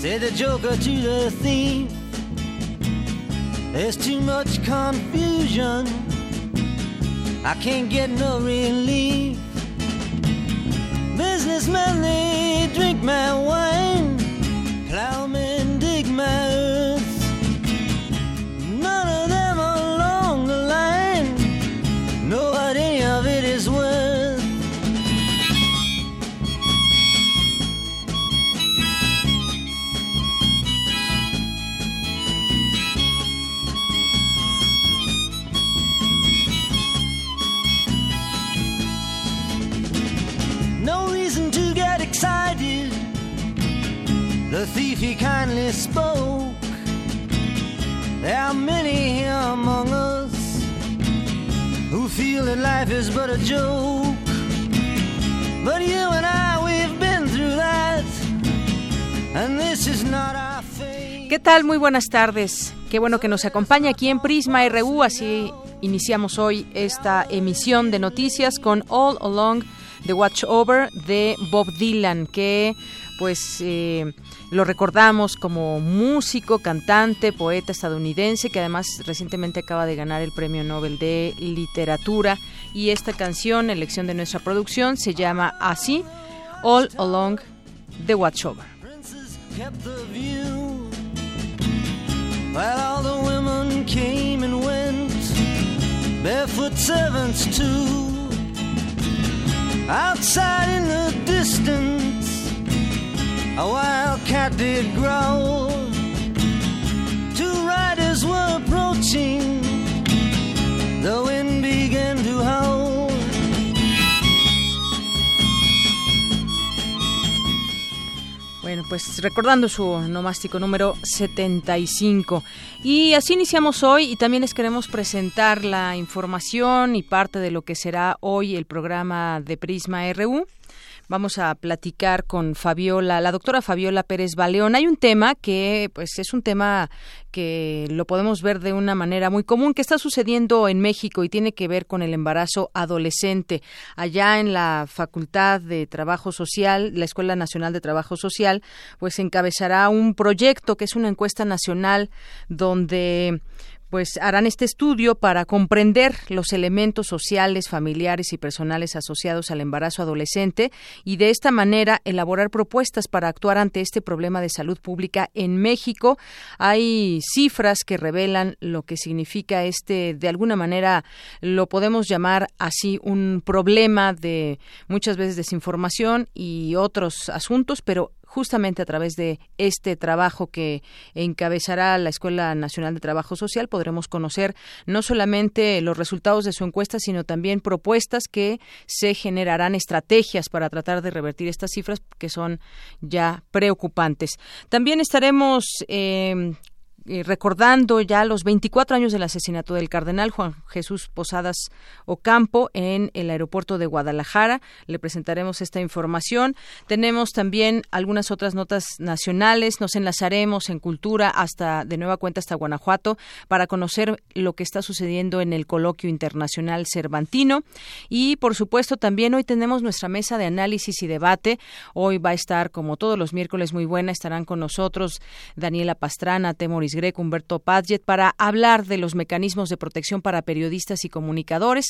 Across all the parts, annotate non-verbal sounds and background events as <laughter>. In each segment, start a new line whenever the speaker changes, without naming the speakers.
Said the joker to the thief. There's too much confusion. I can't get no relief. Businessmen, they drink my wine. Plowmen dig my who feel life is but a joke. But you and I, we've been through that, and this is not.
¿Qué tal? Muy buenas tardes. Qué bueno que nos acompaña aquí en Prisma RU. Así iniciamos hoy esta emisión de noticias con All Along the Watch Over de Bob Dylan, que pues eh, lo recordamos como músico, cantante, poeta estadounidense, que además recientemente acaba de ganar el Premio Nobel de Literatura. Y esta canción, elección de nuestra producción, se llama así, All Along the Watch Over.
princes kept the view while the women came and went outside in the distance a wild cat did growl two riders were approaching the wind began to howl
Bueno, pues recordando su nomástico número 75. Y así iniciamos hoy y también les queremos presentar la información y parte de lo que será hoy el programa de Prisma RU. Vamos a platicar con Fabiola, la doctora Fabiola Pérez Baleón. Hay un tema que, pues, es un tema que lo podemos ver de una manera muy común que está sucediendo en México y tiene que ver con el embarazo adolescente. Allá en la Facultad de Trabajo Social, la Escuela Nacional de Trabajo Social, pues encabezará un proyecto que es una encuesta nacional donde pues harán este estudio para comprender los elementos sociales, familiares y personales asociados al embarazo adolescente y de esta manera elaborar propuestas para actuar ante este problema de salud pública en México. Hay cifras que revelan lo que significa este, de alguna manera lo podemos llamar así un problema de muchas veces desinformación y otros asuntos, pero justamente a través de este trabajo que encabezará la Escuela Nacional de Trabajo Social podremos conocer no solamente los resultados de su encuesta, sino también propuestas que se generarán estrategias para tratar de revertir estas cifras que son ya preocupantes. También estaremos eh, eh, recordando ya los 24 años del asesinato del cardenal Juan Jesús Posadas Ocampo en el aeropuerto de Guadalajara. Le presentaremos esta información. Tenemos también algunas otras notas nacionales. Nos enlazaremos en cultura hasta de nueva cuenta hasta Guanajuato para conocer lo que está sucediendo en el coloquio internacional Cervantino y por supuesto también hoy tenemos nuestra mesa de análisis y debate. Hoy va a estar como todos los miércoles muy buena. Estarán con nosotros Daniela Pastrana, Temoris Greco, Humberto Padget, para hablar de los mecanismos de protección para periodistas y comunicadores.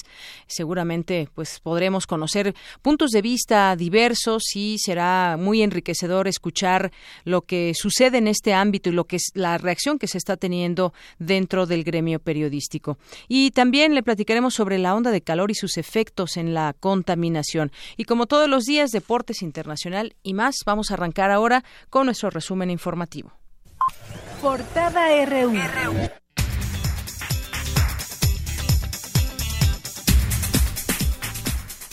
Seguramente pues podremos conocer puntos de vista diversos y será muy enriquecedor escuchar lo que sucede en este ámbito y lo que es la reacción que se está teniendo dentro del gremio periodístico. Y también le platicaremos sobre la onda de calor y sus efectos en la contaminación. Y como todos los días, deportes internacional y más, vamos a arrancar ahora con nuestro resumen informativo.
Portada RU.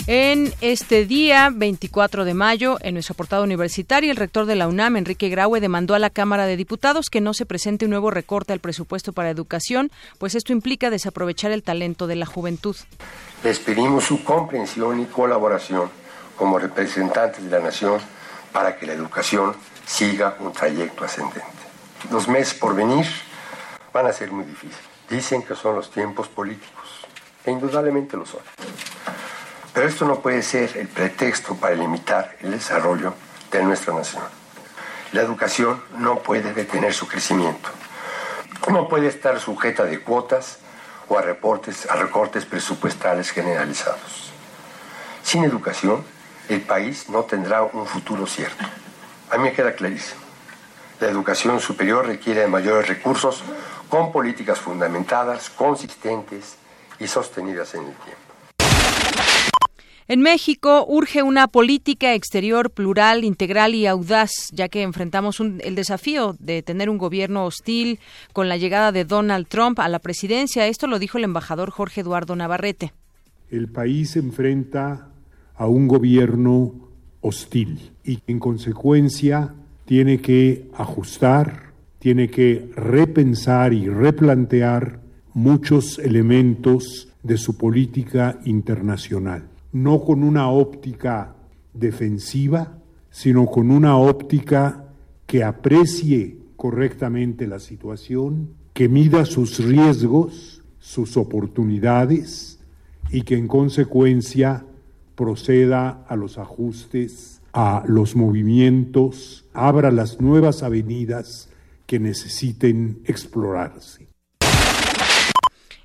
En este día, 24 de mayo, en nuestra portada universitaria, el rector de la UNAM, Enrique Graue, demandó a la Cámara de Diputados que no se presente un nuevo recorte al presupuesto para educación, pues esto implica desaprovechar el talento de la juventud.
Les pedimos su comprensión y colaboración como representantes de la nación para que la educación siga un trayecto ascendente. Los meses por venir van a ser muy difíciles. Dicen que son los tiempos políticos, e indudablemente lo son. Pero esto no puede ser el pretexto para limitar el desarrollo de nuestra nación. La educación no puede detener su crecimiento. No puede estar sujeta de cuotas o a, reportes, a recortes presupuestales generalizados. Sin educación, el país no tendrá un futuro cierto. A mí me queda clarísimo. La educación superior requiere de mayores recursos con políticas fundamentadas, consistentes y sostenidas en el tiempo.
En México urge una política exterior plural, integral y audaz, ya que enfrentamos el desafío de tener un gobierno hostil con la llegada de Donald Trump a la presidencia. Esto lo dijo el embajador Jorge Eduardo Navarrete.
El país enfrenta a un gobierno hostil y en consecuencia tiene que ajustar, tiene que repensar y replantear muchos elementos de su política internacional. No con una óptica defensiva, sino con una óptica que aprecie correctamente la situación, que mida sus riesgos, sus oportunidades y que en consecuencia proceda a los ajustes, a los movimientos, abra las nuevas avenidas que necesiten explorarse.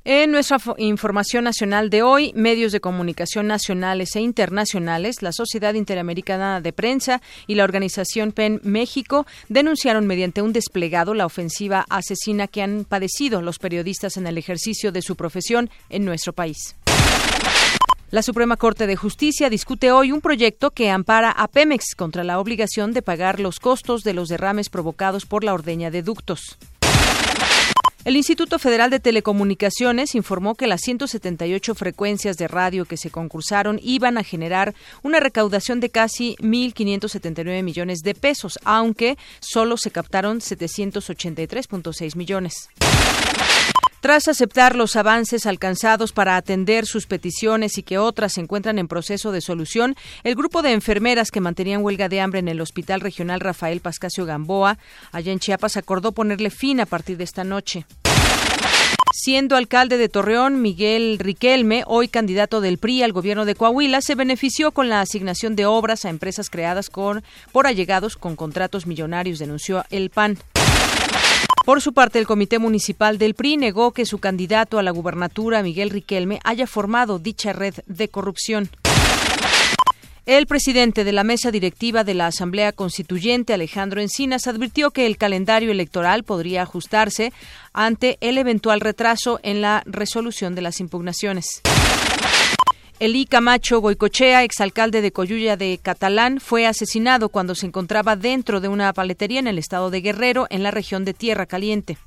En nuestra información nacional de hoy, medios de comunicación nacionales e internacionales, la Sociedad Interamericana de Prensa y la organización PEN México denunciaron mediante un desplegado la ofensiva asesina que han padecido los periodistas en el ejercicio de su profesión en nuestro país. La Suprema Corte de Justicia discute hoy un proyecto que ampara a Pemex contra la obligación de pagar los costos de los derrames provocados por la ordeña de ductos. El Instituto Federal de Telecomunicaciones informó que las 178 frecuencias de radio que se concursaron iban a generar una recaudación de casi 1.579 millones de pesos, aunque solo se captaron 783.6 millones. Tras aceptar los avances alcanzados para atender sus peticiones y que otras se encuentran en proceso de solución, el grupo de enfermeras que mantenían huelga de hambre en el Hospital Regional Rafael Pascasio Gamboa, allá en Chiapas, acordó ponerle fin a partir de esta noche. Siendo alcalde de Torreón, Miguel Riquelme, hoy candidato del PRI al gobierno de Coahuila, se benefició con la asignación de obras a empresas creadas con, por allegados con contratos millonarios, denunció el PAN. Por su parte, el Comité Municipal del PRI negó que su candidato a la gubernatura, Miguel Riquelme, haya formado dicha red de corrupción. El presidente de la mesa directiva de la Asamblea Constituyente, Alejandro Encinas, advirtió que el calendario electoral podría ajustarse ante el eventual retraso en la resolución de las impugnaciones. Elí Camacho Goicochea, exalcalde de Coyuya de Catalán, fue asesinado cuando se encontraba dentro de una paletería en el estado de Guerrero, en la región de Tierra Caliente.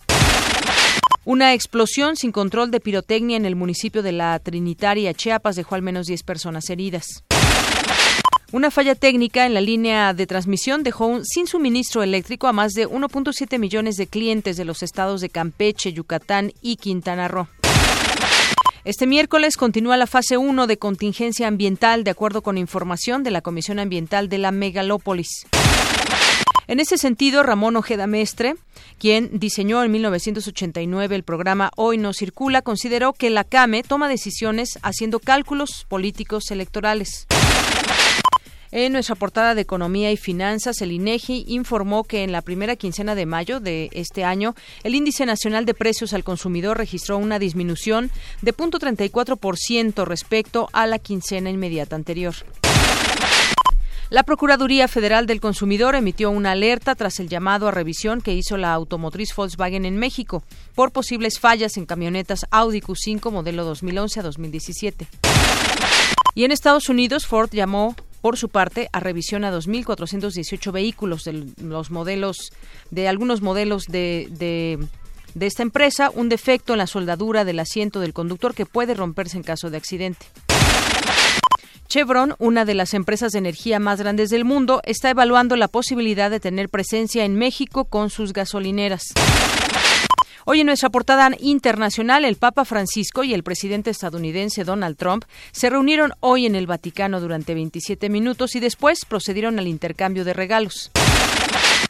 Una explosión sin control de pirotecnia en el municipio de La Trinitaria, Chiapas, dejó al menos 10 personas heridas. Una falla técnica en la línea de transmisión dejó sin suministro eléctrico a más de 1.7 millones de clientes de los estados de Campeche, Yucatán y Quintana Roo. Este miércoles continúa la fase 1 de contingencia ambiental, de acuerdo con información de la Comisión Ambiental de la Megalópolis. En ese sentido, Ramón Ojeda Mestre, quien diseñó en 1989 el programa Hoy no circula, consideró que la CAME toma decisiones haciendo cálculos políticos electorales. En nuestra portada de Economía y Finanzas, el INEGI informó que en la primera quincena de mayo de este año, el índice nacional de precios al consumidor registró una disminución de 0.34% respecto a la quincena inmediata anterior. La Procuraduría Federal del Consumidor emitió una alerta tras el llamado a revisión que hizo la automotriz Volkswagen en México por posibles fallas en camionetas Audi Q5 modelo 2011 a 2017. Y en Estados Unidos, Ford llamó por su parte, a revisión a 2.418 vehículos de los modelos, de algunos modelos de, de, de esta empresa, un defecto en la soldadura del asiento del conductor que puede romperse en caso de accidente. Chevron, una de las empresas de energía más grandes del mundo, está evaluando la posibilidad de tener presencia en México con sus gasolineras. Hoy en nuestra portada internacional, el Papa Francisco y el presidente estadounidense Donald Trump se reunieron hoy en el Vaticano durante 27 minutos y después procedieron al intercambio de regalos.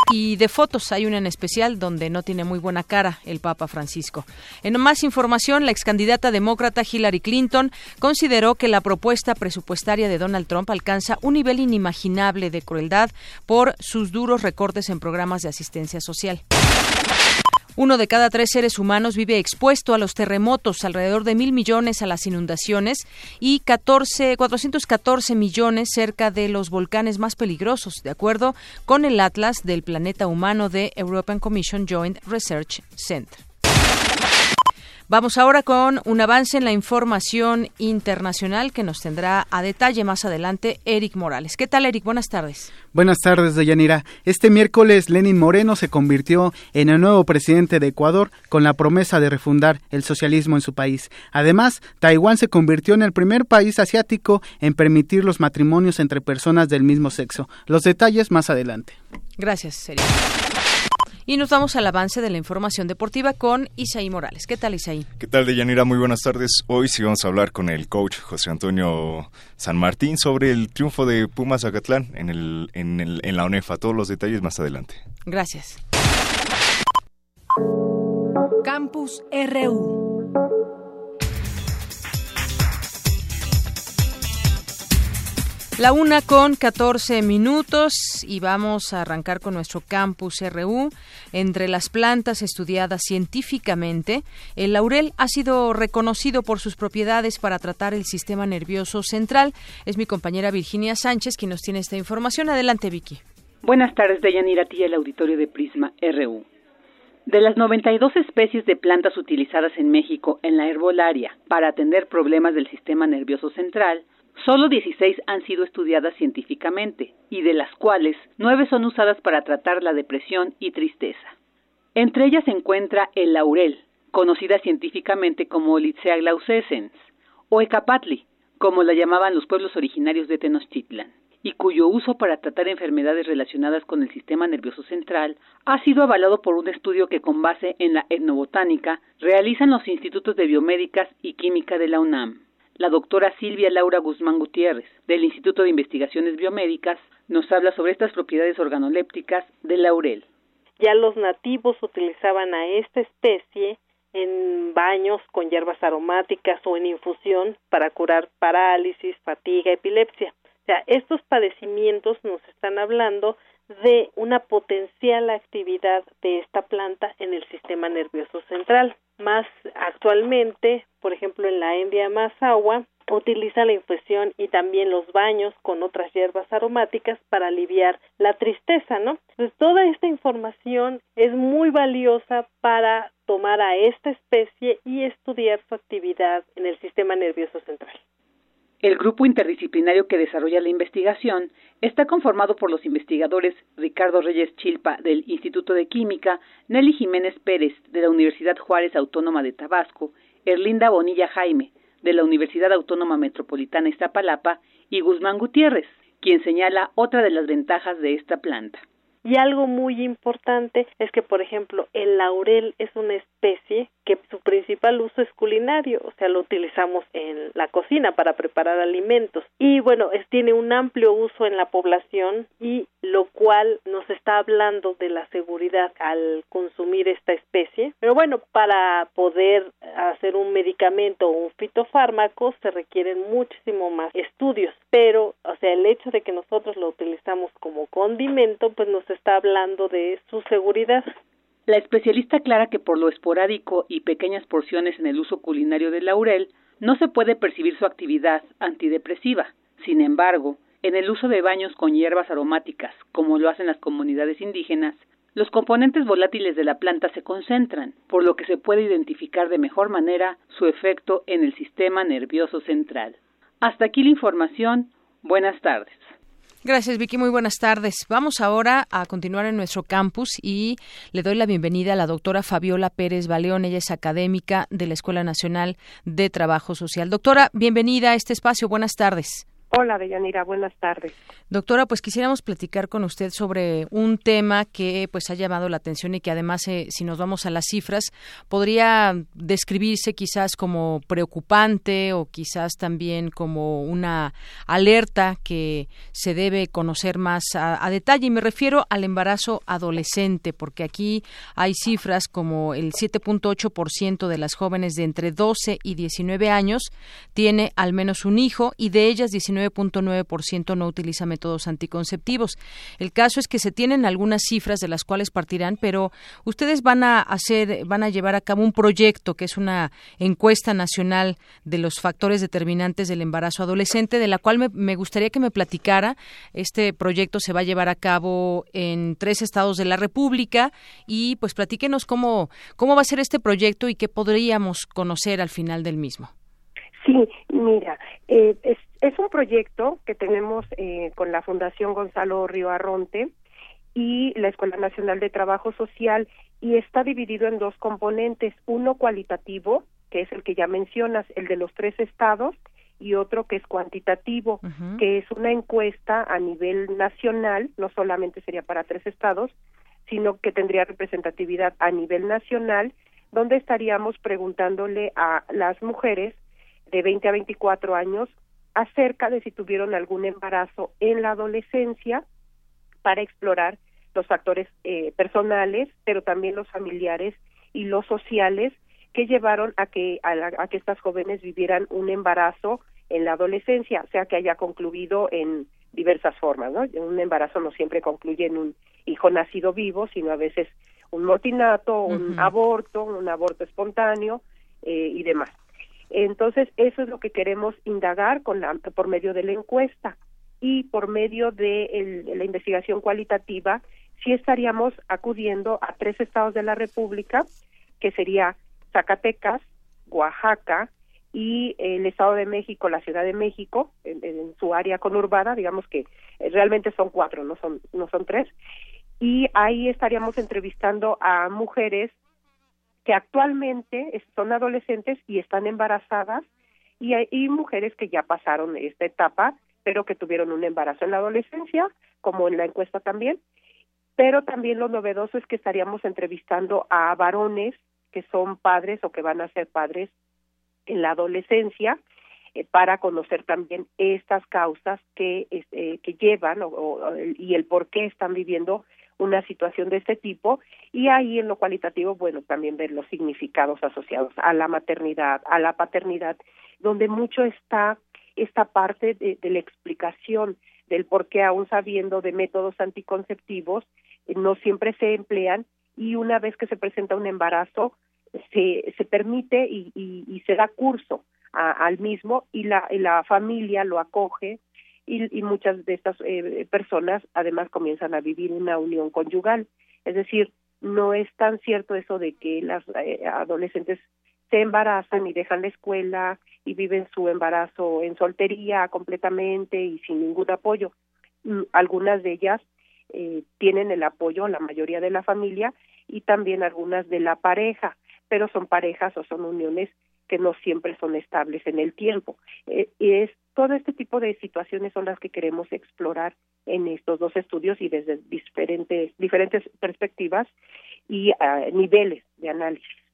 Y de fotos hay una en especial donde no tiene muy buena cara el Papa Francisco. En más información, la excandidata demócrata Hillary Clinton consideró que la propuesta presupuestaria de Donald Trump alcanza un nivel inimaginable de crueldad por sus duros recortes en programas de asistencia social. Uno de cada tres seres humanos vive expuesto a los terremotos, alrededor de mil millones a las inundaciones y 14, 414 millones cerca de los volcanes más peligrosos, de acuerdo con el Atlas del Planeta Humano de European Commission Joint Research Center. Vamos ahora con un avance en la información internacional que nos tendrá a detalle más adelante Eric Morales. ¿Qué tal, Eric? Buenas tardes.
Buenas tardes, Deyanira. Este miércoles, Lenin Moreno se convirtió en el nuevo presidente de Ecuador con la promesa de refundar el socialismo en su país. Además, Taiwán se convirtió en el primer país asiático en permitir los matrimonios entre personas del mismo sexo. Los detalles más adelante.
Gracias, Eric. Y nos vamos al avance de la información deportiva con Isaí Morales. ¿Qué tal, Isaí?
¿Qué tal, Deyanira? Muy buenas tardes. Hoy sí vamos a hablar con el coach José Antonio San Martín sobre el triunfo de Pumas Zacatlán en, el, en, el, en la ONEFA. Todos los detalles más adelante.
Gracias.
Campus RU.
La una con 14 minutos y vamos a arrancar con nuestro campus RU. Entre las plantas estudiadas científicamente, el laurel ha sido reconocido por sus propiedades para tratar el sistema nervioso central. Es mi compañera Virginia Sánchez quien nos tiene esta información. Adelante, Vicky.
Buenas tardes, Deyanira, ti el auditorio de Prisma RU. De las 92 especies de plantas utilizadas en México en la herbolaria para atender problemas del sistema nervioso central, Solo 16 han sido estudiadas científicamente, y de las cuales 9 son usadas para tratar la depresión y tristeza. Entre ellas se encuentra el laurel, conocida científicamente como Lycea glausescens, o ecapatli, como la llamaban los pueblos originarios de Tenochtitlan, y cuyo uso para tratar enfermedades relacionadas con el sistema nervioso central ha sido avalado por un estudio que con base en la etnobotánica realizan los institutos de biomédicas y química de la UNAM. La doctora Silvia Laura Guzmán Gutiérrez, del Instituto de Investigaciones Biomédicas, nos habla sobre estas propiedades organolépticas del laurel.
Ya los nativos utilizaban a esta especie en baños con hierbas aromáticas o en infusión para curar parálisis, fatiga, epilepsia. O sea, estos padecimientos nos están hablando de una potencial actividad de esta planta en el sistema nervioso central. Más actualmente, por ejemplo, en la India agua utiliza la infusión y también los baños con otras hierbas aromáticas para aliviar la tristeza, ¿no? Entonces, toda esta información es muy valiosa para tomar a esta especie y estudiar su actividad en el sistema nervioso central.
El grupo interdisciplinario que desarrolla la investigación está conformado por los investigadores Ricardo Reyes Chilpa del Instituto de Química, Nelly Jiménez Pérez de la Universidad Juárez Autónoma de Tabasco, Erlinda Bonilla Jaime de la Universidad Autónoma Metropolitana Iztapalapa y Guzmán Gutiérrez, quien señala otra de las ventajas de esta planta.
Y algo muy importante es que, por ejemplo, el laurel es una especie que su principal uso es culinario, o sea, lo utilizamos en la cocina para preparar alimentos. Y bueno, es, tiene un amplio uso en la población y lo cual nos está hablando de la seguridad al consumir esta especie. Pero bueno, para poder hacer un medicamento o un fitofármaco se requieren muchísimo más estudios, pero o sea, el hecho de que nosotros lo utilizamos como condimento, pues nos está hablando de su seguridad.
La especialista aclara que por lo esporádico y pequeñas porciones en el uso culinario del laurel, no se puede percibir su actividad antidepresiva. Sin embargo, en el uso de baños con hierbas aromáticas, como lo hacen las comunidades indígenas, los componentes volátiles de la planta se concentran, por lo que se puede identificar de mejor manera su efecto en el sistema nervioso central. Hasta aquí la información. Buenas tardes.
Gracias, Vicky. Muy buenas tardes. Vamos ahora a continuar en nuestro campus y le doy la bienvenida a la doctora Fabiola Pérez Baleón. Ella es académica de la Escuela Nacional de Trabajo Social. Doctora, bienvenida a este espacio. Buenas tardes.
Hola, Deyanira, buenas tardes.
Doctora, pues quisiéramos platicar con usted sobre un tema que pues ha llamado la atención y que además, eh, si nos vamos a las cifras, podría describirse quizás como preocupante o quizás también como una alerta que se debe conocer más a, a detalle. Y me refiero al embarazo adolescente, porque aquí hay cifras como el 7.8% de las jóvenes de entre 12 y 19 años tiene al menos un hijo y de ellas 19 9.9% no utiliza métodos anticonceptivos. El caso es que se tienen algunas cifras de las cuales partirán, pero ustedes van a hacer, van a llevar a cabo un proyecto que es una encuesta nacional de los factores determinantes del embarazo adolescente, de la cual me, gustaría que me platicara. Este proyecto se va a llevar a cabo en tres estados de la República y pues platíquenos cómo, cómo va a ser este proyecto y qué podríamos conocer al final del mismo.
Sí, mira, eh, es, es un proyecto que tenemos eh, con la Fundación Gonzalo Río Arronte y la Escuela Nacional de Trabajo Social y está dividido en dos componentes, uno cualitativo, que es el que ya mencionas, el de los tres estados, y otro que es cuantitativo, que es una encuesta a nivel nacional, no solamente sería para tres estados, sino que tendría representatividad a nivel nacional, donde estaríamos preguntándole a las mujeres de 20 a 24 años acerca de si tuvieron algún embarazo en la adolescencia para explorar los factores eh, personales, pero también los familiares y los sociales que llevaron a que a, que estas jóvenes vivieran un embarazo en la adolescencia, o sea que haya concluido en diversas formas, ¿no? Un embarazo no siempre concluye en un hijo nacido vivo, sino a veces un motinato, un aborto, un aborto espontáneo eh, y demás. Entonces, eso es lo que queremos indagar con la, por medio de la encuesta y por medio de la investigación cualitativa, sí estaríamos acudiendo a tres estados de la República, que sería Zacatecas, Oaxaca y el Estado de México, la Ciudad de México, en, en, su área conurbada, digamos que eh, realmente son cuatro, no son, no son tres, y ahí estaríamos entrevistando a mujeres que actualmente son adolescentes y están embarazadas y hay mujeres que ya pasaron esta etapa, pero que tuvieron un embarazo en la adolescencia, como en la encuesta también. Pero también lo novedoso es que estaríamos entrevistando a varones que son padres o que van a ser padres en la adolescencia eh, para conocer también estas causas que, este, que llevan y el por qué están viviendo una situación de este tipo y ahí en lo cualitativo, bueno, también ver los significados asociados a la maternidad, a la paternidad, donde mucho está esta parte de, la explicación del por qué aún sabiendo de métodos anticonceptivos eh, no siempre se emplean y una vez que se presenta un embarazo se, se permite y, y, se da curso al mismo y la, y la familia lo acoge y, muchas de estas eh, personas además comienzan a vivir una unión conyugal. Es decir, no es tan cierto eso de que las eh, adolescentes se embarazan y dejan la escuela y viven su embarazo en soltería completamente y sin ningún apoyo. Mm, algunas de ellas eh, tienen el apoyo, la mayoría de la familia y también algunas de la pareja, pero son parejas o son uniones que no siempre son estables en el tiempo. Eh, es todo este tipo de situaciones son las que queremos explorar en estos dos estudios y desde diferentes diferentes perspectivas y uh, niveles de análisis.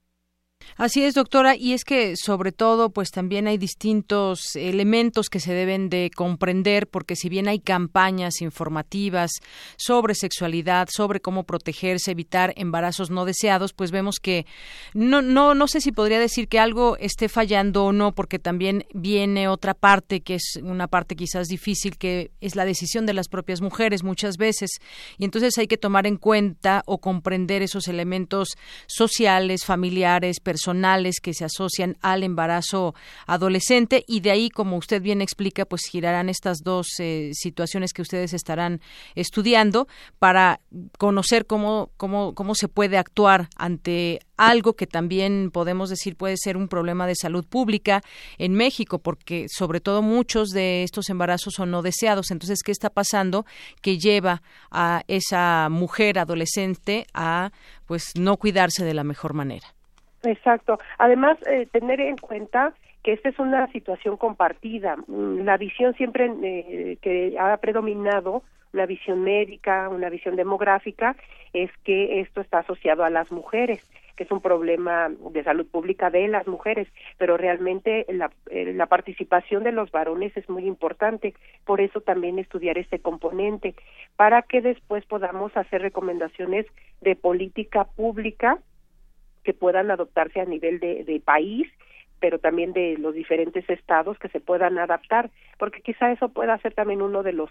Así es, doctora, y es que sobre todo, pues también hay distintos elementos que se deben de comprender, porque si bien hay campañas informativas sobre sexualidad, sobre cómo protegerse, evitar embarazos no deseados, pues vemos que no, no, no sé si podría decir que algo esté fallando o no, porque también viene otra parte que es una parte quizás difícil, que es la decisión de las propias mujeres muchas veces, y entonces hay que tomar en cuenta o comprender esos elementos sociales, familiares, personales que se asocian al embarazo adolescente y de ahí, como usted bien explica, pues girarán estas dos eh, situaciones que ustedes estarán estudiando para conocer cómo, cómo, cómo se puede actuar ante algo que también podemos decir puede ser un problema de salud pública en México, porque sobre todo muchos de estos embarazos son no deseados. Entonces, ¿qué está pasando que lleva a esa mujer adolescente a pues no cuidarse de la mejor manera?
Exacto. Además, eh, tener en cuenta que esta es una situación compartida. Mm, la visión siempre eh, que ha predominado, una visión médica, una visión demográfica, es que esto está asociado a las mujeres, que es un problema de salud pública de las mujeres, pero realmente la, eh, la participación de los varones es muy importante, por eso también estudiar este componente, para que después podamos hacer recomendaciones de política pública que puedan adoptarse a nivel de, de país pero también de los diferentes estados que se puedan adaptar, porque quizá eso pueda ser también uno de los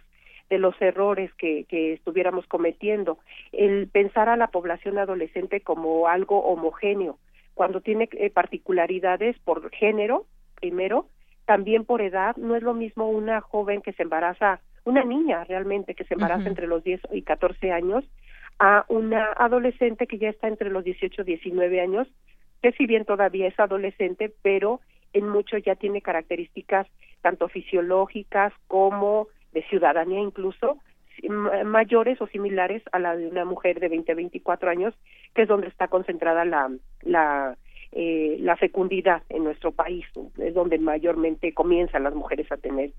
de los errores que, que estuviéramos cometiendo, el pensar a la población adolescente como algo homogéneo, cuando tiene eh, particularidades por género, primero, también por edad, no es lo mismo una joven que se embaraza, una niña realmente que se embaraza entre los 10 y 14 años, a una adolescente que ya está entre los 18 y 19 años, que si bien todavía es adolescente, pero en mucho ya tiene características tanto fisiológicas como de ciudadanía incluso mayores o similares a la de una mujer de 20 a 24 años, que es donde está concentrada la la eh, la fecundidad en nuestro país, es donde mayormente comienzan las mujeres a tener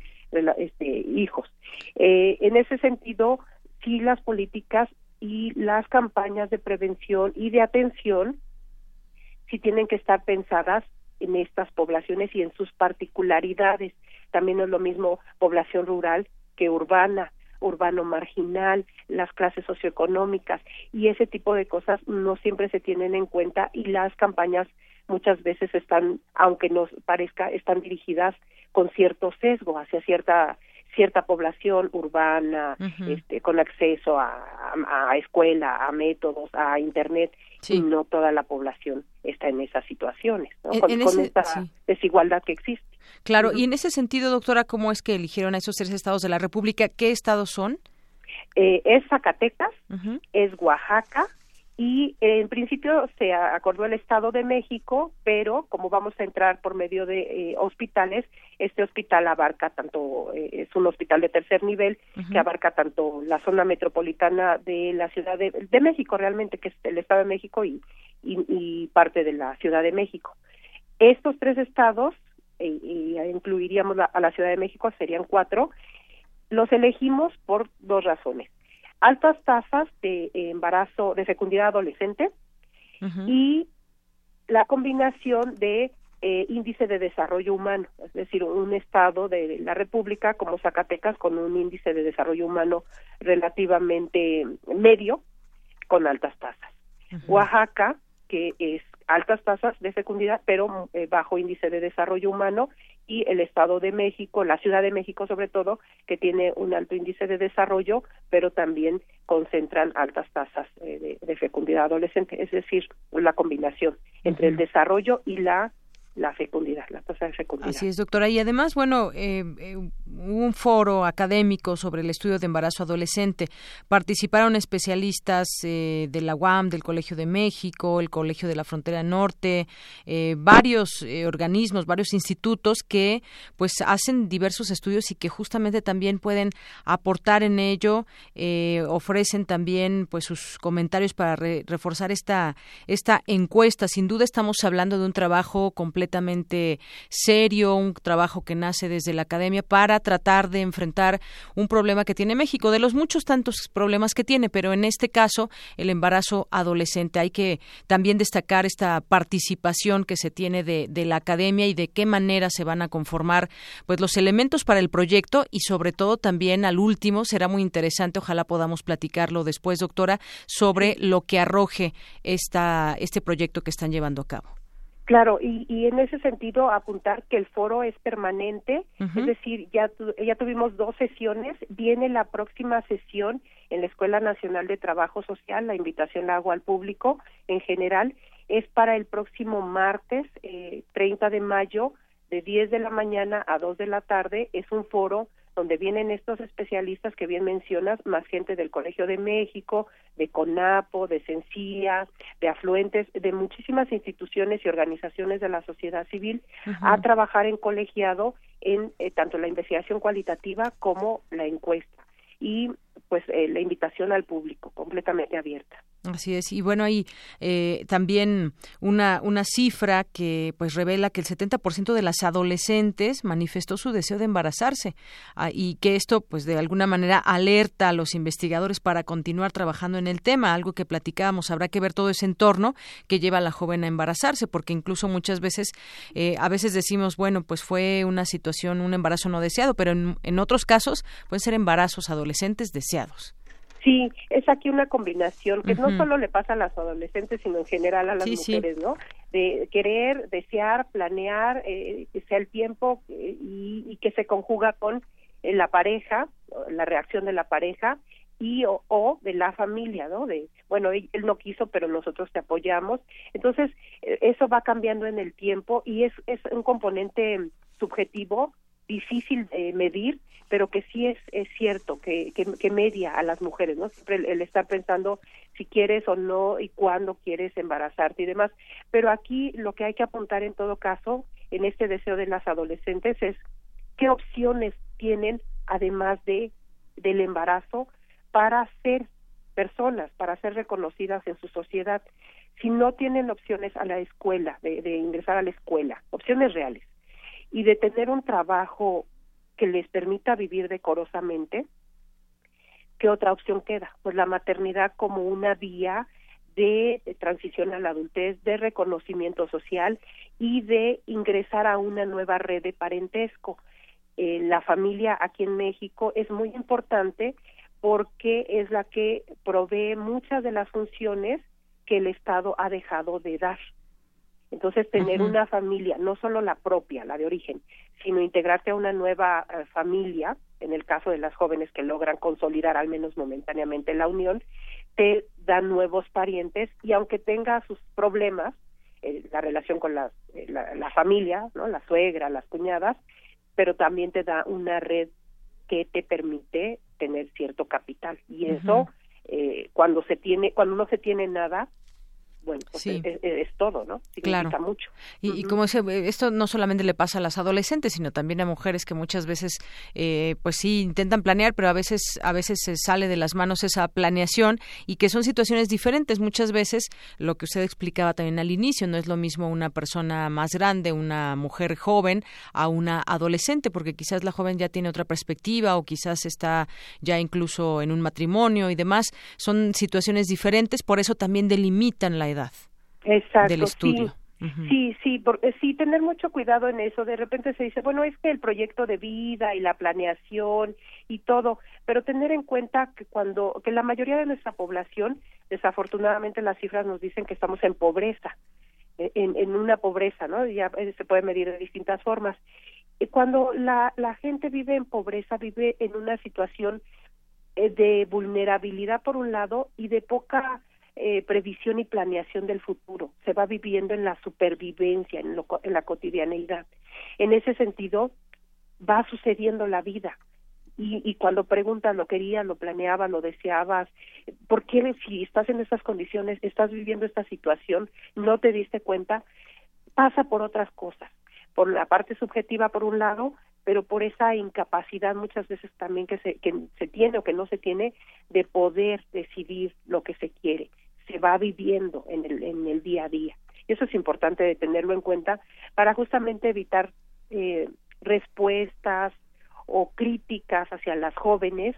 este, hijos. Eh, en ese sentido, sí las políticas y las campañas de prevención y de atención sí tienen que estar pensadas en estas poblaciones y en sus particularidades. También es lo mismo población rural que urbana, urbano marginal, las clases socioeconómicas y ese tipo de cosas no siempre se tienen en cuenta y las campañas muchas veces están, aunque nos parezca, están dirigidas con cierto sesgo hacia cierta cierta población urbana, este, con acceso a, a, escuela, a métodos, a internet, y no toda la población está en esas situaciones, con, esta desigualdad que existe.
Claro, y en ese sentido, doctora, ¿cómo es que eligieron a esos tres estados de la República? ¿Qué estados son?
Eh, es Zacatecas, es Oaxaca, y en principio se acordó el Estado de México, pero como vamos a entrar por medio de eh, hospitales, este hospital abarca tanto, eh, es un hospital de tercer nivel que abarca tanto la zona metropolitana de la Ciudad de, México realmente, que es el Estado de México y, y, parte de la Ciudad de México. Estos tres estados, eh, y incluiríamos a la Ciudad de México, serían cuatro, los elegimos por dos razones. Altas tasas de embarazo, de fecundidad adolescente y la combinación de eh, índice de desarrollo humano, es decir, un estado de la República como Zacatecas con un índice de desarrollo humano relativamente medio con altas tasas. Oaxaca, que es altas tasas de fecundidad, pero eh, bajo índice de desarrollo humano, y el Estado de México, la Ciudad de México sobre todo, que tiene un alto índice de desarrollo, pero también concentran altas tasas eh, de, fecundidad adolescente, es decir, la combinación entre el desarrollo y la la fecundidad, la tasa de fecundidad.
Así es, doctora. Y además, bueno, eh, eh, un foro académico sobre el estudio de embarazo adolescente. Participaron especialistas eh, de la UAM, del Colegio de México, el Colegio de la Frontera Norte, varios organismos, varios institutos que pues hacen diversos estudios y que justamente también pueden aportar en ello, ofrecen también pues sus comentarios para reforzar esta, esta encuesta. Sin duda estamos hablando de un trabajo completo completamente serio, un trabajo que nace desde la academia para tratar de enfrentar un problema que tiene México, de los muchos tantos problemas que tiene, pero en este caso el embarazo adolescente. Hay que también destacar esta participación que se tiene de, la academia y de qué manera se van a conformar pues los elementos para el proyecto y sobre todo también al último será muy interesante, ojalá podamos platicarlo después, doctora, sobre lo que arroje esta, este proyecto que están llevando a cabo.
Claro, y, y, en ese sentido apuntar que el foro es permanente, es decir, ya, ya tuvimos dos sesiones, viene la próxima sesión en la Escuela Nacional de Trabajo Social, la invitación la hago al público en general, es para el próximo martes eh, 30 de mayo de 10 de la mañana a 2 de la tarde, es un foro donde vienen estos especialistas que bien mencionas, más gente del Colegio de México, de CONAPO, de Sencilla, de afluentes, de muchísimas instituciones y organizaciones de la sociedad civil, a trabajar en colegiado en eh, tanto la investigación cualitativa como la encuesta. Y pues eh, la invitación al público completamente abierta.
Así es. Y bueno, hay eh, también una, una cifra que pues revela que el 70% de las adolescentes manifestó su deseo de embarazarse ah, y que esto pues de alguna manera alerta a los investigadores para continuar trabajando en el tema, algo que platicábamos. Habrá que ver todo ese entorno que lleva a la joven a embarazarse, porque incluso muchas veces, eh, a veces decimos, bueno, pues fue una situación, un embarazo no deseado, pero en, en otros casos pueden ser embarazos adolescentes deseados.
Sí, es aquí una combinación que no solo le pasa a las adolescentes, sino en general a las mujeres, ¿no? De querer, desear, planear, eh, que sea el tiempo eh, y, que se conjuga con eh, la pareja, la reacción de la pareja y o, de la familia, ¿no? De, bueno, él, no quiso, pero nosotros te apoyamos. Entonces, eso va cambiando en el tiempo y es, es un componente subjetivo difícil de medir, pero que sí es, cierto que, que, media a las mujeres, ¿no? Siempre el, estar pensando si quieres o no y cuándo quieres embarazarte y demás. Pero aquí lo que hay que apuntar en todo caso, en este deseo de las adolescentes, es qué opciones tienen, además de del embarazo, para ser personas, para ser reconocidas en su sociedad. Si no tienen opciones a la escuela, de ingresar a la escuela, opciones reales, y de tener un trabajo que les permita vivir decorosamente, ¿qué otra opción queda? Pues la maternidad como una vía de, transición a la adultez, de reconocimiento social y de ingresar a una nueva red de parentesco. Eh, la familia aquí en México es muy importante porque es la que provee muchas de las funciones que el Estado ha dejado de dar. Entonces, tener una familia, no solo la propia, la de origen, sino integrarte a una nueva eh, familia, en el caso de las jóvenes que logran consolidar al menos momentáneamente la unión, te da nuevos parientes y aunque tenga sus problemas, eh, la relación con la, eh, la, familia, ¿no? la suegra, las cuñadas, pero también te da una red que te permite tener cierto capital. Y eso cuando se tiene cuando no se tiene nada bueno, pues es, todo, ¿no? Significa
claro.
mucho.
Y, como ese, esto no solamente le pasa a las adolescentes, sino también a mujeres que muchas veces, eh, pues sí, intentan planear, pero a veces, a veces se sale de las manos esa planeación y que son situaciones diferentes. Muchas veces, lo que usted explicaba también al inicio, no es lo mismo una persona más grande, una mujer joven, a una adolescente, porque quizás la joven ya tiene otra perspectiva o quizás está ya incluso en un matrimonio y demás. Son situaciones diferentes, por eso también delimitan la edad del estudio.
Sí. Sí, porque, sí, tener mucho cuidado en eso. De repente se dice, bueno, es que el proyecto de vida y la planeación y todo, pero tener en cuenta que cuando, que la mayoría de nuestra población, desafortunadamente las cifras nos dicen que estamos en pobreza, eh, en, en una pobreza, ¿no? Ya eh, se puede medir de distintas formas. Y cuando la, la gente vive en pobreza, vive en una situación eh, de vulnerabilidad por un lado y de poca eh, previsión y planeación del futuro, se va viviendo en la supervivencia, en, en la cotidianeidad. En ese sentido, va sucediendo la vida. Y, y, cuando preguntas lo querías, lo planeabas, lo deseabas, ¿por qué si estás en estas condiciones, estás viviendo esta situación, no te diste cuenta? Pasa por otras cosas, por la parte subjetiva por un lado, pero por esa incapacidad muchas veces también que se, que se tiene o que no se tiene de poder decidir lo que se quiere se va viviendo en el, en el día a día. Eso es importante de tenerlo en cuenta para justamente evitar eh, respuestas o críticas hacia las jóvenes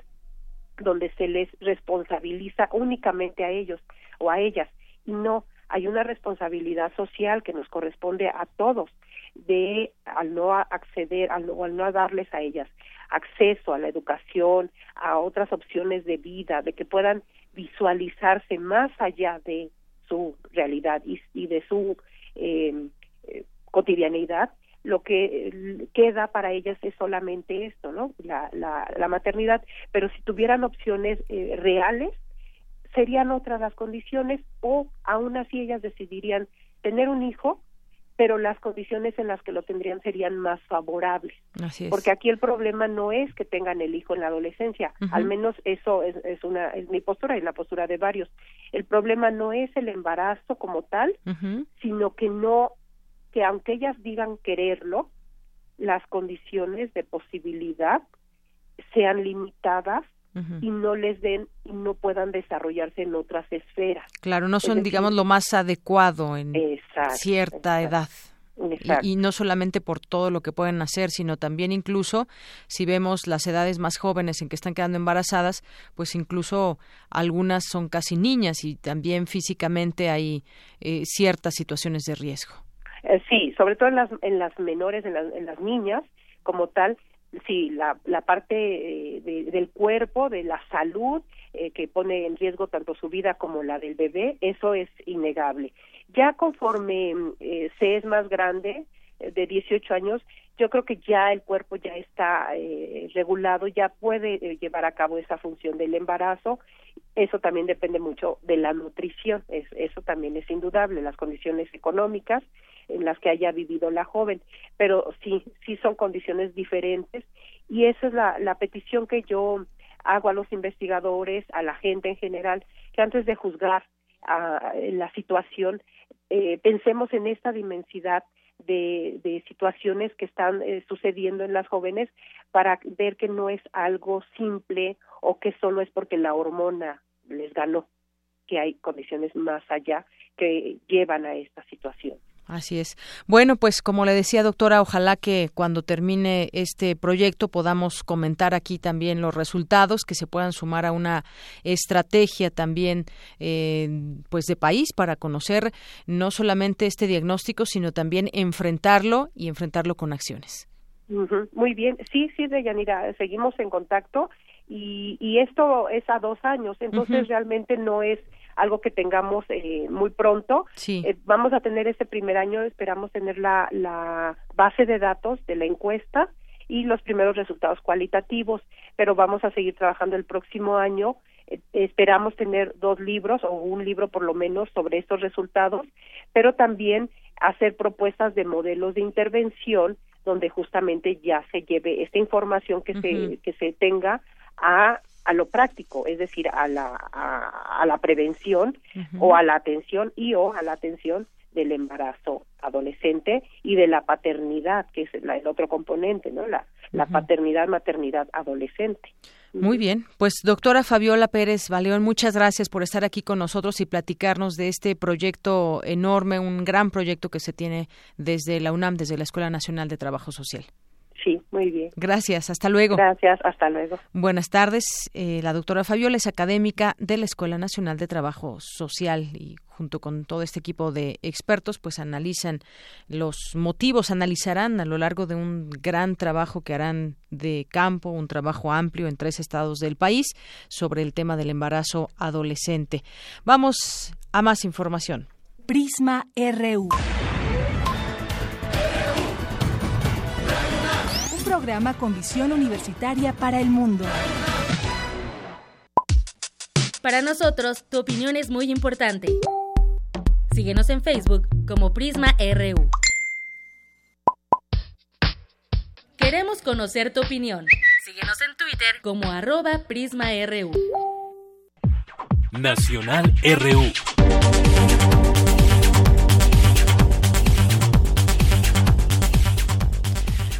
donde se les responsabiliza únicamente a ellos o a ellas y no hay una responsabilidad social que nos corresponde a todos de al no acceder al, o al no darles a ellas acceso a la educación a otras opciones de vida de que puedan visualizarse más allá de su realidad y, de su em, eh, cotidianidad, lo que eh, queda para ellas es solamente esto, ¿no? La, la, maternidad. Pero si tuvieran opciones eh, reales, serían otras las condiciones o aún así ellas decidirían tener un hijo pero las condiciones en las que lo tendrían serían más favorables. Porque aquí el problema no es que tengan el hijo en la adolescencia, al menos eso es, es, una es mi postura y la postura de varios. El problema no es el embarazo como tal, sino que no que aunque ellas digan quererlo, las condiciones de posibilidad sean limitadas y no les den y no puedan desarrollarse en otras esferas.
Claro, no son, digamos, lo más adecuado en cierta edad. Y, no solamente por todo lo que pueden hacer, sino también incluso si vemos las edades más jóvenes en que están quedando embarazadas, pues incluso algunas son casi niñas y también físicamente hay eh, ciertas situaciones de riesgo.
Eh, sí, sobre todo en las, en las menores, en, en las niñas como tal, sí, la, la parte eh, del cuerpo, de la salud, que pone en riesgo tanto su vida como la del bebé, eso es innegable. Ya conforme eh, se es más grande, eh, de 18 años, yo creo que ya el cuerpo ya está eh, regulado, ya puede eh, llevar a cabo esa función del embarazo. Eso también depende mucho de la nutrición, es, eso también es indudable, las condiciones económicas en las que haya vivido la joven, pero sí, sí son condiciones diferentes y esa es la, la petición que yo hago a los investigadores, a la gente en general, que antes de juzgar a, la situación, eh, pensemos en esta dimensidad de, de situaciones que están eh, sucediendo en las jóvenes para ver que no es algo simple o que solo es porque la hormona les ganó, que hay condiciones más allá que llevan a esta situación.
Así es. Bueno, pues como le decía, doctora, ojalá que cuando termine este proyecto podamos comentar aquí también los resultados, que se puedan sumar a una estrategia también, eh, pues de país para conocer no solamente este diagnóstico, sino también enfrentarlo y enfrentarlo con acciones.
Muy bien, sí, sí, Deyanira, seguimos en contacto y, y esto es a dos años, entonces realmente no es algo que tengamos eh, muy pronto. Eh, vamos a tener este primer año, esperamos tener la, la base de datos de la encuesta y los primeros resultados cualitativos, pero vamos a seguir trabajando el próximo año. Eh, esperamos tener dos libros o un libro por lo menos sobre estos resultados, pero también hacer propuestas de modelos de intervención donde justamente ya se lleve esta información que se que se tenga a a lo práctico, es decir, a la, a, la prevención o a la atención y o a la atención del embarazo adolescente y de la paternidad, que es el otro componente, ¿no? La, la paternidad, maternidad adolescente.
Muy bien, pues doctora Fabiola Pérez Valeón, muchas gracias por estar aquí con nosotros y platicarnos de este proyecto enorme, un gran proyecto que se tiene desde la UNAM, desde la Escuela Nacional de Trabajo Social.
Sí, muy bien.
Gracias, hasta luego.
Gracias, hasta luego.
Buenas tardes. Eh, la doctora Fabiola es académica de la Escuela Nacional de Trabajo Social y junto con todo este equipo de expertos, pues analizan los motivos, analizarán a lo largo de un gran trabajo que harán de campo, un trabajo amplio en tres estados del país sobre el tema del embarazo adolescente. Vamos a más información.
Prisma RU. Programa con visión universitaria para el mundo.
Para nosotros, tu opinión es muy importante. Síguenos en Facebook como Prisma RU. Queremos conocer tu opinión. Síguenos en Twitter como arroba PrismaRU.
Nacional RU.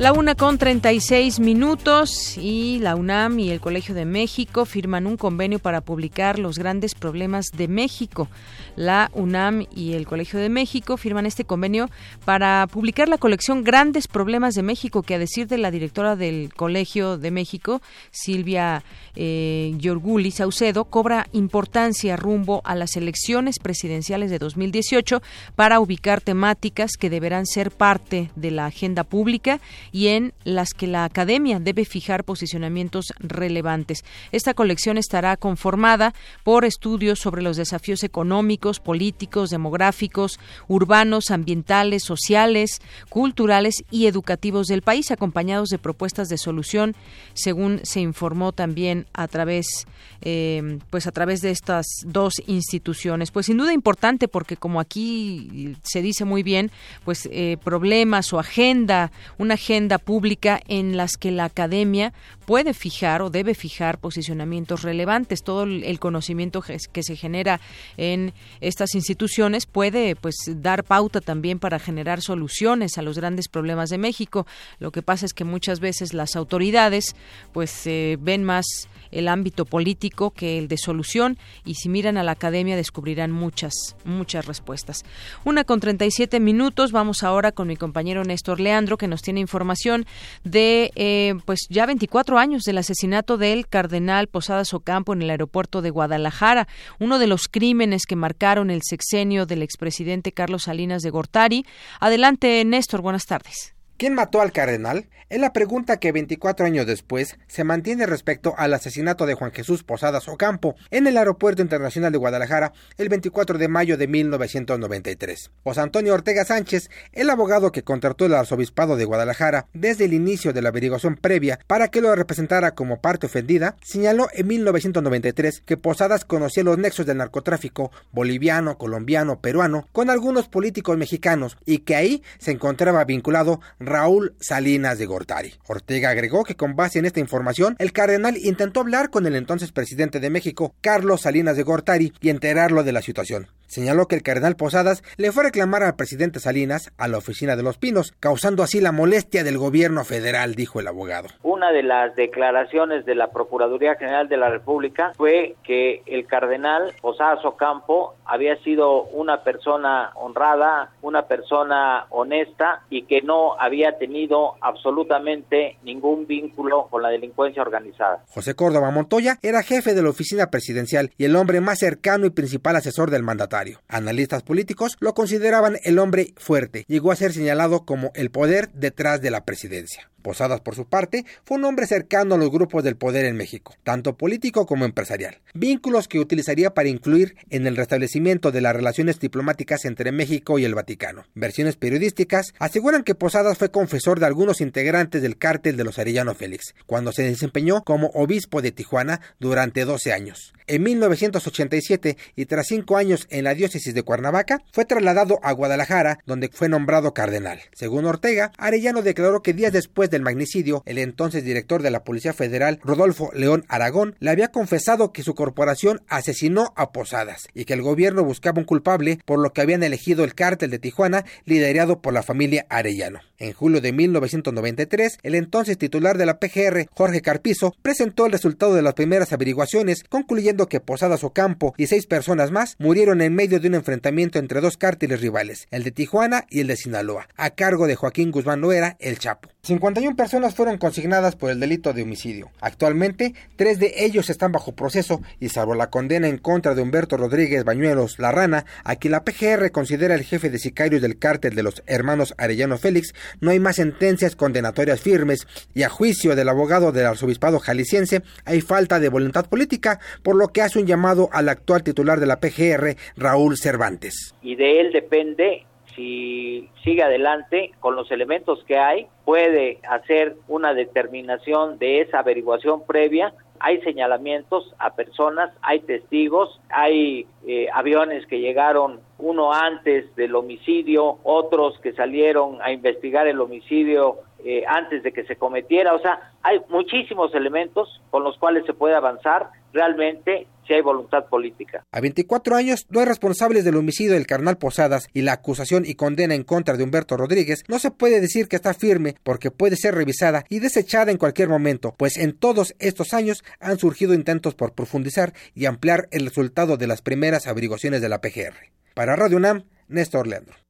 La una con 36 minutos y la UNAM y el Colegio de México firman un convenio para publicar los grandes problemas de México. La UNAM y el Colegio de México firman este convenio para publicar la colección Grandes Problemas de México, que a decir de la directora del Colegio de México, Silvia eh, Yorguli Saucedo, cobra importancia rumbo a las elecciones presidenciales de 2018 para ubicar temáticas que deberán ser parte de la agenda pública y en las que la academia debe fijar posicionamientos relevantes. Esta colección estará conformada por estudios sobre los desafíos económicos, políticos, demográficos, urbanos, ambientales, sociales, culturales y educativos del país, acompañados de propuestas de solución, según se informó también a través, eh, pues a través de estas dos instituciones. Pues sin duda importante porque como aquí se dice muy bien, pues eh, problemas o agenda, una agenda pública en las que la academia puede fijar o debe fijar posicionamientos relevantes. Todo el conocimiento que se genera en estas instituciones puede pues dar pauta también para generar soluciones a los grandes problemas de México. Lo que pasa es que muchas veces las autoridades pues eh, ven más el ámbito político que el de solución y si miran a la academia descubrirán muchas, muchas respuestas. Una con 37 minutos, vamos ahora con mi compañero Néstor Leandro que nos tiene información de eh, pues ya 24 años del asesinato del cardenal Posadas Ocampo en el aeropuerto de Guadalajara, uno de los crímenes que marcaron el sexenio del expresidente Carlos Salinas de Gortari. Adelante, Néstor, buenas tardes.
¿Quién mató al cardenal? Es la pregunta que 24 años después se mantiene respecto al asesinato de Juan Jesús Posadas Ocampo en el Aeropuerto Internacional de Guadalajara el 24 de mayo de 1993. José Antonio Ortega Sánchez, el abogado que contrató el arzobispado de Guadalajara desde el inicio de la averiguación previa para que lo representara como parte ofendida, señaló en 1993 que Posadas conocía los nexos del narcotráfico boliviano, colombiano, peruano con algunos políticos mexicanos y que ahí se encontraba vinculado Raúl Salinas de Gortari. Ortega agregó que con base en esta información, el cardenal intentó hablar con el entonces presidente de México, Carlos Salinas de Gortari, y enterarlo de la situación. Señaló que el cardenal Posadas le fue a reclamar al presidente Salinas a la oficina de los Pinos, causando así la molestia del gobierno federal, dijo el abogado.
Una de las declaraciones de la Procuraduría General de la República fue que el cardenal Posadas Ocampo había sido una persona honrada, una persona honesta y que no había tenido absolutamente ningún vínculo con la delincuencia organizada.
José Córdoba Montoya era jefe de la oficina presidencial y el hombre más cercano y principal asesor del mandatario. Analistas políticos lo consideraban el hombre fuerte. Llegó a ser señalado como el poder detrás de la presidencia. Posadas, por su parte, fue un hombre cercano a los grupos del poder en México, tanto político como empresarial, vínculos que utilizaría para influir en el restablecimiento de las relaciones diplomáticas entre México y el Vaticano. Versiones periodísticas aseguran que Posadas fue confesor de algunos integrantes del cártel de los Arellano Félix, cuando se desempeñó como obispo de Tijuana durante 12 años. En 1987 y tras cinco años en la diócesis de Cuernavaca, fue trasladado a Guadalajara, donde fue nombrado cardenal. Según Ortega, Arellano declaró que días después del magnicidio, el entonces director de la Policía Federal, Rodolfo León Aragón, le había confesado que su corporación asesinó a Posadas y que el gobierno buscaba un culpable por lo que habían elegido el cártel de Tijuana liderado por la familia Arellano. En julio de 1993, el entonces titular de la PGR, Jorge Carpizo, presentó el resultado de las primeras averiguaciones, concluyendo que Posadas Ocampo y seis personas más murieron en medio de un enfrentamiento entre dos cárteles rivales, el de Tijuana y el de Sinaloa, a cargo de Joaquín Guzmán Loera, el Chapo. 51 personas fueron consignadas por el delito de homicidio. Actualmente, tres de ellos están bajo proceso y salvo la condena en contra de Humberto Rodríguez Bañuelos La Rana, a quien la PGR considera el jefe de sicarios del cártel de los hermanos Arellano Félix, no hay más sentencias condenatorias firmes y a juicio del abogado del arzobispado jalisciense hay falta de voluntad política, por lo que hace un llamado al actual titular de la PGR, Raúl Cervantes.
Y de él depende si sigue adelante con los elementos que hay, puede hacer una determinación de esa averiguación previa. Hay señalamientos a personas, hay testigos, hay eh, aviones que llegaron uno antes del homicidio, otros que salieron a investigar el homicidio eh, antes de que se cometiera. O sea, hay muchísimos elementos con los cuales se puede avanzar realmente si hay voluntad política.
A 24 años, dos responsables del homicidio del carnal Posadas y la acusación y condena en contra de Humberto Rodríguez no se puede decir que está firme porque puede ser revisada y desechada en cualquier momento, pues en todos estos años han surgido intentos por profundizar y ampliar el resultado de las primeras averiguaciones de la PGR. Para Radio UNAM, Néstor Leandro.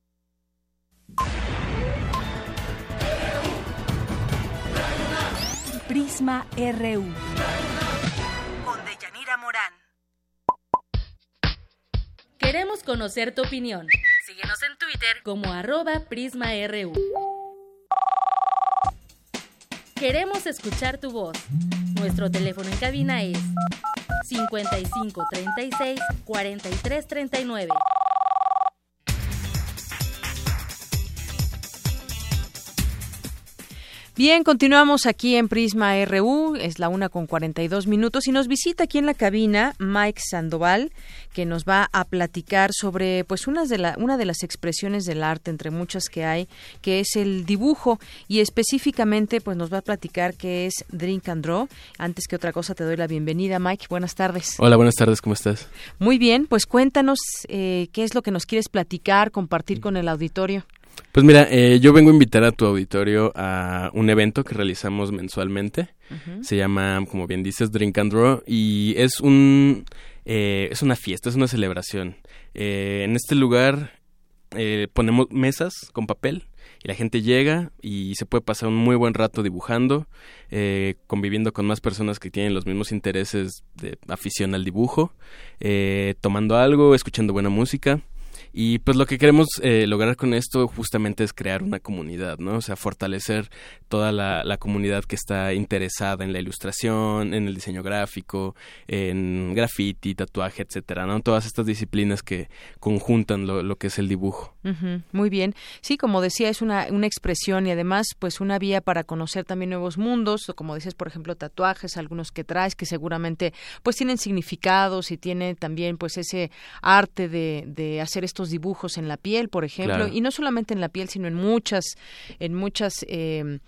Prisma RU.
Queremos conocer tu opinión. Síguenos en Twitter como arroba PrismaRU. Queremos escuchar tu voz. Nuestro teléfono en cabina es 55 36
Bien, continuamos aquí en Prisma RU, es la una con 42 minutos y nos visita aquí en la cabina Mike Sandoval, que nos va a platicar sobre pues una de, la, una de las expresiones del arte entre muchas que hay, que es el dibujo y específicamente pues nos va a platicar qué es Drink and Draw. Antes que otra cosa te doy la bienvenida, Mike. Buenas tardes.
Hola, buenas tardes, ¿cómo estás?
Muy bien, pues cuéntanos eh, qué es lo que nos quieres platicar, compartir con el auditorio.
Pues mira, eh, yo vengo a invitar a tu auditorio a un evento que realizamos mensualmente. Se llama, como bien dices, Drink and Draw y es un eh, es una fiesta, es una celebración. Eh, en este lugar ponemos mesas con papel y la gente llega y se puede pasar un muy buen rato dibujando, conviviendo con más personas que tienen los mismos intereses de afición al dibujo, tomando algo, escuchando buena música. Y pues lo que queremos eh, lograr con esto justamente es crear una comunidad, ¿no? O sea, fortalecer toda la, comunidad que está interesada en la ilustración, en el diseño gráfico, en graffiti, tatuaje, etcétera, ¿no? Todas estas disciplinas que conjuntan lo, que es el dibujo.
Muy bien. Sí, como decía, es una, una expresión y además, pues una vía para conocer también nuevos mundos, o como dices, por ejemplo, tatuajes, algunos que traes que seguramente pues tienen significados y tiene también pues ese arte de, de hacer estos dibujos en la piel, por ejemplo, y no solamente en la piel, sino en muchas, en muchas, em,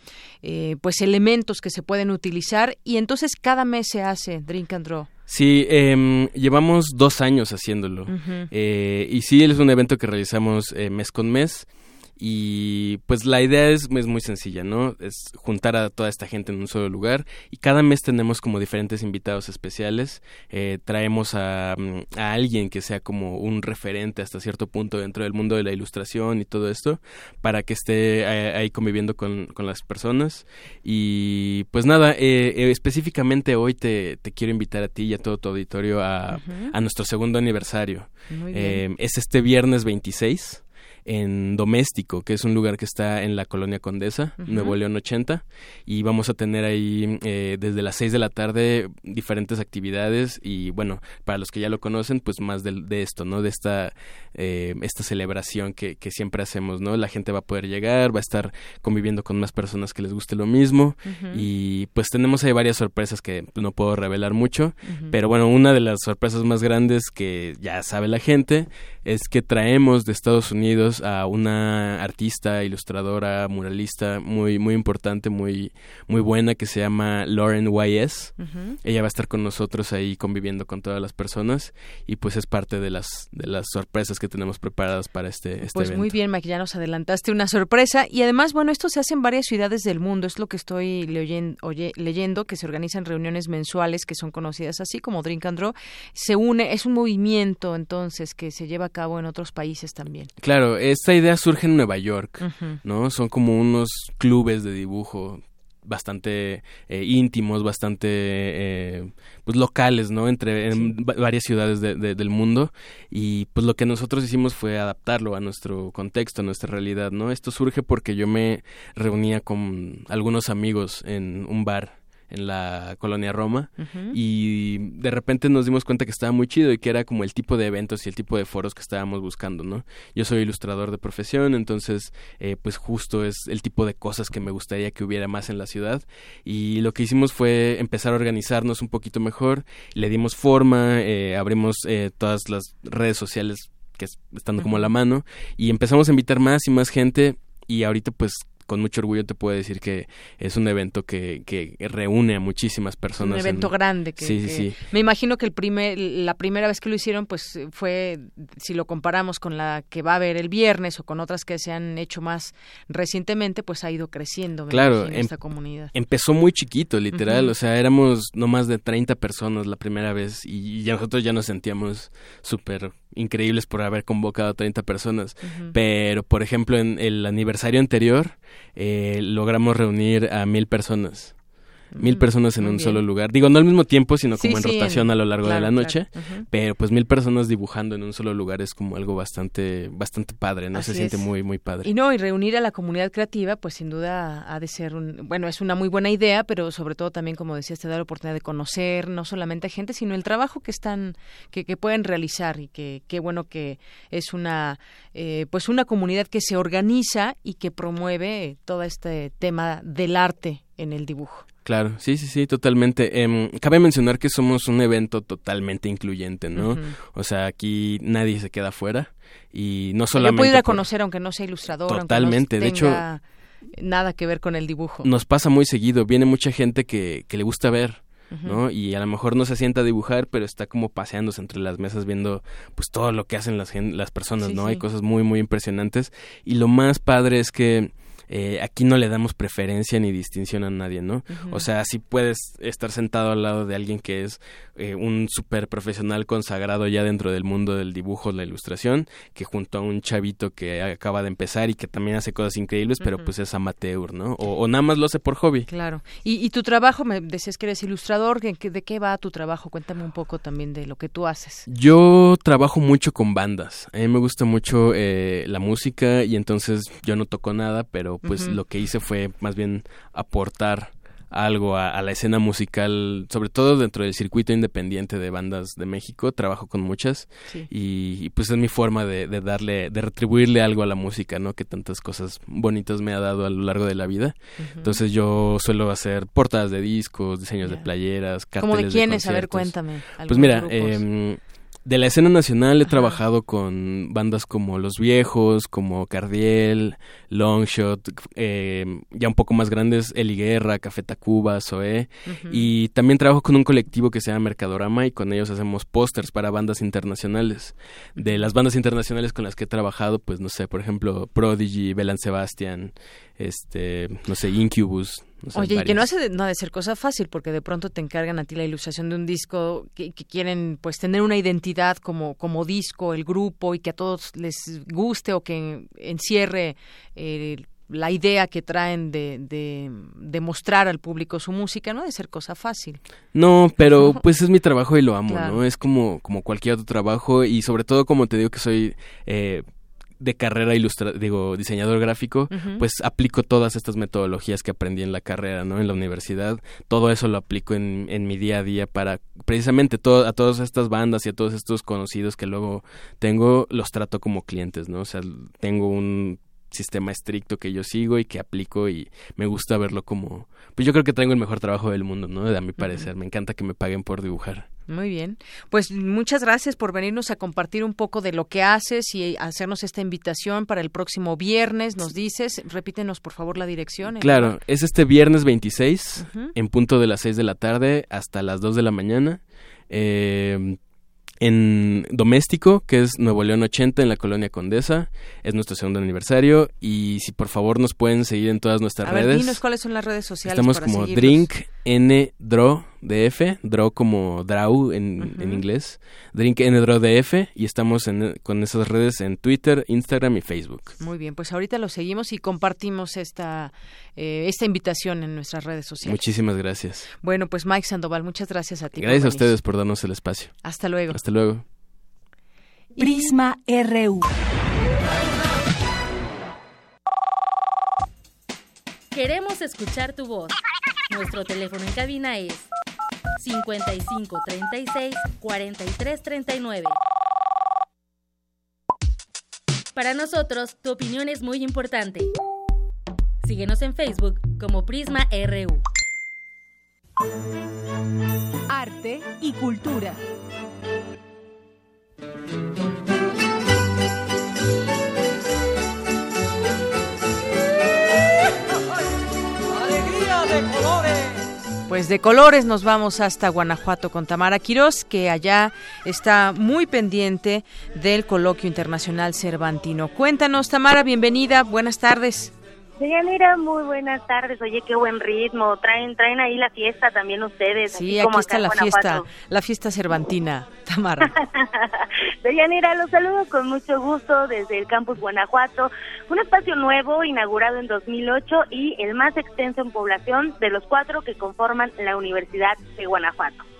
eh, pues elementos que se pueden utilizar. Y entonces cada mes se hace Drink and Draw.
Sí, em, llevamos dos años haciéndolo. Eh, y sí, es un evento que realizamos eh, mes con mes. Y pues la idea es, es, muy sencilla, ¿no? Es juntar a toda esta gente en un solo lugar y cada mes tenemos como diferentes invitados especiales. Eh, traemos a, mm, a, alguien que sea como un referente hasta cierto punto dentro del mundo de la ilustración y todo esto para que esté ahí conviviendo con, con las personas. Y pues nada, eh, eh específicamente hoy te, te, quiero invitar a ti y a todo tu auditorio a, a nuestro segundo aniversario. Eh, es este viernes 26 en Doméstico, que es un lugar que está en la colonia Condesa, Nuevo León 80, y vamos a tener ahí eh, desde las 6 de la tarde diferentes actividades y bueno, para los que ya lo conocen, pues más de, de esto, ¿no? De esta, eh, esta celebración que, que, siempre hacemos, ¿no? La gente va a poder llegar, va a estar conviviendo con más personas que les guste lo mismo y pues tenemos ahí varias sorpresas que no puedo revelar mucho, pero bueno, una de las sorpresas más grandes que ya sabe la gente es que traemos de Estados Unidos a una artista, ilustradora, muralista muy muy importante, muy muy buena que se llama Lauren Y.S. Ella va a estar con nosotros ahí conviviendo con todas las personas y pues es parte de las de las sorpresas que tenemos preparadas para este este
Pues muy bien, Mike, ya nos adelantaste una sorpresa y además, bueno, esto se hace en varias ciudades del mundo, es lo que estoy leyendo, que se organizan reuniones mensuales que son conocidas así como Drink and Draw. Se une, es un movimiento entonces que se lleva a cabo en otros países también.
Claro, esta idea surge en Nueva York, ¿no? Son como unos clubes de dibujo bastante eh, íntimos, bastante eh, pues locales, ¿no? Entre en varias ciudades del mundo y pues lo que nosotros hicimos fue adaptarlo a nuestro contexto, a nuestra realidad, ¿no? Esto surge porque yo me reunía con algunos amigos en un bar en la colonia Roma y de repente nos dimos cuenta que estaba muy chido y que era como el tipo de eventos y el tipo de foros que estábamos buscando, ¿no? Yo soy ilustrador de profesión, entonces eh, pues justo es el tipo de cosas que me gustaría que hubiera más en la ciudad y lo que hicimos fue empezar a organizarnos un poquito mejor, le dimos forma, eh, abrimos eh, todas las redes sociales que están como a la mano y empezamos a invitar más y más gente y ahorita pues con mucho orgullo te puedo decir que es un evento que, que reúne a muchísimas personas.
Un evento grande. Que,
sí, sí, sí.
Me imagino que el primer, la primera vez que lo hicieron, pues fue, si lo comparamos con la que va a haber el viernes o con otras que se han hecho más recientemente, pues ha ido creciendo
claro,
esta comunidad.
Empezó muy chiquito, literal. O sea, éramos no más de 30 personas la primera vez y, ya nosotros ya nos sentíamos súper increíbles por haber convocado a 30 personas. Pero, por ejemplo, en el aniversario anterior, eh, logramos reunir a mil personas. Mil personas en un solo lugar. Digo, no al mismo tiempo, sino como en rotación a lo largo de la noche. Pero pues mil personas dibujando en un solo lugar es como algo bastante, bastante padre, ¿no? Se siente muy, muy padre.
Y no, y reunir a la comunidad creativa, pues sin duda ha de ser un, bueno, es una muy buena idea, pero sobre todo también, como decías, te da la oportunidad de conocer no solamente a gente, sino el trabajo que están, que, que pueden realizar y que qué bueno que es una, eh, pues una comunidad que se organiza y que promueve todo este tema del arte en el dibujo.
Claro, sí, sí, sí, totalmente. Em, cabe mencionar que somos un evento totalmente incluyente, ¿no? O sea, aquí nadie se queda fuera y no solamente... Yo
puedo ir a conocer aunque no sea ilustrador.
Totalmente,
aunque
no tenga
de hecho... Nada que ver con el dibujo.
Nos pasa muy seguido, viene mucha gente que, que le gusta ver, ¿no? Y a lo mejor no se sienta a dibujar, pero está como paseándose entre las mesas viendo pues todo lo que hacen las, las personas, ¿no? Hay cosas muy, muy impresionantes. Y lo más padre es que eh, aquí no le damos preferencia ni distinción a nadie, ¿no? O sea, sí puedes estar sentado al lado de alguien que es eh, un súper profesional consagrado ya dentro del mundo del dibujo, la ilustración, que junto a un chavito que acaba de empezar y que también hace cosas increíbles, pero pues es amateur, ¿no? O, nada más lo hace por hobby.
Claro. Y, tu trabajo, me decías que eres ilustrador, ¿de qué va tu trabajo? Cuéntame un poco también de lo que tú haces.
Yo trabajo mucho con bandas. A mí me gusta mucho eh, la música y entonces yo no toco nada, pero pues lo que hice fue más bien aportar algo a, la escena musical, sobre todo dentro del circuito independiente de bandas de México, trabajo con muchas y, pues es mi forma de, darle, de retribuirle algo a la música, ¿no? Que tantas cosas bonitas me ha dado a lo largo de la vida. Entonces yo suelo hacer portadas de discos, diseños de playeras, carteles
¿Cómo de quiénes? a ver, cuéntame.
Pues mira, eh, de la escena nacional he trabajado con bandas como Los Viejos, como Cardiel, Longshot, eh, ya un poco más grandes, Eli Guerra, Café Tacuba, Zoé. Y también trabajo con un colectivo que se llama Mercadorama y con ellos hacemos pósters para bandas internacionales. De las bandas internacionales con las que he trabajado, pues no sé, por ejemplo, Prodigy, Belan Sebastian, este, no sé, Incubus,
Oye, y que no hace de, no ha de ser cosa fácil, porque de pronto te encargan a ti la ilustración de un disco que, quieren pues tener una identidad como, como disco, el grupo, y que a todos les guste o que encierre eh, la idea que traen de, de, mostrar al público su música, no ha de ser cosa fácil.
No, pero pues es mi trabajo y lo amo, ¿no? Es como, como cualquier otro trabajo y sobre todo como te digo que soy eh, de carrera ilustra digo diseñador gráfico pues aplico todas estas metodologías que aprendí en la carrera no en la universidad todo eso lo aplico en, en mi día a día para precisamente todo, a todas estas bandas y a todos estos conocidos que luego tengo los trato como clientes no o sea tengo un sistema estricto que yo sigo y que aplico y me gusta verlo como pues yo creo que tengo el mejor trabajo del mundo no a mi parecer me encanta que me paguen por dibujar
muy bien. Pues muchas gracias por venirnos a compartir un poco de lo que haces y hacernos esta invitación para el próximo viernes, nos dices. Repítenos, por favor, la dirección.
Claro, es este viernes 26, en punto de las 6 de la tarde hasta las 2 de la mañana. Eh, en Doméstico, que es Nuevo León 80 en la colonia Condesa. Es nuestro segundo aniversario. Y si por favor nos pueden seguir en todas nuestras
a
redes.
Ver, dinos cuáles son las redes sociales.
Estamos como Drink N Draw DF, Draw como Draw en, en inglés. Drink N Draw DF. Y estamos en, con esas redes en Twitter, Instagram y Facebook.
Muy bien, pues ahorita lo seguimos y compartimos esta, eh, esta invitación en nuestras redes sociales.
Muchísimas gracias.
Bueno, pues Mike Sandoval, muchas gracias a ti.
Gracias a ustedes por darnos el espacio.
Hasta luego.
Hasta luego.
Prisma RU.
Queremos escuchar tu voz. Nuestro teléfono en cabina es 55 36 43 39. Para nosotros, tu opinión es muy importante. Síguenos en Facebook como Prisma RU.
Arte y cultura.
Pues de colores nos vamos hasta Guanajuato con Tamara Quirós, que allá está muy pendiente del coloquio internacional cervantino. Cuéntanos, Tamara, bienvenida, buenas tardes.
Deyanira, muy buenas tardes. Oye, qué buen ritmo. Traen traen ahí la fiesta también ustedes.
Sí, aquí está la fiesta, la fiesta cervantina, <laughs> Tamara.
Deyanira, los saludo con mucho gusto desde el campus Guanajuato, un espacio nuevo inaugurado en 2008 y el más extenso en población de los cuatro que conforman la Universidad de Guanajuato.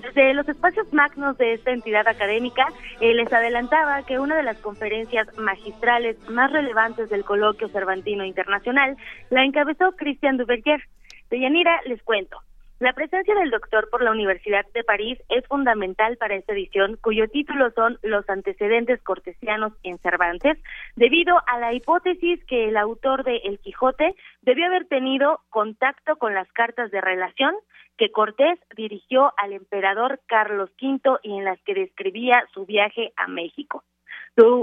Desde los espacios magnos de esta entidad académica, eh, les adelantaba que una de las conferencias magistrales más relevantes del coloquio Cervantino Internacional la encabezó Cristian Duverger. De Yanira les cuento. La presencia del doctor por la Universidad de París es fundamental para esta edición, cuyo título son Los antecedentes cortesianos en Cervantes, debido a la hipótesis que el autor de El Quijote debió haber tenido contacto con las cartas de relación que Cortés dirigió al emperador Carlos V y en las que describía su viaje a México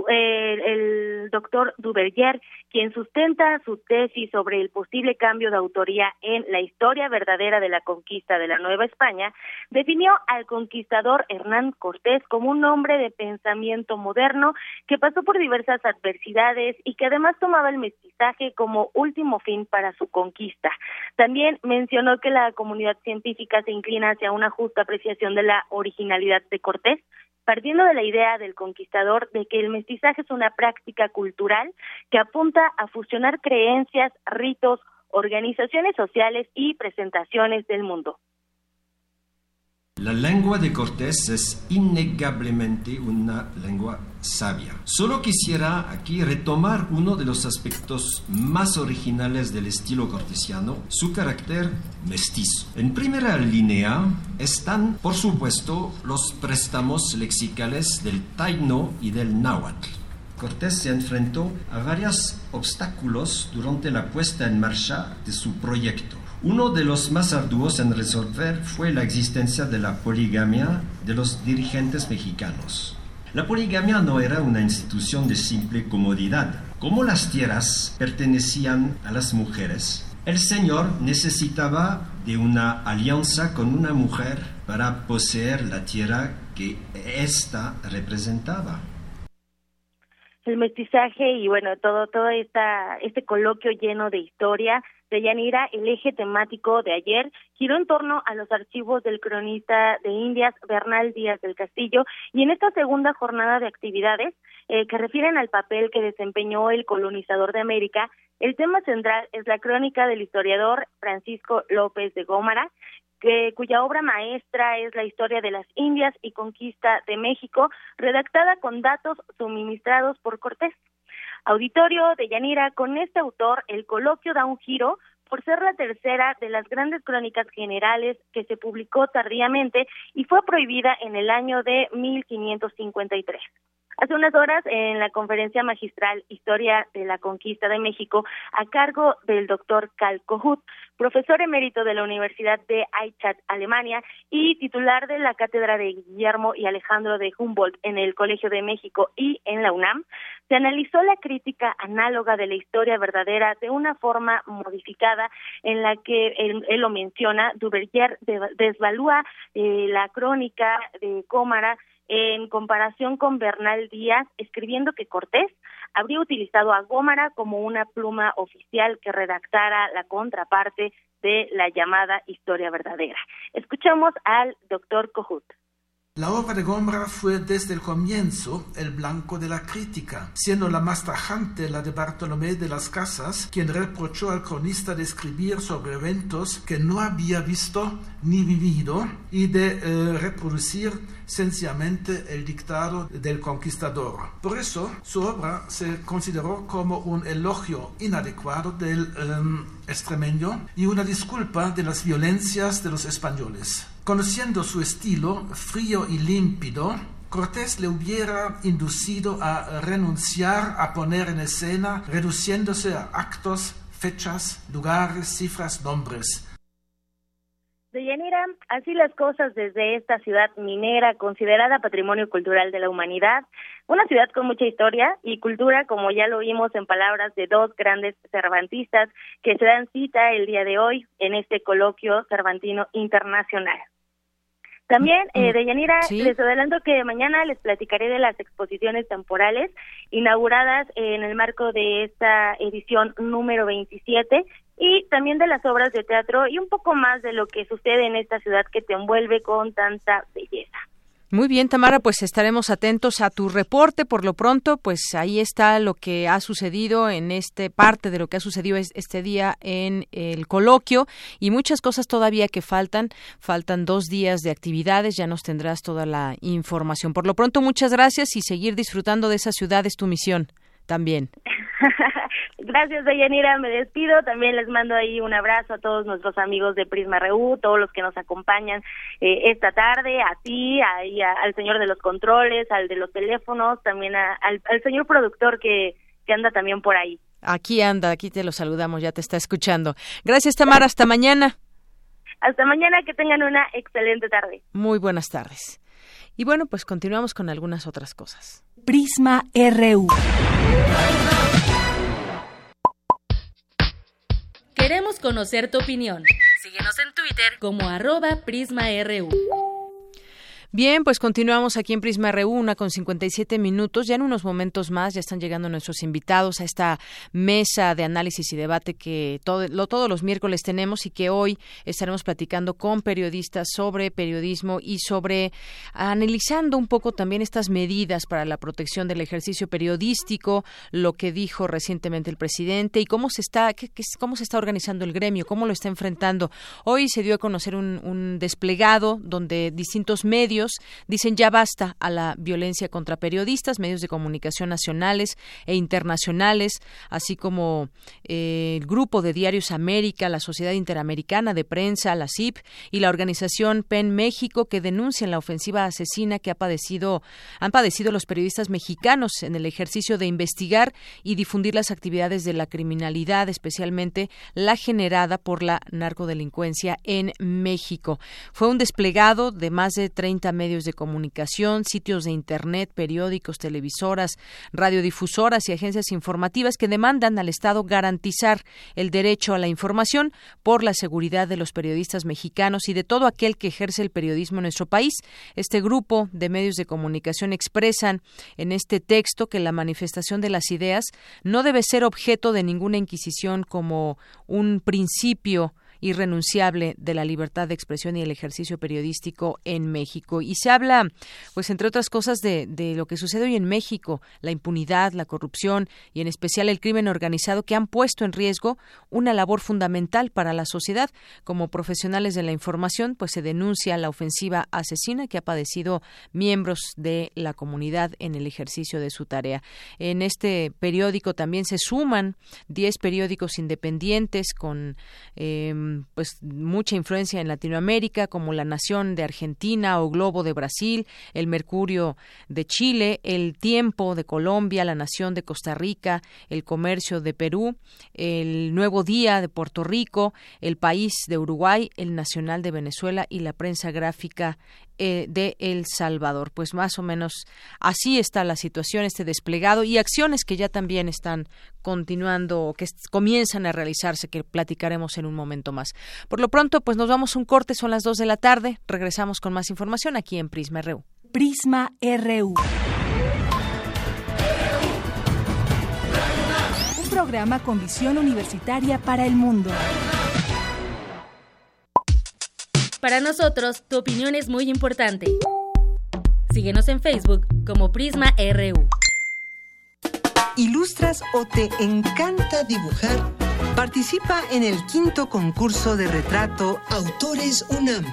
el doctor Duverger, quien sustenta su tesis sobre el posible cambio de autoría en la historia verdadera de la conquista de la Nueva España, definió al conquistador Hernán Cortés como un hombre de pensamiento moderno que pasó por diversas adversidades y que además tomaba el mestizaje como último fin para su conquista. También mencionó que la comunidad científica se inclina hacia una justa apreciación de la originalidad de Cortés, partiendo de la idea del conquistador de que el mestizaje es una práctica cultural que apunta a fusionar creencias, ritos, organizaciones sociales y presentaciones del mundo.
La lengua de Cortés es innegablemente una lengua sabia. Solo quisiera aquí retomar uno de los aspectos más originales del estilo cortesiano, su carácter mestizo. En primera línea están, por supuesto, los préstamos lexicales del taino y del náhuatl. Cortés se enfrentó a varios obstáculos durante la puesta en marcha de su proyecto. Uno de los más arduos en resolver fue la existencia de la poligamia de los dirigentes mexicanos. La poligamia no era una institución de simple comodidad. Como las tierras pertenecían a las mujeres, el señor necesitaba de una alianza con una mujer para poseer la tierra que ésta representaba
el mestizaje y bueno todo todo esta este coloquio lleno de historia de Yanira, el eje temático de ayer giró en torno a los archivos del cronista de Indias, Bernal Díaz del Castillo, y en esta segunda jornada de actividades eh, que refieren al papel que desempeñó el colonizador de América, el tema central es la crónica del historiador Francisco López de Gómara, que, cuya obra maestra es la historia de las Indias y conquista de México, redactada con datos suministrados por Cortés. Auditorio de Yanira, con este autor el coloquio da un giro por ser la tercera de las grandes crónicas generales que se publicó tardíamente y fue prohibida en el año de 1553. Hace unas horas, en la conferencia magistral Historia de la Conquista de México, a cargo del doctor Cal Kohut, profesor emérito de la Universidad de Eichstätt, Alemania, y titular de la cátedra de Guillermo y Alejandro de Humboldt en el Colegio de México y en la UNAM, se analizó la crítica análoga de la historia verdadera de una forma modificada en la que él, lo menciona, Duverger desvalúa eh, la crónica de Cómara en comparación con Bernal Díaz, escribiendo que Cortés habría utilizado a Gómara como una pluma oficial que redactara la contraparte de la llamada historia verdadera. Escuchamos al doctor Cojut.
La obra de Gómara fue desde el comienzo el blanco de la crítica, siendo la más tajante la de Bartolomé de las Casas, quien reprochó al cronista de escribir sobre eventos que no había visto ni vivido y de eh, reproducir sencillamente el dictado del conquistador. Por eso su obra se consideró como un elogio inadecuado del em, extremeño y una disculpa de las violencias de los españoles. Conociendo su estilo frío y límpido, Cortés le hubiera inducido a renunciar a poner en escena, reduciéndose a actos, fechas, lugares, cifras, nombres.
De Yanira, así las cosas desde esta ciudad minera considerada patrimonio cultural de la humanidad, una ciudad con mucha historia y cultura, como ya lo vimos en palabras de dos grandes cervantistas que se dan cita el día de hoy en este coloquio cervantino internacional. También, eh,
Mm,
Deyanira,
sí.
les adelanto que mañana les platicaré de las exposiciones temporales inauguradas en el marco de esta edición número 27 y también de las obras de teatro y un poco más de lo que sucede en esta ciudad que te envuelve con tanta belleza.
Muy bien, Tamara, pues estaremos atentos a tu reporte. Por lo pronto, pues ahí está lo que ha sucedido en este parte de lo que ha sucedido es- este día en el coloquio y muchas cosas todavía que faltan. Faltan dos días de actividades, ya nos tendrás toda la información. Por lo pronto, muchas gracias y seguir disfrutando de esa ciudad es tu misión también. <laughs>
Gracias, Deyanira, me despido. También les mando ahí un abrazo a todos nuestros amigos de Prisma RU, todos los que nos acompañan eh, esta tarde, a ti, a- y a- al señor de los controles, al de los teléfonos, también a- al, al señor productor que, que anda también por ahí.
Aquí anda, aquí te lo saludamos, ya te está escuchando. Gracias, Tamara, hasta mañana.
Hasta mañana, que tengan una excelente tarde.
Muy buenas tardes. Y bueno, pues continuamos con algunas otras cosas.
Prisma RU.
Queremos conocer tu opinión. Síguenos en Twitter como arroba PrismaRU.
Bien, pues continuamos aquí en Prisma RU, una con 57 minutos. Ya en unos momentos más ya están llegando nuestros invitados a esta mesa de análisis y debate que todo, lo- todos los miércoles tenemos y que hoy estaremos platicando con periodistas sobre periodismo y sobre analizando un poco también estas medidas para la protección del ejercicio periodístico, lo que dijo recientemente el presidente y cómo se está, qué- qué- cómo se está organizando el gremio, cómo lo está enfrentando. Hoy se dio a conocer un, un desplegado donde distintos medios dicen ya basta a la violencia contra periodistas, medios de comunicación nacionales e internacionales, así como eh, el Grupo de Diarios América, la Sociedad Interamericana de Prensa, la CIP y la organización PEN México que denuncian la ofensiva asesina que ha padecido, han padecido los periodistas mexicanos en el ejercicio de investigar y difundir las actividades de la criminalidad, especialmente la generada por la narcodelincuencia en México. Fue un desplegado de más de 30 medios de comunicación, sitios de Internet, periódicos, televisoras, radiodifusoras y agencias informativas que demandan al Estado garantizar el derecho a la información por la seguridad de los periodistas mexicanos y de todo aquel que ejerce el periodismo en nuestro país. Este grupo de medios de comunicación expresan en este texto que la manifestación de las ideas no debe ser objeto de ninguna inquisición como un principio irrenunciable de la libertad de expresión y el ejercicio periodístico en México. Y se habla, pues, entre otras cosas, de, de lo que sucede hoy en México, la impunidad, la corrupción y en especial el crimen organizado que han puesto en riesgo una labor fundamental para la sociedad. Como profesionales de la información, pues se denuncia la ofensiva asesina que ha padecido miembros de la comunidad en el ejercicio de su tarea. En este periódico también se suman 10 periódicos independientes con eh, pues mucha influencia en Latinoamérica como La Nación de Argentina o Globo de Brasil, El Mercurio de Chile, El Tiempo de Colombia, La Nación de Costa Rica, El Comercio de Perú, El Nuevo Día de Puerto Rico, El País de Uruguay, El Nacional de Venezuela y la prensa gráfica eh, de El Salvador. Pues más o menos así está la situación, este desplegado y acciones que ya también están continuando que comienzan a realizarse, que platicaremos en un momento más. Por lo pronto, pues nos vamos un corte, son las 2 de la tarde. Regresamos con más información aquí en Prisma RU.
Prisma RU. Un programa con visión universitaria para el mundo.
Para nosotros, tu opinión es muy importante. Síguenos en Facebook como Prisma RU.
¿Ilustras o te encanta dibujar? Participa en el quinto concurso de retrato Autores UNAM.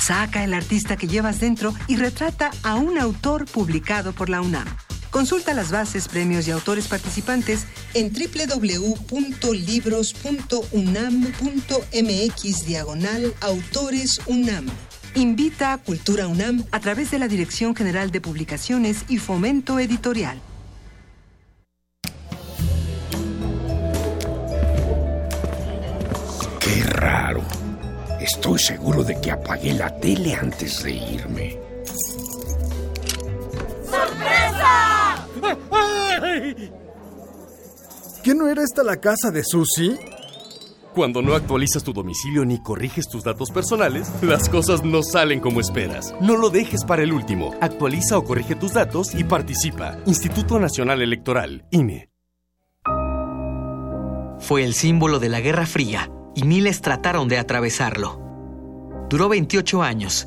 Saca el artista que llevas dentro y retrata a un autor publicado por la UNAM. Consulta las bases, premios y autores participantes en www.libros.unam.mx diagonal Autores UNAM. Invita a Cultura UNAM a través de la Dirección General de Publicaciones y Fomento Editorial.
Qué raro. Estoy seguro de que apagué la tele antes de irme.
¿Qué no era esta la casa de Susie?
Cuando no actualizas tu domicilio ni corriges tus datos personales, las cosas no salen como esperas. No lo dejes para el último. Actualiza o corrige tus datos y participa. Instituto Nacional Electoral, INE.
Fue el símbolo de la Guerra Fría y miles trataron de atravesarlo. Duró 28 años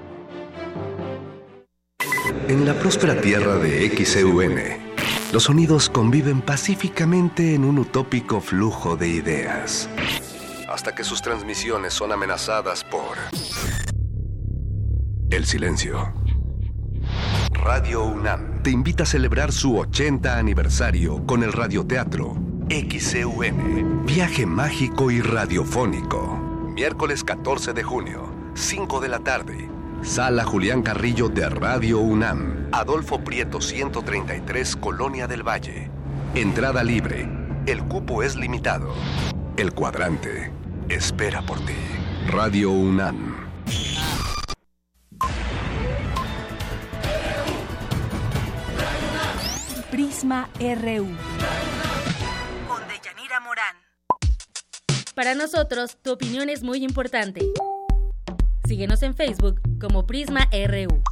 En la próspera tierra de XEUN, los sonidos conviven pacíficamente en un utópico flujo de ideas. Hasta que sus transmisiones son amenazadas por el silencio. Radio UNAM te invita a celebrar su 80 aniversario con el radioteatro XEUN, Viaje Mágico y Radiofónico. Miércoles 14 de junio, 5 de la tarde Sala Julián Carrillo de Radio UNAM. Adolfo Prieto 133, Colonia del Valle. Entrada libre. El cupo es limitado. El cuadrante espera por ti. Radio UNAM.
Prisma RU.
Con Deyanira Morán. Para nosotros, tu opinión es muy importante. Síguenos en Facebook como Prisma RU.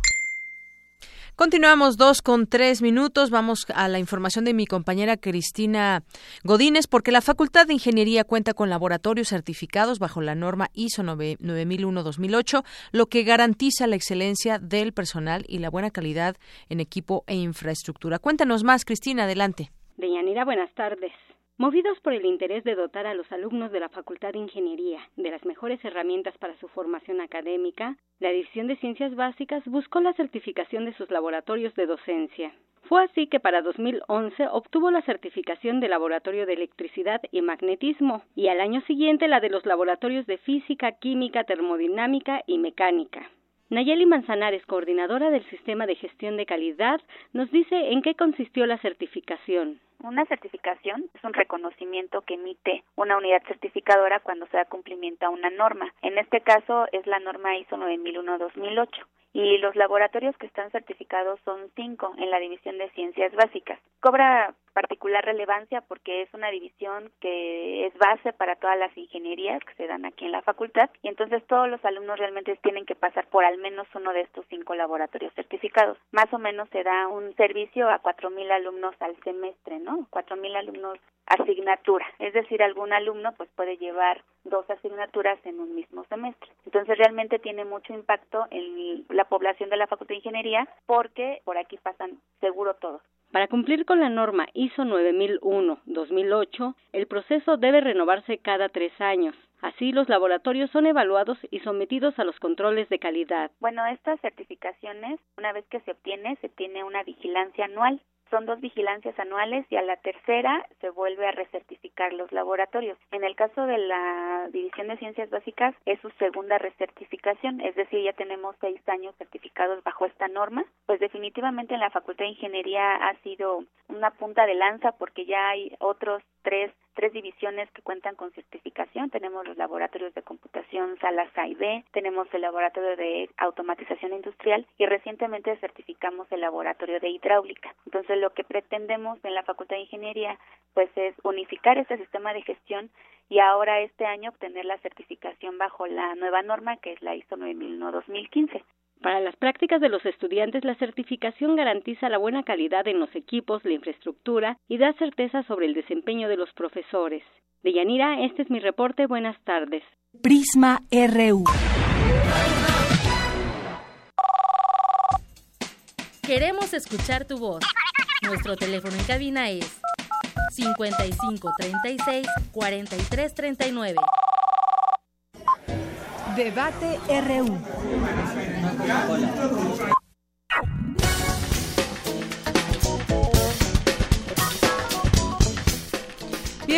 Continuamos dos con tres minutos. Vamos a la información de mi compañera Cristina Godínez, porque la Facultad de Ingeniería cuenta con laboratorios certificados bajo la norma ISO 9001-2008, lo que garantiza la excelencia del personal y la buena calidad en equipo e infraestructura. Cuéntanos más, Cristina, adelante.
Deyanira, buenas tardes. Movidos por el interés de dotar a los alumnos de la Facultad de Ingeniería de las mejores herramientas para su formación académica, la División de Ciencias Básicas buscó la certificación de sus laboratorios de docencia. Fue así que para 2011 obtuvo la certificación de Laboratorio de Electricidad y Magnetismo y al año siguiente la de los laboratorios de Física, Química, Termodinámica y Mecánica. Nayeli Manzanares, coordinadora del Sistema de Gestión de Calidad, nos dice en qué consistió la certificación.
Una certificación es un reconocimiento que emite una unidad certificadora cuando se da cumplimiento a una norma. En este caso es la norma ISO 9001-2008 y los laboratorios que están certificados son cinco en la División de Ciencias Básicas. Cobra particular relevancia porque es una división que es base para todas las ingenierías que se dan aquí en la facultad y entonces todos los alumnos realmente tienen que pasar por al menos uno de estos cinco laboratorios certificados. Más o menos se da un servicio a cuatro mil alumnos al semestre, ¿no? Cuatro mil alumnos asignatura, es decir, algún alumno pues puede llevar dos asignaturas en un mismo semestre. Entonces realmente tiene mucho impacto en la población de la Facultad de Ingeniería porque por aquí pasan seguro todos.
Para cumplir con la norma ISO 9001-2008, el proceso debe renovarse cada tres años. Así, los laboratorios son evaluados y sometidos a los controles de calidad.
Bueno, estas certificaciones, una vez que se obtiene, se tiene una vigilancia anual son dos vigilancias anuales y a la tercera se vuelve a recertificar los laboratorios. En el caso de la División de Ciencias Básicas es su segunda recertificación, es decir, ya tenemos seis años certificados bajo esta norma. Pues definitivamente en la Facultad de Ingeniería ha sido una punta de lanza porque ya hay otros tres tres divisiones que cuentan con certificación. Tenemos los laboratorios de computación salas A y B, tenemos el laboratorio de automatización industrial y recientemente certificamos el laboratorio de hidráulica. Entonces, lo que pretendemos en la Facultad de Ingeniería pues es unificar este sistema de gestión y ahora este año obtener la certificación bajo la nueva norma que es la ISO 9001-2015.
Para las prácticas de los estudiantes, la certificación garantiza la buena calidad en los equipos, la infraestructura y da certeza sobre el desempeño de los profesores. De Yanira, este es mi reporte. Buenas tardes.
Prisma RU.
Queremos escuchar tu voz. Nuestro teléfono en cabina es 55 36 43 39.
Debate RU.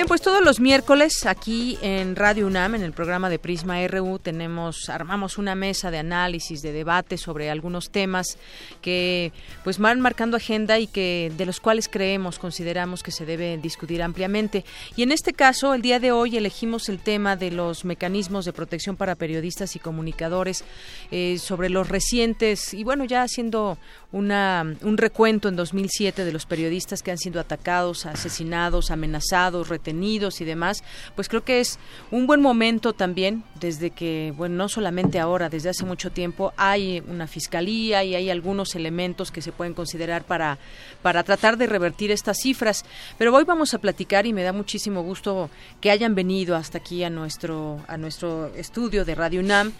Bien, pues todos los miércoles aquí en Radio UNAM, en el programa de Prisma RU, tenemos, armamos una mesa de análisis, de debate sobre algunos temas que pues van marcando agenda y que de los cuales creemos, consideramos que se debe discutir ampliamente. Y en este caso, el día de hoy elegimos el tema de los mecanismos de protección para periodistas y comunicadores eh, sobre los recientes y bueno, ya haciendo una, un recuento en 2007 de los periodistas que han sido atacados, asesinados, amenazados, retenidos y demás, pues creo que es un buen momento también, desde que, bueno, no solamente ahora, desde hace mucho tiempo hay una fiscalía y hay algunos elementos que se pueden considerar para, para tratar de revertir estas cifras. Pero hoy vamos a platicar y me da muchísimo gusto que hayan venido hasta aquí a nuestro, a nuestro estudio de Radio UNAM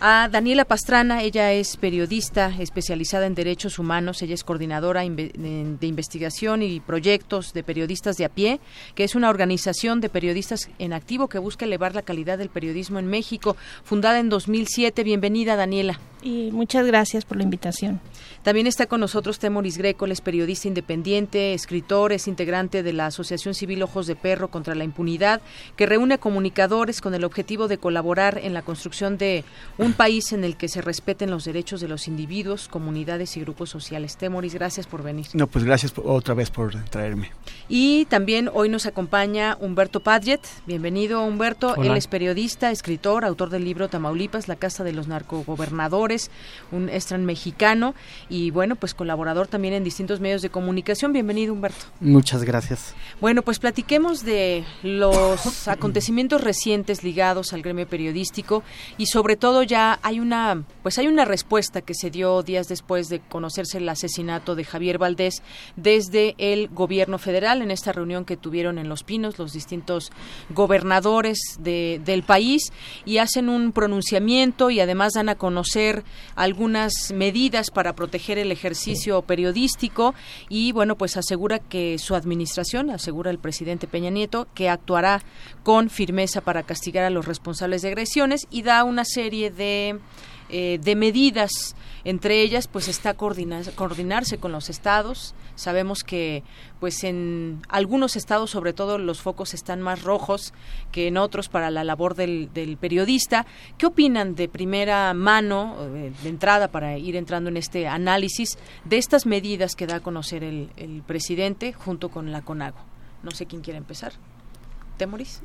a Daniela Pastrana. Ella es periodista especializada en derechos humanos. Ella es coordinadora de investigación y proyectos de periodistas de a pie, que es una organización de periodistas en activo que busca elevar la calidad del periodismo en México, fundada en 2007. Bienvenida, Daniela.
Y muchas gracias por la invitación.
También está con nosotros Temoris Greco, es periodista independiente, escritor, es integrante de la Asociación Civil Ojos de Perro contra la Impunidad, que reúne comunicadores con el objetivo de colaborar en la construcción de un país en el que se respeten los derechos de los individuos, comunidades y grupos sociales. Temoris, gracias por venir.
No, pues gracias otra vez por traerme.
Y también hoy nos acompaña Humberto Padget. Bienvenido, Humberto. Él es periodista, escritor, autor del libro Tamaulipas, la Casa de los Narcogobernadores, un estran mexicano y bueno, pues colaborador también en distintos medios de comunicación. Bienvenido, Humberto.
Muchas gracias.
Bueno, pues platiquemos de los <coughs> acontecimientos recientes ligados al gremio periodístico y sobre todo ya hay una pues hay una respuesta que se dio días después de conocerse el asesinato de Javier Valdés desde el gobierno federal en esta reunión que tuvieron en Los Pinos los distintos gobernadores de, del país y hacen un pronunciamiento y además dan a conocer algunas medidas para proteger el ejercicio periodístico y bueno, pues asegura que su administración, asegura el presidente Peña Nieto, que actuará con firmeza para castigar a los responsables de agresiones y da una serie de eh, de medidas. Entre ellas pues está coordinarse con los estados. Sabemos que pues en algunos estados sobre todo los focos están más rojos que en otros para la labor del, periodista. Qué opinan de primera mano eh, de entrada para ir entrando en este análisis de estas medidas que da a conocer el, presidente junto con la CONAGO no sé quién quiere empezar. Temoris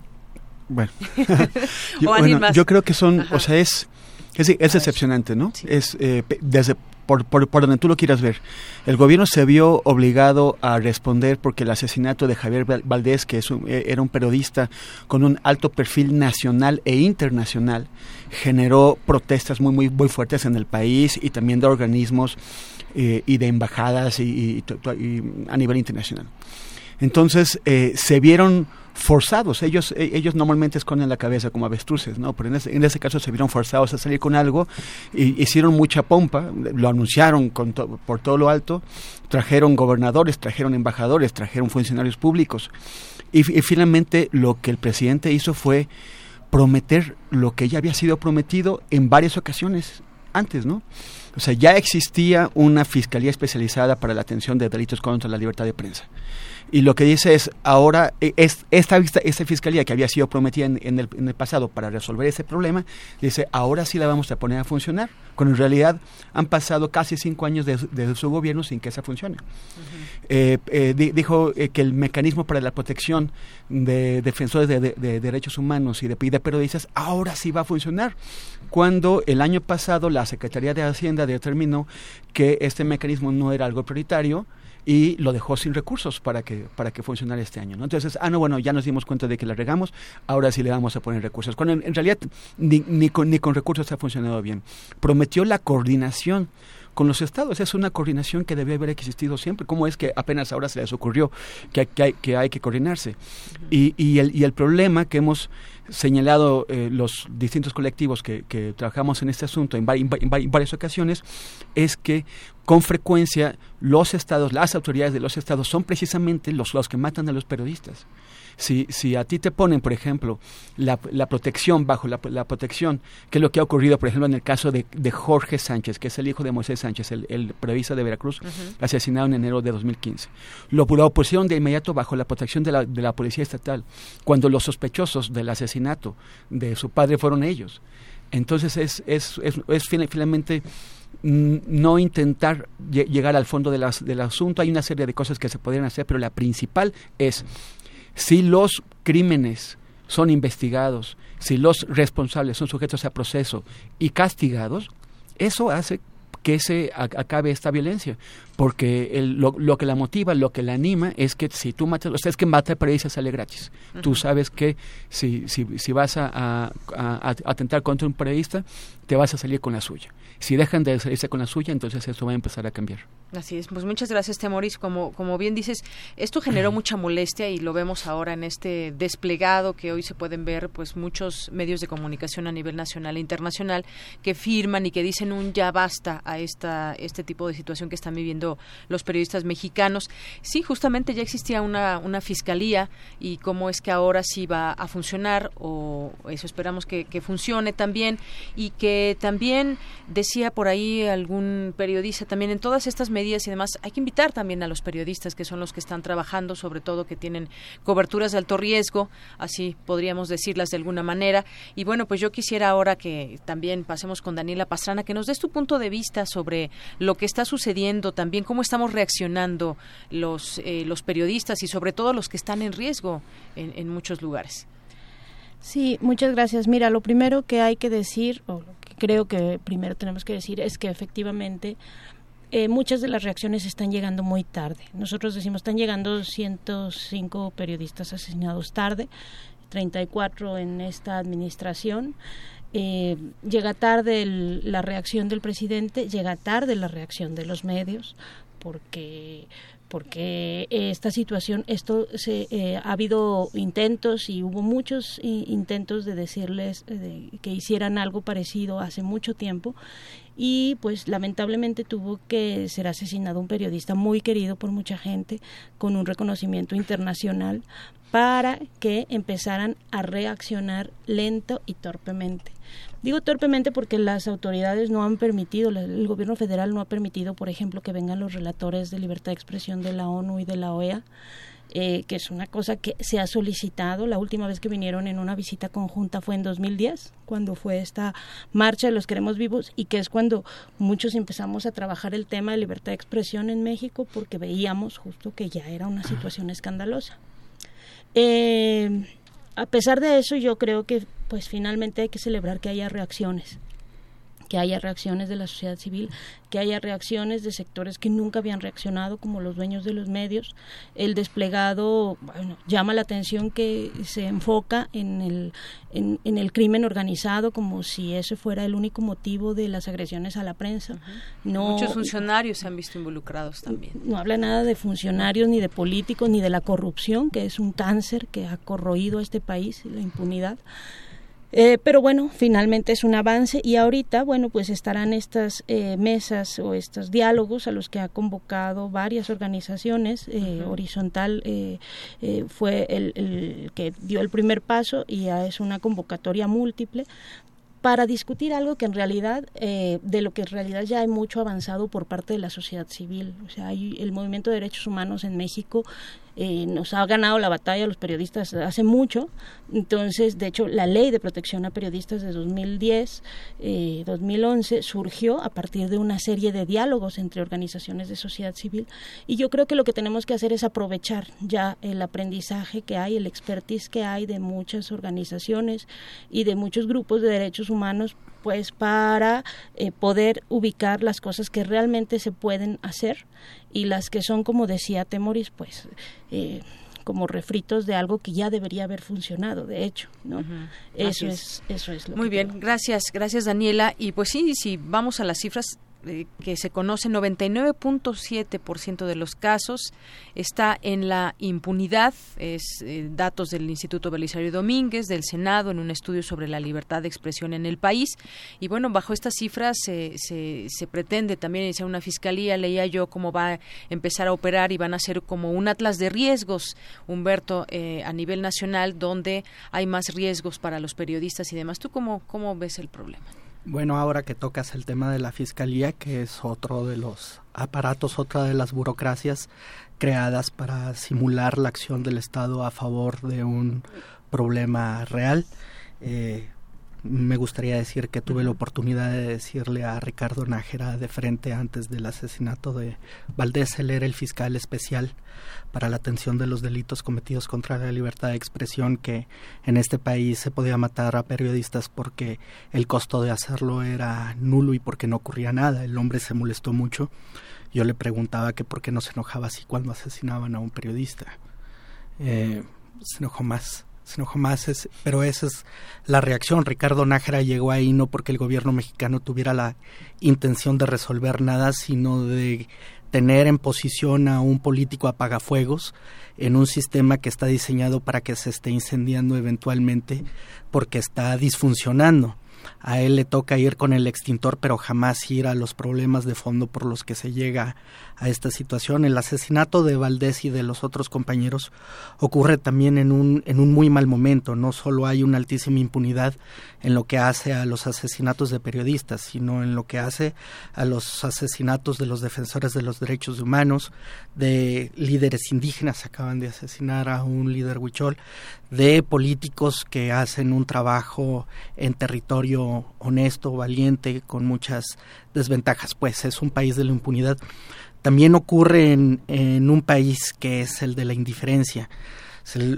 bueno, <laughs> yo, creo que son, o sea, es es, es decepcionante, ¿no? Es eh, desde por, por, donde tú lo quieras ver. El gobierno se vio obligado a responder porque el asesinato de Javier Valdés, que es e, era un periodista con un alto perfil nacional e internacional, generó protestas muy, muy, muy fuertes en el país y también de organismos eh, y de embajadas y, a nivel internacional. Entonces, eh, se vieron forzados. Ellos, e, ellos normalmente esconden la cabeza como avestruces, ¿no? Pero en ese, en ese caso se vieron forzados a salir con algo, y hicieron mucha pompa, lo anunciaron con por todo lo alto, trajeron gobernadores, trajeron embajadores, trajeron funcionarios públicos. Y, y finalmente lo que el presidente hizo fue prometer lo que ya había sido prometido en varias ocasiones antes, ¿no? O sea, ya existía una fiscalía especializada para la atención de delitos contra la libertad de prensa y lo que dice es ahora e, es, esta, esta fiscalía que había sido prometida en, el, en, el, pasado para resolver ese problema dice ahora sí la vamos a poner a funcionar cuando en realidad han pasado casi cinco años desde su gobierno sin que esa funcione. Eh, eh, dijo eh, que el mecanismo para la protección de defensores de, derechos humanos y de, de periodistas ahora sí va a funcionar cuando el año pasado la Secretaría de Hacienda determinó que este mecanismo no era algo prioritario y lo dejó sin recursos para que para que funcionara este año entonces ah no bueno ya nos dimos cuenta de que la regamos ahora sí le vamos a poner recursos. Cuando en, realidad ni, ni, con, ni con recursos ha funcionado bien. Prometió la coordinación con los estados. Es una coordinación que debe haber existido siempre. ¿Cómo es que apenas ahora se les ocurrió que, hay, que hay que coordinarse? y, y, el, y el problema que hemos señalado eh, los distintos colectivos que, que, trabajamos en este asunto en, en, varias ocasiones es que con frecuencia los estados, las autoridades de los estados son precisamente los, los que matan a los periodistas. Si, si a ti te ponen, por ejemplo, la, la protección bajo la, la, protección, que es lo que ha ocurrido, por ejemplo, en el caso de, de Jorge Sánchez, que es el hijo de Moisés Sánchez, el, el periodista de Veracruz, asesinado en enero de 2015. Lo, lo pusieron de inmediato bajo la protección de la, de la policía estatal, cuando los sospechosos del asesinato de su padre fueron ellos. Entonces es, es, es, es finalmente no intentar llegar al fondo de las, del asunto. Hay una serie de cosas que se podrían hacer, pero la principal es si los crímenes son investigados, si los responsables son sujetos a proceso y castigados, eso hace que se acabe esta violencia, porque lo, que la motiva, lo que la anima es que si tú matas, o sea, es que mata periodista sale gratis. Tú sabes que si, si, si vas a, a, a, atentar contra un periodista, te vas a salir con la suya. Si dejan de salirse con la suya, entonces esto va a empezar a cambiar.
Así es, pues muchas gracias, Temoris. Como, como bien dices, esto generó mucha molestia y lo vemos ahora en este desplegado que hoy se pueden ver pues muchos medios de comunicación a nivel nacional e internacional que firman y que dicen un ya basta a esta, este tipo de situación que están viviendo los periodistas mexicanos. Sí, justamente ya existía una, una fiscalía y cómo es que ahora sí va a funcionar o eso esperamos que, que funcione también y que también decía por ahí algún periodista también en todas estas medidas y demás hay que invitar también a los periodistas que son los que están trabajando sobre todo que tienen coberturas de alto riesgo así podríamos decirlas de alguna manera y bueno pues yo quisiera ahora que también pasemos con Daniela Pastrana que nos des tu punto de vista sobre lo que está sucediendo también cómo estamos reaccionando los eh, los periodistas y sobre todo los que están en riesgo en, en muchos lugares
Sí, muchas gracias. Mira, lo primero que hay que decir, o lo que creo que primero tenemos que decir, es que efectivamente eh, muchas de las reacciones están llegando muy tarde. Nosotros decimos, están llegando 105 periodistas asesinados tarde, 34 en esta administración. Eh, llega tarde la reacción del presidente, llega tarde la reacción de los medios, porque porque esta situación, esto se, eh, ha habido intentos y hubo muchos intentos de decirles que hicieran algo parecido hace mucho tiempo y pues lamentablemente tuvo que ser asesinado un periodista muy querido por mucha gente con un reconocimiento internacional para que empezaran a reaccionar lento y torpemente. Digo torpemente porque las autoridades no han permitido, el gobierno federal no ha permitido, por ejemplo, que vengan los relatores de libertad de expresión de la ONU y de la OEA. Eh, que es una cosa que se ha solicitado. La última vez que vinieron en una visita conjunta fue en 2010, cuando fue esta marcha de los queremos vivos y que es cuando muchos empezamos a trabajar el tema de libertad de expresión en México porque veíamos justo que ya era una situación escandalosa. Eh, a pesar de eso, yo creo que pues finalmente hay que celebrar que haya reacciones que haya reacciones de la sociedad civil, que haya reacciones de sectores que nunca habían reaccionado, como los dueños de los medios. El desplegado bueno, llama la atención que se enfoca en el, en, el crimen organizado como si ese fuera el único motivo de las agresiones a la prensa.
no, Muchos funcionarios se han visto involucrados también.
No habla nada de funcionarios, ni de políticos, ni de la corrupción, que es un cáncer que ha corroído a este país, la impunidad. Eh, pero bueno, finalmente es un avance y ahorita, bueno, pues estarán estas eh, mesas o estos diálogos a los que ha convocado varias organizaciones. Eh, Horizontal fue el, el, que dio el primer paso y ya es una convocatoria múltiple para discutir algo que en realidad, eh, de lo que en realidad ya hay mucho avanzado por parte de la sociedad civil. O sea, hay el movimiento de derechos humanos en México eh, nos ha ganado la batalla los periodistas hace mucho. Entonces, de hecho, la ley de protección a periodistas de 2010, eh, 2011 surgió a partir de una serie de diálogos entre organizaciones de sociedad civil. Y yo creo que lo que tenemos que hacer es aprovechar ya el aprendizaje que hay, el expertise que hay de muchas organizaciones y de muchos grupos de derechos humanos pues para eh, poder ubicar las cosas que realmente se pueden hacer y las que son como decía Temoris pues eh, como refritos de algo que ya debería haber funcionado de hecho no eso es. eso es lo
muy bien gracias gracias Daniela. Y pues sí si vamos a las cifras eh, que se conoce 99.7% de los casos está en la impunidad, es eh, datos del Instituto Belisario Domínguez, del Senado, en un estudio sobre la libertad de expresión en el país. Y bueno, bajo estas cifras se, se, pretende también iniciar una fiscalía, leía yo cómo va a empezar a operar y van a ser como un atlas de riesgos, Humberto, eh, a nivel nacional, donde hay más riesgos para los periodistas y demás. ¿Tú cómo, cómo ves el problema?
Bueno, ahora que tocas el tema de la fiscalía, que es otro de los aparatos, otra de las burocracias creadas para simular la acción del Estado a favor de un problema real. Eh, me gustaría decir que tuve la oportunidad de decirle a Ricardo Nájera de frente antes del asesinato de Valdés, él era el fiscal especial para la atención de los delitos cometidos contra la libertad de expresión, que en este país se podía matar a periodistas porque el costo de hacerlo era nulo y porque no ocurría nada. El hombre se molestó mucho. Yo le preguntaba que por qué no se enojaba así cuando asesinaban a un periodista. Eh, se enojó más se enojó más, pero esa es la reacción. Ricardo Nájera llegó ahí no porque el gobierno mexicano tuviera la intención de resolver nada, sino de tener en posición a un político apagafuegos en un sistema que está diseñado para que se esté incendiando eventualmente porque está disfuncionando a él le toca ir con el extintor, pero jamás ir a los problemas de fondo por los que se llega a esta situación. El asesinato de Valdés y de los otros compañeros ocurre también en un, en un muy mal momento. No solo hay una altísima impunidad en lo que hace a los asesinatos de periodistas, sino en lo que hace a los asesinatos de los defensores de los derechos humanos, de líderes indígenas, acaban de asesinar a un líder huichol, de políticos que hacen un trabajo en territorio honesto, valiente, con muchas desventajas. Pues es un país de la impunidad. También ocurre en, en un país que es el de la indiferencia.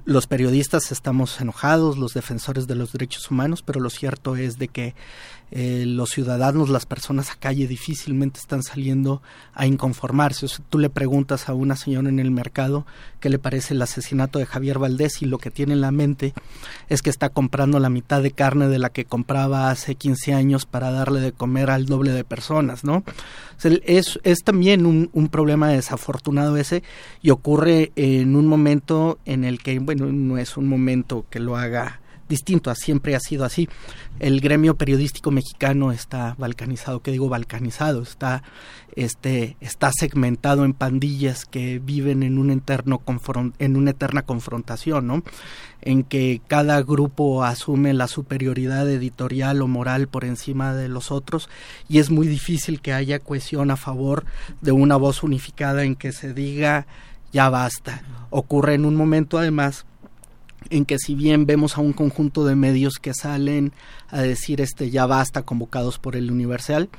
Los periodistas estamos enojados, los defensores de los derechos humanos, pero lo cierto es de que eh, los ciudadanos, las personas a calle difícilmente están saliendo a inconformarse. O tú le preguntas a una señora en el mercado qué le parece el asesinato de Javier Valdés y lo que tiene en la mente es que está comprando la mitad de carne de la que compraba hace 15 años para darle de comer al doble de personas, ¿no? es, es también un, un problema desafortunado ese y ocurre en un momento en el que, bueno, no es un momento que lo haga distinto, siempre ha sido así. El gremio periodístico mexicano está balcanizado, ¿qué digo balcanizado? Está, este, está segmentado en pandillas que viven en un eterno en una eterna confrontación, ¿no? En que cada grupo asume la superioridad editorial o moral por encima de los otros y es muy difícil que haya cohesión a favor de una voz unificada en que se diga ya basta. Ocurre en un momento además en que si bien vemos a un conjunto de medios que salen a decir este ya basta convocados por el Universal,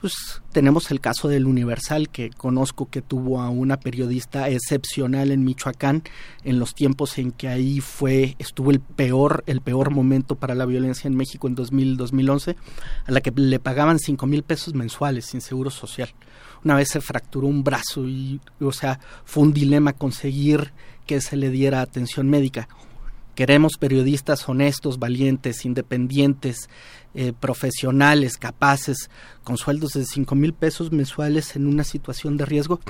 pues tenemos el caso del Universal que conozco que tuvo a una periodista excepcional en Michoacán en los tiempos en que ahí fue estuvo el peor el peor momento para la violencia en México en 2000 2011 a la que le pagaban cinco mil pesos mensuales sin seguro social. Una vez se fracturó un brazo y o sea fue un dilema conseguir que se le diera atención médica Queremos periodistas honestos, valientes, independientes, eh, profesionales, capaces, con sueldos de cinco mil pesos mensuales en una situación de riesgo.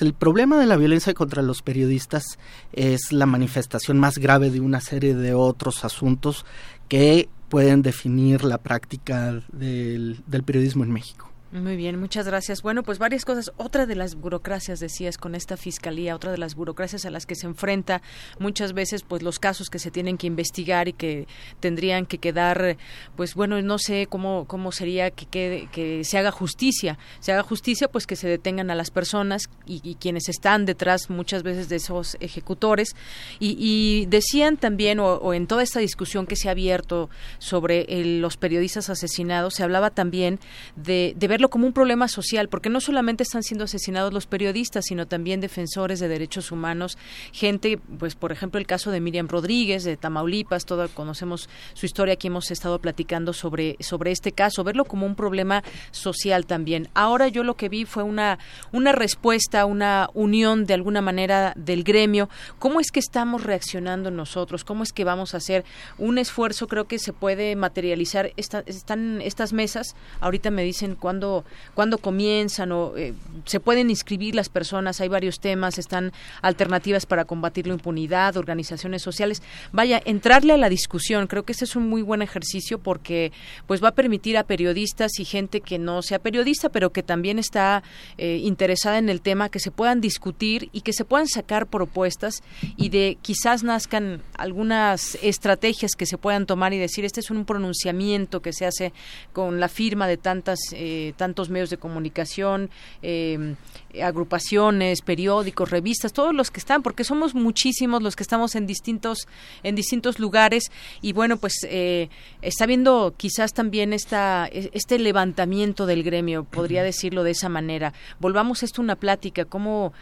el problema de la violencia contra los periodistas es la manifestación más grave de una serie de otros asuntos que pueden definir la práctica del periodismo en México.
Muy bien, muchas gracias. Bueno, pues varias cosas. Otra de las burocracias, decías, con esta fiscalía, otra de las burocracias a las que se enfrenta muchas veces, pues los casos que se tienen que investigar y que tendrían que quedar, pues bueno, no sé cómo, cómo sería que, que se haga justicia. Se haga justicia, pues que se detengan a las personas y, quienes están detrás muchas veces de esos ejecutores. Y, decían también, o, en toda esta discusión que se ha abierto sobre los periodistas asesinados, se hablaba también de, de ver como un problema social, porque no solamente están siendo asesinados los periodistas, sino también defensores de derechos humanos, gente, pues por ejemplo el caso de Miriam Rodríguez de Tamaulipas, todo conocemos su historia, aquí hemos estado platicando sobre sobre este caso, verlo como un problema social también. Ahora yo lo que vi fue una una respuesta, una unión de alguna manera del gremio. ¿Cómo es que estamos reaccionando nosotros? ¿Cómo es que vamos a hacer un esfuerzo? Creo que se puede materializar esta, están estas mesas. Ahorita me dicen cuándo cuándo, comienzan o eh, se pueden inscribir las personas. Hay varios temas, están alternativas para combatir la impunidad, organizaciones sociales. Vaya, entrarle a la discusión. Creo que ese es un muy buen ejercicio porque pues va a permitir a periodistas y gente que no sea periodista, pero que también está eh, interesada en el tema, que se puedan discutir y que se puedan sacar propuestas y de quizás nazcan algunas estrategias que se puedan tomar y decir este es un pronunciamiento que se hace con la firma de tantas eh, tantos medios de comunicación eh, agrupaciones periódicos revistas todos los que están porque somos muchísimos los que estamos en distintos en distintos lugares. Y bueno pues eh, está viendo quizás también esta este levantamiento del gremio podría decirlo de esa manera. Volvamos esto una plática cómo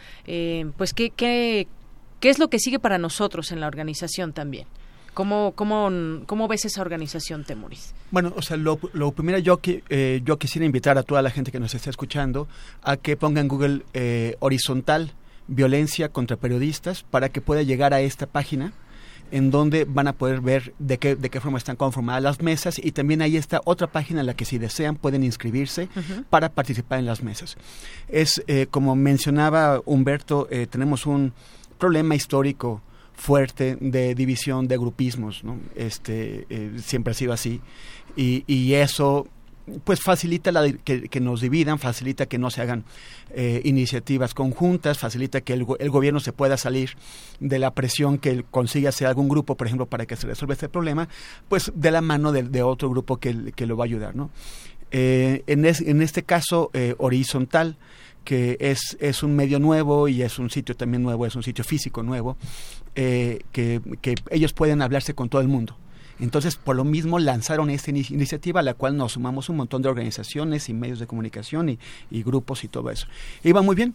pues qué, qué qué es lo que sigue para nosotros en la organización también ¿Cómo, cómo, cómo ves esa organización, Temuris?
Bueno, o sea, lo, primero yo, que, eh, yo quisiera invitar a toda la gente que nos está escuchando a que ponga en Google eh, horizontal violencia contra periodistas para que pueda llegar a esta página en donde van a poder ver de qué, de qué forma están conformadas las mesas y también ahí está otra página en la que si desean pueden inscribirse para participar en las mesas. Es, eh, como mencionaba Humberto, tenemos un problema histórico fuerte de división de grupismos, ¿no? Este, eh, siempre ha sido así. Y, y eso pues facilita la, que, nos dividan, facilita que no se hagan eh, iniciativas conjuntas, facilita que el, gobierno se pueda salir de la presión que consigue hacer algún grupo, por ejemplo, para que se resuelva este problema, pues de la mano de, otro grupo que, que, lo va a ayudar. ¿no? Eh, en, este caso, horizontal, que es, es un medio nuevo y es un sitio también nuevo, es un sitio físico nuevo, eh, que, ellos pueden hablarse con todo el mundo. Entonces, por lo mismo, lanzaron esta iniciativa a la cual nos sumamos un montón de organizaciones y medios de comunicación y, grupos y todo eso. Iba muy bien,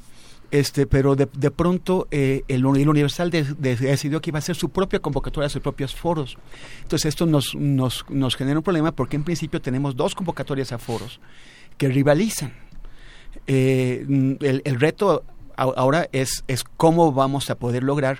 este, pero de, de pronto eh, el, Universal decidió que iba a hacer su propia convocatoria, sus propios foros. Entonces, esto nos, nos, nos genera un problema porque en principio tenemos dos convocatorias a foros que rivalizan. Eh, el, el, reto ahora es, es cómo vamos a poder lograr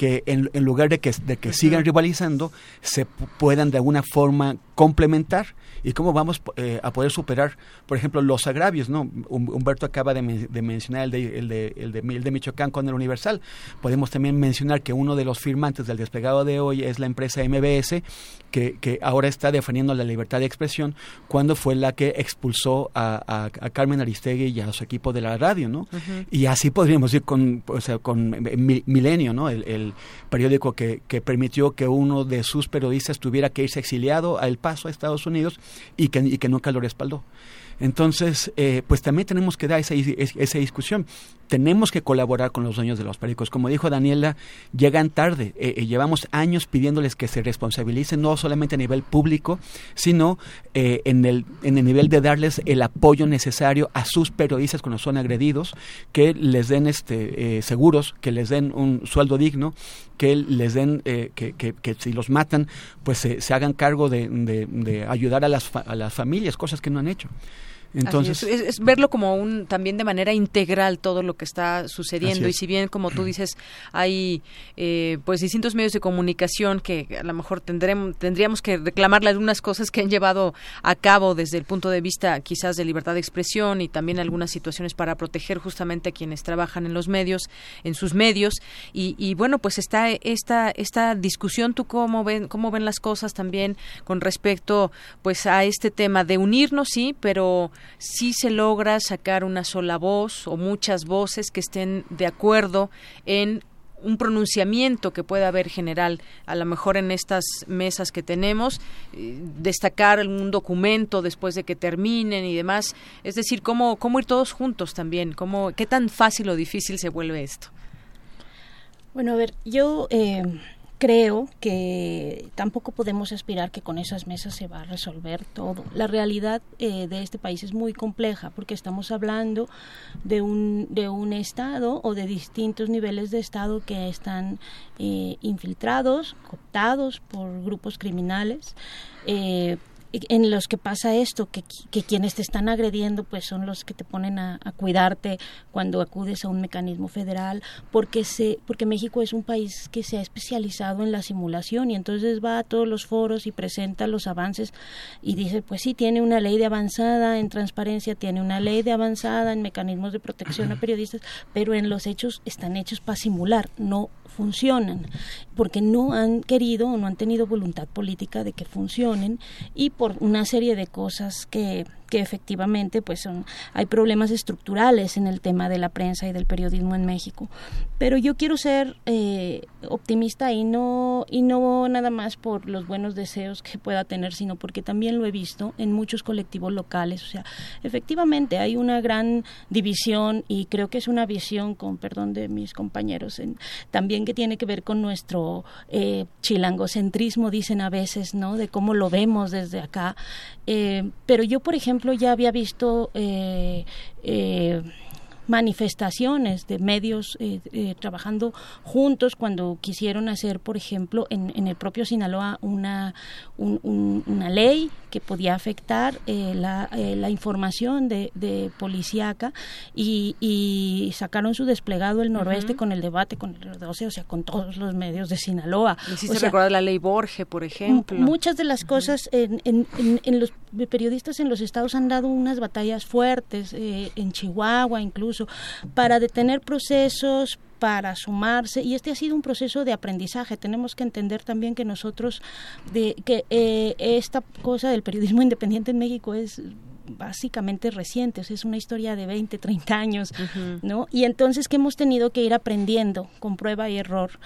que en, lugar de que, de que sigan rivalizando, se puedan de alguna forma complementar y cómo vamos eh, a poder superar, por ejemplo, los agravios, ¿no? Humberto acaba de, mencionar el de, el, de, el, de, Michoacán con el Universal. Podemos también mencionar que uno de los firmantes del despegado de hoy es la empresa MBS, que, que ahora está defendiendo la libertad de expresión, cuando fue la que expulsó a, a, Carmen Aristegui y a su equipo de la radio, ¿no? Y así podríamos ir con, o sea, con Milenio, ¿no? El, periódico que, que permitió que uno de sus periodistas tuviera que irse exiliado al a Estados Unidos y que, y que nunca lo respaldó. Entonces, eh, pues también tenemos que dar esa, esa discusión. Tenemos que colaborar con los dueños de los periódicos. Como dijo Daniela, llegan tarde. Eh, eh, llevamos años pidiéndoles que se responsabilicen, no solamente a nivel público, sino en, el, en el nivel de darles el apoyo necesario a sus periodistas cuando son agredidos, que les den este, seguros, que les den un sueldo digno, que les den, que, que, que, si los matan, pues se, hagan cargo de, de, ayudar a las, a las familias, cosas que no han hecho.
Entonces es, verlo como un también de manera integral todo lo que está sucediendo. Y si bien como tú dices hay eh, pues distintos medios de comunicación que a lo mejor tendremos tendríamos que reclamarle algunas cosas que han llevado a cabo desde el punto de vista quizás de libertad de expresión y también algunas situaciones para proteger justamente a quienes trabajan en los medios en sus medios. Y, y bueno pues está esta esta discusión tú cómo ven cómo ven las cosas también con respecto pues a este tema de unirnos sí pero si se logra sacar una sola voz o muchas voces que estén de acuerdo en un pronunciamiento que pueda haber general, a lo mejor en estas mesas que tenemos, eh, destacar un documento después de que terminen y demás, es decir, cómo, cómo ir todos juntos también, cómo, qué tan fácil o difícil se vuelve esto.
Bueno, a ver, yo eh, creo que tampoco podemos aspirar que con esas mesas se va a resolver todo. La realidad eh, de este país es muy compleja porque estamos hablando de un, de un Estado o de distintos niveles de Estado que están eh, infiltrados, cooptados por grupos criminales. Eh, en los que pasa esto, que, que, quienes te están agrediendo pues son los que te ponen a, cuidarte cuando acudes a un mecanismo federal, porque se, porque México es un país que se ha especializado en la simulación y entonces va a todos los foros y presenta los avances y dice pues sí tiene una ley de avanzada en transparencia, tiene una ley de avanzada en mecanismos de protección a <clears throat> periodistas, pero en los hechos están hechos para simular, no funcionan, porque no han querido o no han tenido voluntad política de que funcionen y por una serie de cosas que que efectivamente pues son hay problemas estructurales en el tema de la prensa y del periodismo en México. Pero yo quiero ser eh, optimista y no y no nada más por los buenos deseos que pueda tener sino porque también lo he visto en muchos colectivos locales. O sea efectivamente hay una gran división y creo que es una visión con perdón de mis compañeros en, también que tiene que ver con nuestro eh, chilangocentrismo dicen a veces no de cómo lo vemos desde acá eh, pero yo por ejemplo ya había visto eh, eh, manifestaciones de medios eh, eh, trabajando juntos cuando quisieron hacer, por ejemplo, en, en el propio Sinaloa una, una ley que podía afectar eh, la, la, información de, de policíaca y, y, sacaron su desplegado el noroeste con el debate con el 12, o sea, con todos los medios de Sinaloa.
Hiciste o recordar la ley Borge, por ejemplo.
Muchas de las cosas en, en, en, los periodistas en los estados han dado unas batallas fuertes, en Chihuahua incluso para detener procesos, para sumarse y este ha sido un proceso de aprendizaje tenemos que entender también que nosotros de que eh, esta cosa del periodismo <laughs> independiente en México es básicamente reciente, es una historia de 20, 30 años, ¿no? Y entonces que hemos tenido que ir aprendiendo con prueba y error.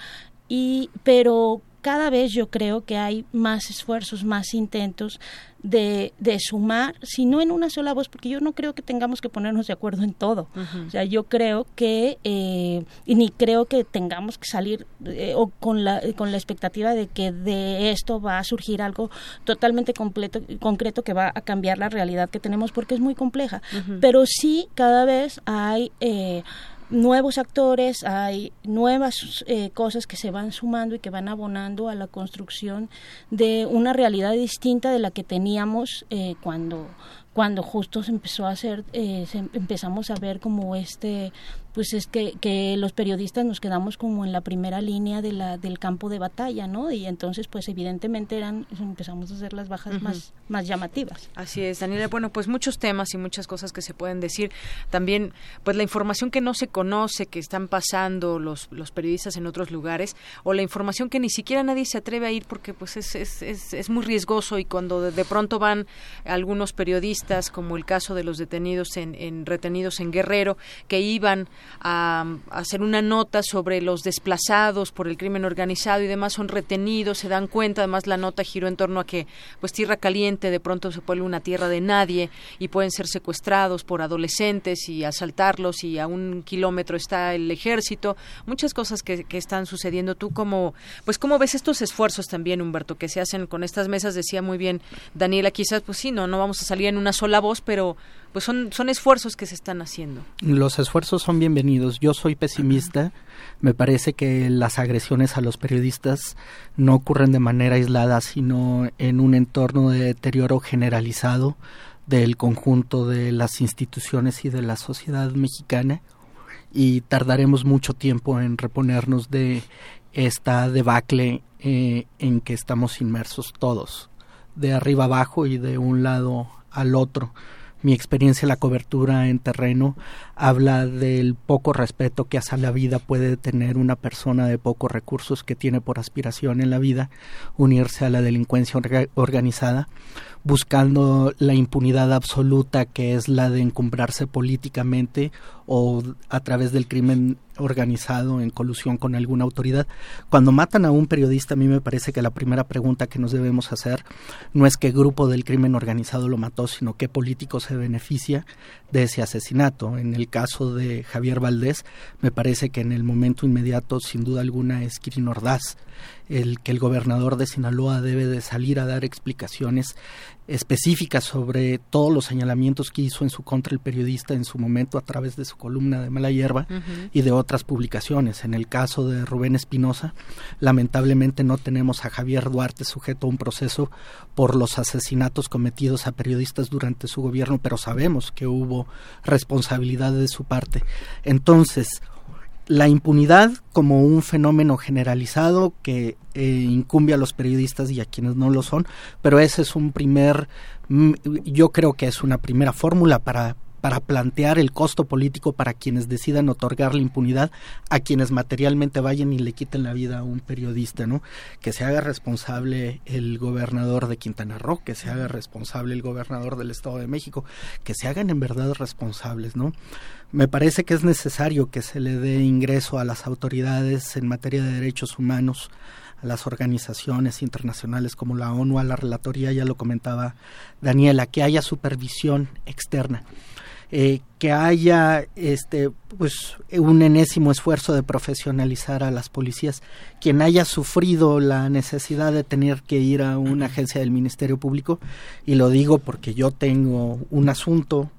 Y pero cada vez yo creo que hay más esfuerzos, más intentos de, de, sumar, si no en una sola voz, porque yo no creo que tengamos que ponernos de acuerdo en todo. O sea, yo creo que, eh, y ni creo que tengamos que salir eh, o con la, con la expectativa de que de esto va a surgir algo totalmente completo, concreto que va a cambiar la realidad que tenemos, porque es muy compleja. Pero sí, cada vez hay... Eh, nuevos actores, hay nuevas eh, cosas que se van sumando y que van abonando a la construcción de una realidad distinta de la que teníamos eh, cuando cuando justo se empezó a hacer, eh, empezamos a ver como este pues es que, que los periodistas nos quedamos como en la primera línea de la, del campo de batalla, ¿no? Y entonces, pues evidentemente eran, empezamos a hacer las bajas más, más llamativas.
Así es, Daniela. Bueno, pues muchos temas y muchas cosas que se pueden decir. También, pues la información que no se conoce, que están pasando los, los periodistas en otros lugares, o la información que ni siquiera nadie se atreve a ir porque pues es, es, es, es muy riesgoso y cuando de, pronto van algunos periodistas, como el caso de los detenidos en, en retenidos en Guerrero, que iban a, hacer una nota sobre los desplazados por el crimen organizado y demás son retenidos, se dan cuenta, además la nota giró en torno a que pues tierra caliente de pronto se vuelve una tierra de nadie y pueden ser secuestrados por adolescentes y asaltarlos y a un kilómetro está el ejército, muchas cosas que, que están sucediendo. Tú como, pues cómo ves estos esfuerzos también, Humberto, que se hacen con estas mesas, decía muy bien Daniela, quizás pues sí, no, no vamos a salir en una sola voz, pero pues son, son esfuerzos que se están haciendo.
Los esfuerzos son bienvenidos. Yo soy pesimista. Me parece que las agresiones a los periodistas no ocurren de manera aislada, sino en un entorno de deterioro generalizado del conjunto de las instituciones y de la sociedad mexicana y tardaremos mucho tiempo en reponernos de esta debacle eh, en que estamos inmersos todos, de arriba abajo y de un lado al otro mi experiencia en la cobertura en terreno habla del poco respeto que hacia la vida puede tener una persona de pocos recursos que tiene por aspiración en la vida unirse a la delincuencia organizada buscando la impunidad absoluta que es la de encumbrarse políticamente o a través del crimen organizado en colusión con alguna autoridad. Cuando matan a un periodista, a mí me parece que la primera pregunta que nos debemos hacer no es qué grupo del crimen organizado lo mató, sino qué político se beneficia de ese asesinato. En el caso de Javier Valdés, me parece que en el momento inmediato, sin duda alguna, es Kirin Ordaz el que el gobernador de Sinaloa debe de salir a dar explicaciones específicas sobre todos los señalamientos que hizo en su contra el periodista en su momento a través de su columna de Mala Hierba y de otras publicaciones. En el caso de Rubén Espinosa, lamentablemente no tenemos a Javier Duarte sujeto a un proceso por los asesinatos cometidos a periodistas durante su gobierno, pero sabemos que hubo responsabilidad de su parte. Entonces, la impunidad como un fenómeno generalizado que eh, incumbe a los periodistas y a quienes no lo son, pero ese es un primer, mm, yo creo que es una primera fórmula para, para plantear el costo político para quienes decidan otorgar la impunidad a quienes materialmente vayan y le quiten la vida a un periodista, ¿no? Que se haga responsable el gobernador de Quintana Roo, que se haga responsable el gobernador del Estado de México, que se hagan en verdad responsables, ¿no? Me parece que es necesario que se le dé ingreso a las autoridades en materia de derechos humanos, a las organizaciones internacionales como la ONU, a la relatoría, ya lo comentaba Daniela, que haya supervisión externa eh, que haya este pues un enésimo esfuerzo de profesionalizar a las policías. Quien haya sufrido la necesidad de tener que ir a una agencia del Ministerio Público y lo digo porque yo tengo un asunto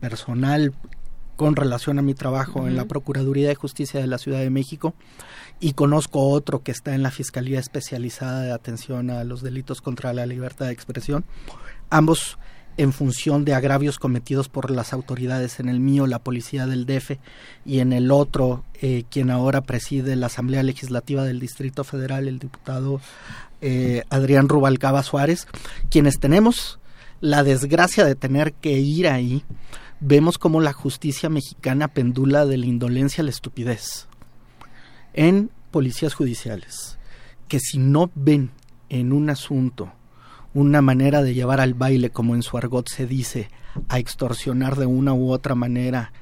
personal con relación a mi trabajo en la Procuraduría de Justicia de la Ciudad de México y conozco otro que está en la Fiscalía Especializada de Atención a los Delitos contra la Libertad de Expresión. Ambos en función de agravios cometidos por las autoridades, en el mío la policía del DF y en el otro eh, quien ahora preside la Asamblea Legislativa del Distrito Federal, el diputado eh, Adrián Rubalcaba Suárez, quienes tenemos la desgracia de tener que ir ahí, vemos como la justicia mexicana pendula de la indolencia a la estupidez en policías judiciales, que si no ven en un asunto una manera de llevar al baile, como en su argot se dice, a extorsionar de una u otra manera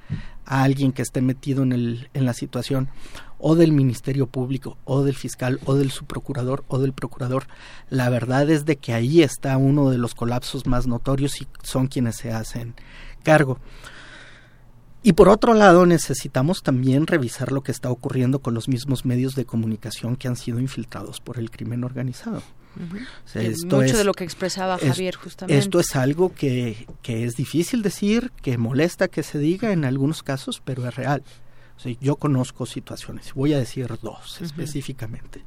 a alguien que esté metido en, el, en la situación, o del Ministerio Público, o del fiscal, o del subprocurador, o del procurador. La verdad es de que ahí está uno de los colapsos más notorios y son quienes se hacen cargo. Y por otro lado, necesitamos también revisar lo que está ocurriendo con los mismos medios de comunicación que han sido infiltrados por el crimen organizado.
Mucho de lo que expresaba Javier justamente.
Esto es algo que, que, es difícil decir, que molesta que se diga en algunos casos, pero es real. yo conozco situaciones, voy a decir dos específicamente.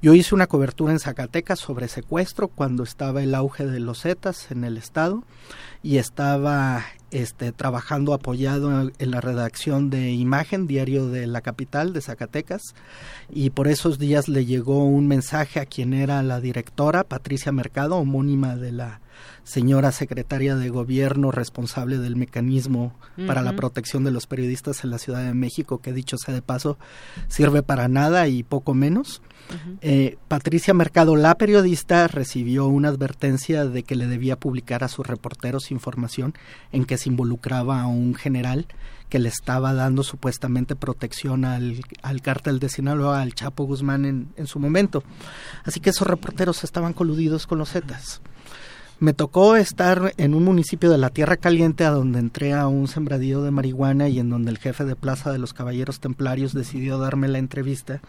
Yo hice una cobertura en Zacatecas sobre secuestro cuando estaba el auge de los Zetas en el estado y estaba este, trabajando apoyado en la redacción de Imagen, diario de la capital de Zacatecas, y por esos días le llegó un mensaje a quien era la directora, Patricia Mercado, homónima de la señora secretaria de gobierno responsable del mecanismo para la protección de los periodistas en la Ciudad de México, que dicho sea de paso, sirve para nada y poco menos. Eh, Patricia Mercado, la periodista, recibió una advertencia de que le debía publicar a sus reporteros información en que se involucraba a un general que le estaba dando supuestamente protección al, al cártel de Sinaloa, al Chapo Guzmán en, en su momento. Así que esos reporteros estaban coludidos con los Zetas. Me tocó estar en un municipio de la Tierra Caliente a donde entré a un sembradío de marihuana y en donde el jefe de plaza de los Caballeros Templarios decidió darme la entrevista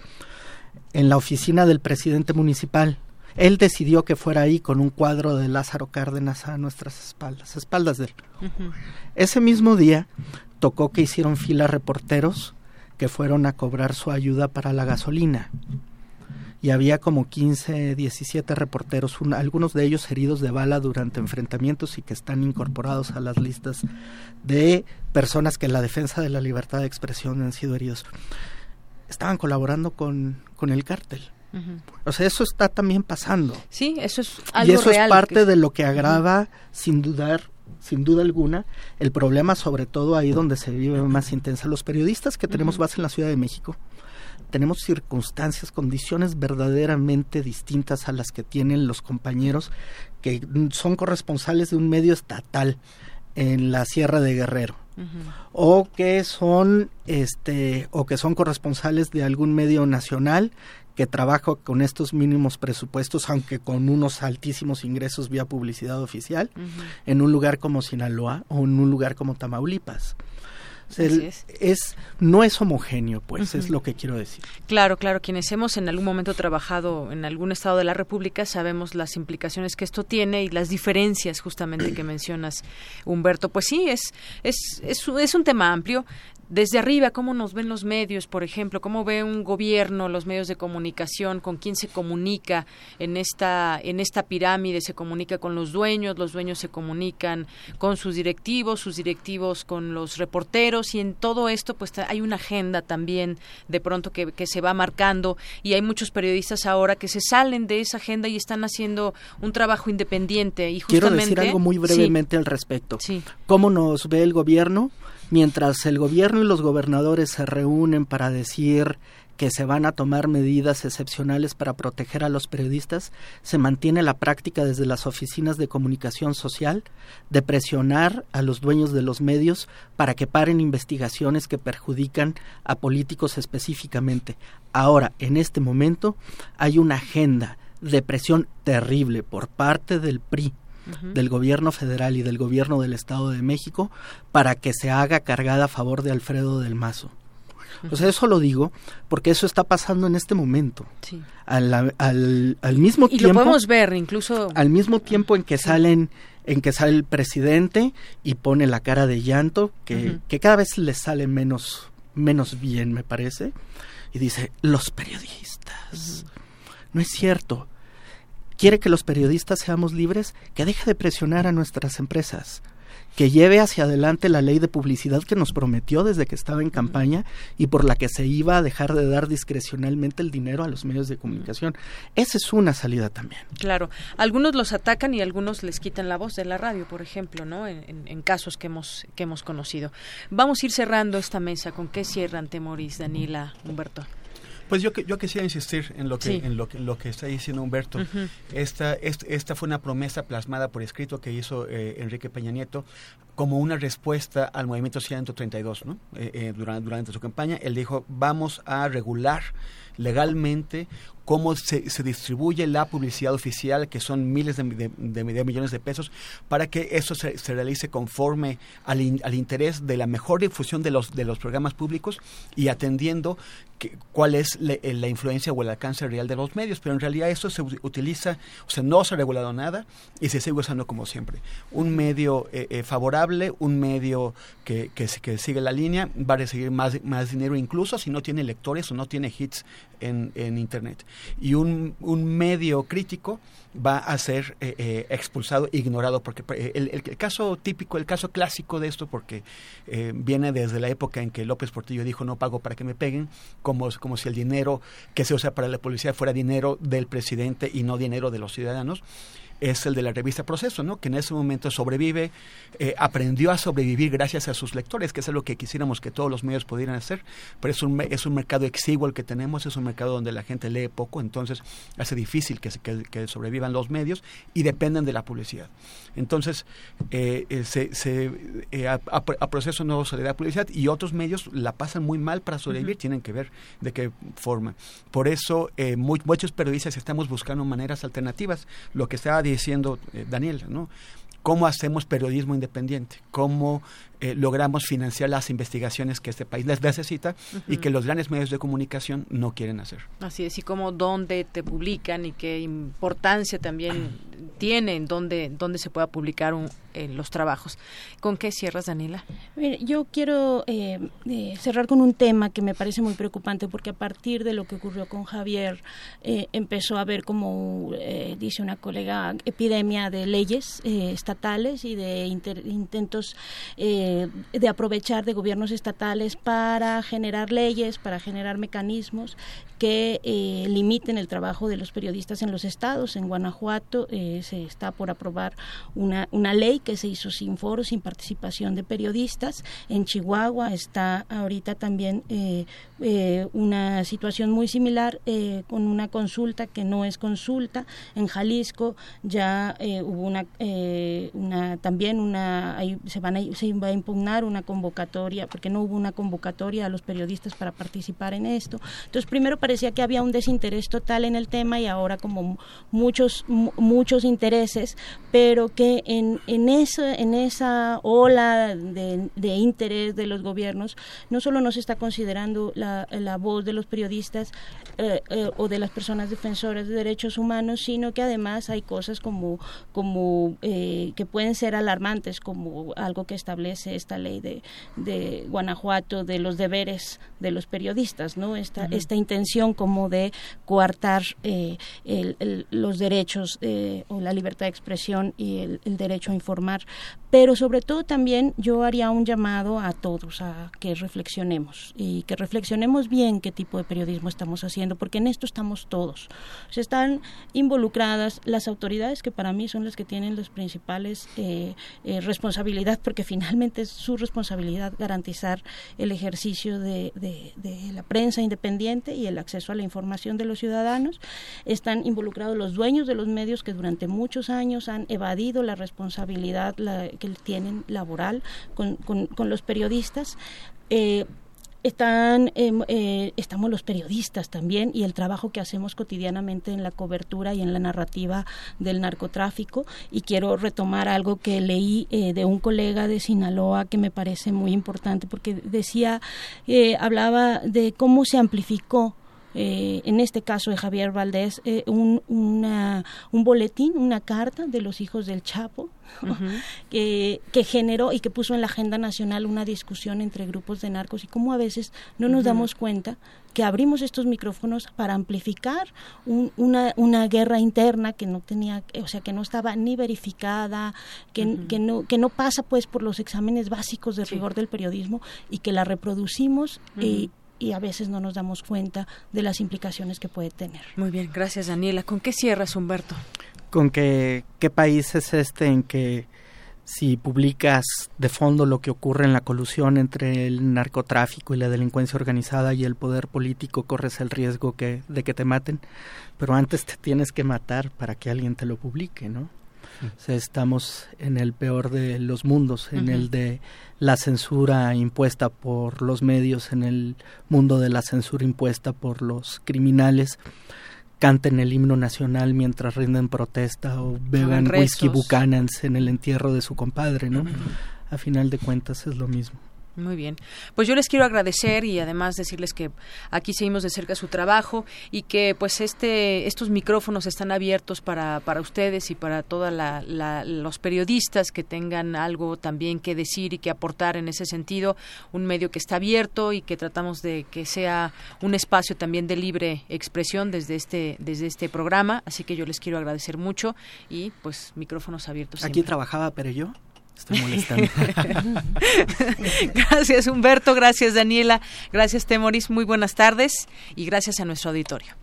en la oficina del presidente municipal. Él decidió que fuera ahí con un cuadro de Lázaro Cárdenas a nuestras espaldas, espaldas de él. Ese mismo día tocó que hicieron fila reporteros que fueron a cobrar su ayuda para la gasolina y había como 15, 17 reporteros, algunos de ellos heridos de bala durante enfrentamientos y que están incorporados a las listas de personas que en la defensa de la libertad de expresión han sido heridos. Estaban colaborando con, con el cártel. O sea, eso está también pasando.
Sí, eso es algo
Y eso es parte de lo que agrava, sin dudar, sin duda alguna, el problema sobre todo ahí donde se vive más intensa. Los periodistas que tenemos base en la Ciudad de México, tenemos circunstancias, condiciones verdaderamente distintas a las que tienen los compañeros que son corresponsales de un medio estatal en la Sierra de Guerrero. O que son este o que son corresponsales de algún medio nacional que trabaja con estos mínimos presupuestos aunque con unos altísimos ingresos vía publicidad oficial en un lugar como Sinaloa o en un lugar como Tamaulipas es. no es homogéneo, pues, es lo que quiero decir.
Claro, claro, quienes hemos en algún momento trabajado en algún estado de la República sabemos las implicaciones que esto tiene y las diferencias justamente que mencionas, Humberto. Pues sí, es, es, es, es un tema amplio desde arriba, cómo nos ven los medios, por ejemplo, cómo ve un gobierno, los medios de comunicación, con quién se comunica en esta, en esta pirámide, se comunica con los dueños, los dueños se comunican con sus directivos, sus directivos con los reporteros y en todo esto pues hay una agenda también de pronto que, que se va marcando y hay muchos periodistas ahora que se salen de esa agenda y están haciendo un trabajo independiente. Y
justamente... Quiero decir algo muy brevemente al respecto. Sí. ¿Cómo nos ve el gobierno? Mientras el gobierno y los gobernadores se reúnen para decir que se van a tomar medidas excepcionales para proteger a los periodistas, se mantiene la práctica desde las oficinas de comunicación social de presionar a los dueños de los medios para que paren investigaciones que perjudican a políticos específicamente. Ahora, en este momento, hay una agenda de presión terrible por parte del PRI del gobierno federal y del gobierno del Estado de México para que se haga cargada a favor de Alfredo del Mazo. O sea, eso lo digo porque eso está pasando en este momento. Sí. Al, al, al, mismo
y
tiempo.
lo podemos ver incluso.
Al mismo tiempo en que salen, en que sale el presidente y pone la cara de llanto, que, que cada vez le sale menos, menos bien, me parece, y dice, los periodistas. No es cierto quiere que los periodistas seamos libres, que deje de presionar a nuestras empresas, que lleve hacia adelante la ley de publicidad que nos prometió desde que estaba en campaña y por la que se iba a dejar de dar discrecionalmente el dinero a los medios de comunicación. Esa es una salida también.
Claro, algunos los atacan y algunos les quitan la voz de la radio, por ejemplo, ¿no? En, casos que hemos que hemos conocido. Vamos a ir cerrando esta mesa. ¿Con qué cierran, Temoris, Daniela, Humberto?
Pues yo, yo quisiera insistir en lo que, en lo, lo que está diciendo Humberto. esta, esta, fue una promesa plasmada por escrito que hizo eh, Enrique Peña Nieto como una respuesta al movimiento 132. ¿no? Eh, eh, durante, durante su campaña, él dijo, vamos a regular legalmente cómo se, distribuye la publicidad oficial, que son miles de, millones de pesos, para que eso se, realice conforme al, interés de la mejor difusión de los, de los programas públicos y atendiendo cuál es eh, la influencia o el alcance real de los medios. Pero en realidad eso se utiliza, o sea, no se ha regulado nada y se sigue usando como siempre. Un medio eh, eh, favorable, un medio que, que, que, sigue la línea, va a recibir más, más dinero incluso si no tiene lectores o no tiene hits en, Internet. Y un, un medio crítico va a ser eh, eh, expulsado, ignorado, porque eh, el, el, caso típico, el caso clásico de esto, porque viene desde la época en que López Portillo dijo no pago para que me peguen, como, como si el dinero que se usa para la policía fuera dinero del presidente y no dinero de los ciudadanos es el de la revista Proceso, ¿no? que en ese momento sobrevive, eh, aprendió a sobrevivir gracias a sus lectores, que es lo que quisiéramos que todos los medios pudieran hacer, pero es un, es un mercado exiguo el que tenemos, es un mercado donde la gente lee poco, entonces hace difícil que, que, sobrevivan los medios y dependen de la publicidad. Entonces, eh, eh, se, a, Proceso no se le da publicidad y otros medios la pasan muy mal para sobrevivir, tienen que ver de qué forma. Por eso, muchos periodistas estamos buscando maneras alternativas. Lo que estaba diciendo eh, Daniel, ¿no? ¿Cómo hacemos periodismo independiente? ¿Cómo eh, logramos financiar las investigaciones que este país les necesita y que los grandes medios de comunicación no quieren hacer.
Así es, y cómo dónde te publican y qué importancia también <clears throat> tiene en dónde, dónde se pueda publicar un, eh, los trabajos. ¿Con qué cierras, Daniela?
yo quiero eh, cerrar con un tema que me parece muy preocupante porque a partir de lo que ocurrió con Javier empezó a haber, como dice una colega, epidemia de leyes estatales y de intentos de aprovechar de gobiernos estatales para generar leyes, para generar mecanismos que eh, limiten el trabajo de los periodistas en los estados. En Guanajuato eh, se está por aprobar una, una ley que se hizo sin foro, sin participación de periodistas. En Chihuahua está ahorita también eh, una situación muy similar con una consulta que no es consulta. En Jalisco ya hubo una, también una se van a, se va a impugnar una convocatoria porque no hubo una convocatoria a los periodistas para participar en esto. Entonces primero parecía que había un desinterés total en el tema y ahora como muchos muchos intereses, pero que en, en, esa, en esa ola de, de interés de los gobiernos no solo no se está considerando la, la voz de los periodistas eh, eh, o de las personas defensoras de derechos humanos, sino que además hay cosas como, como eh, que pueden ser alarmantes, como algo que establece esta ley de, de Guanajuato de los deberes de los periodistas, ¿no? Esta, esta intención como de coartar los derechos o la libertad de expresión y el, derecho a informar, pero sobre todo también yo haría un llamado a todos a que reflexionemos y que reflexionemos bien qué tipo de periodismo estamos haciendo, porque en esto estamos todos. Se están involucradas las autoridades que para mí son las que tienen las principales eh, eh, responsabilidades, porque finalmente es su responsabilidad garantizar el ejercicio de, de la prensa independiente y el acceso a la información de los ciudadanos. Están involucrados los dueños de los medios que durante muchos años han evadido la responsabilidad que tienen laboral con, con, los periodistas. Eh, están em, eh, estamos los periodistas también y el trabajo que hacemos cotidianamente en la cobertura y en la narrativa del narcotráfico y quiero retomar algo que leí eh, de un colega de Sinaloa que me parece muy importante porque decía hablaba de cómo se amplificó eh, en este caso de Javier Valdés, eh, un, un boletín, una carta de los hijos del Chapo, que, que, generó y que puso en la agenda nacional una discusión entre grupos de narcos y cómo a veces no nos damos cuenta que abrimos estos micrófonos para amplificar una, una guerra interna que no tenía, o sea, que no estaba ni verificada, que, que, no, que no pasa pues por los exámenes básicos de rigor del periodismo y que la reproducimos y y a veces no nos damos cuenta de las implicaciones que puede tener.
Muy bien, gracias Daniela. ¿Con qué cierras, Humberto?
Con que qué país es este en que si publicas de fondo lo que ocurre en la colusión entre el narcotráfico y la delincuencia organizada y el poder político, corres el riesgo que, de que te maten, pero antes te tienes que matar para que alguien te lo publique, ¿no? Estamos en el peor de los mundos, en el de la censura impuesta por los medios, en el mundo de la censura impuesta por los criminales canten el himno nacional mientras rinden protesta o beban whisky Buchanan's en el entierro de su compadre, ¿no? A final de cuentas es lo mismo.
Muy bien. Pues yo les quiero agradecer y además decirles que aquí seguimos de cerca su trabajo y que pues este estos micrófonos están abiertos para, para ustedes y para todos los periodistas que tengan algo también que decir y que aportar en ese sentido. Un medio que está abierto y que tratamos de que sea un espacio también de libre expresión desde este desde este programa. Así que yo les quiero agradecer mucho y pues micrófonos abiertos.
Aquí trabajaba pero yo Estoy molestando. <laughs>
gracias Humberto, gracias Daniela, gracias Temoris, muy buenas tardes y gracias a nuestro auditorio.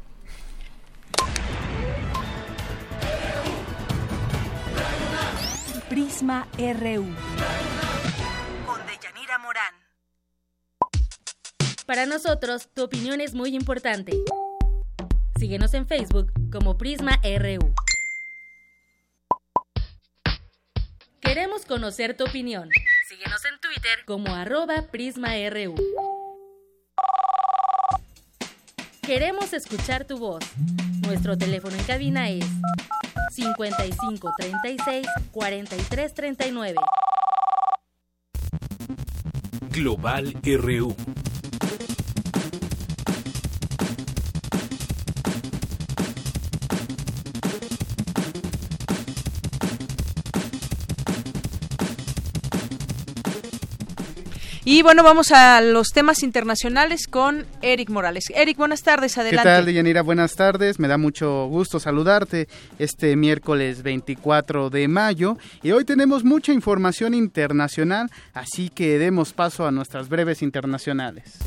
Prisma RU.
Con Deyanira Morán. Para nosotros, tu opinión es muy importante. Síguenos en Facebook como Prisma RU. Queremos conocer tu opinión. Síguenos en Twitter como arroba PrismaRU. Queremos escuchar tu voz. Nuestro teléfono en cabina es 55 36 43 39.
Global RU.
Y bueno, vamos a los temas internacionales con Eric Morales. Eric, buenas tardes, adelante.
¿Qué tal, Deyanira? Buenas tardes, me da mucho gusto saludarte este miércoles 24 de mayo y hoy tenemos mucha información internacional, así que demos paso a nuestras breves internacionales.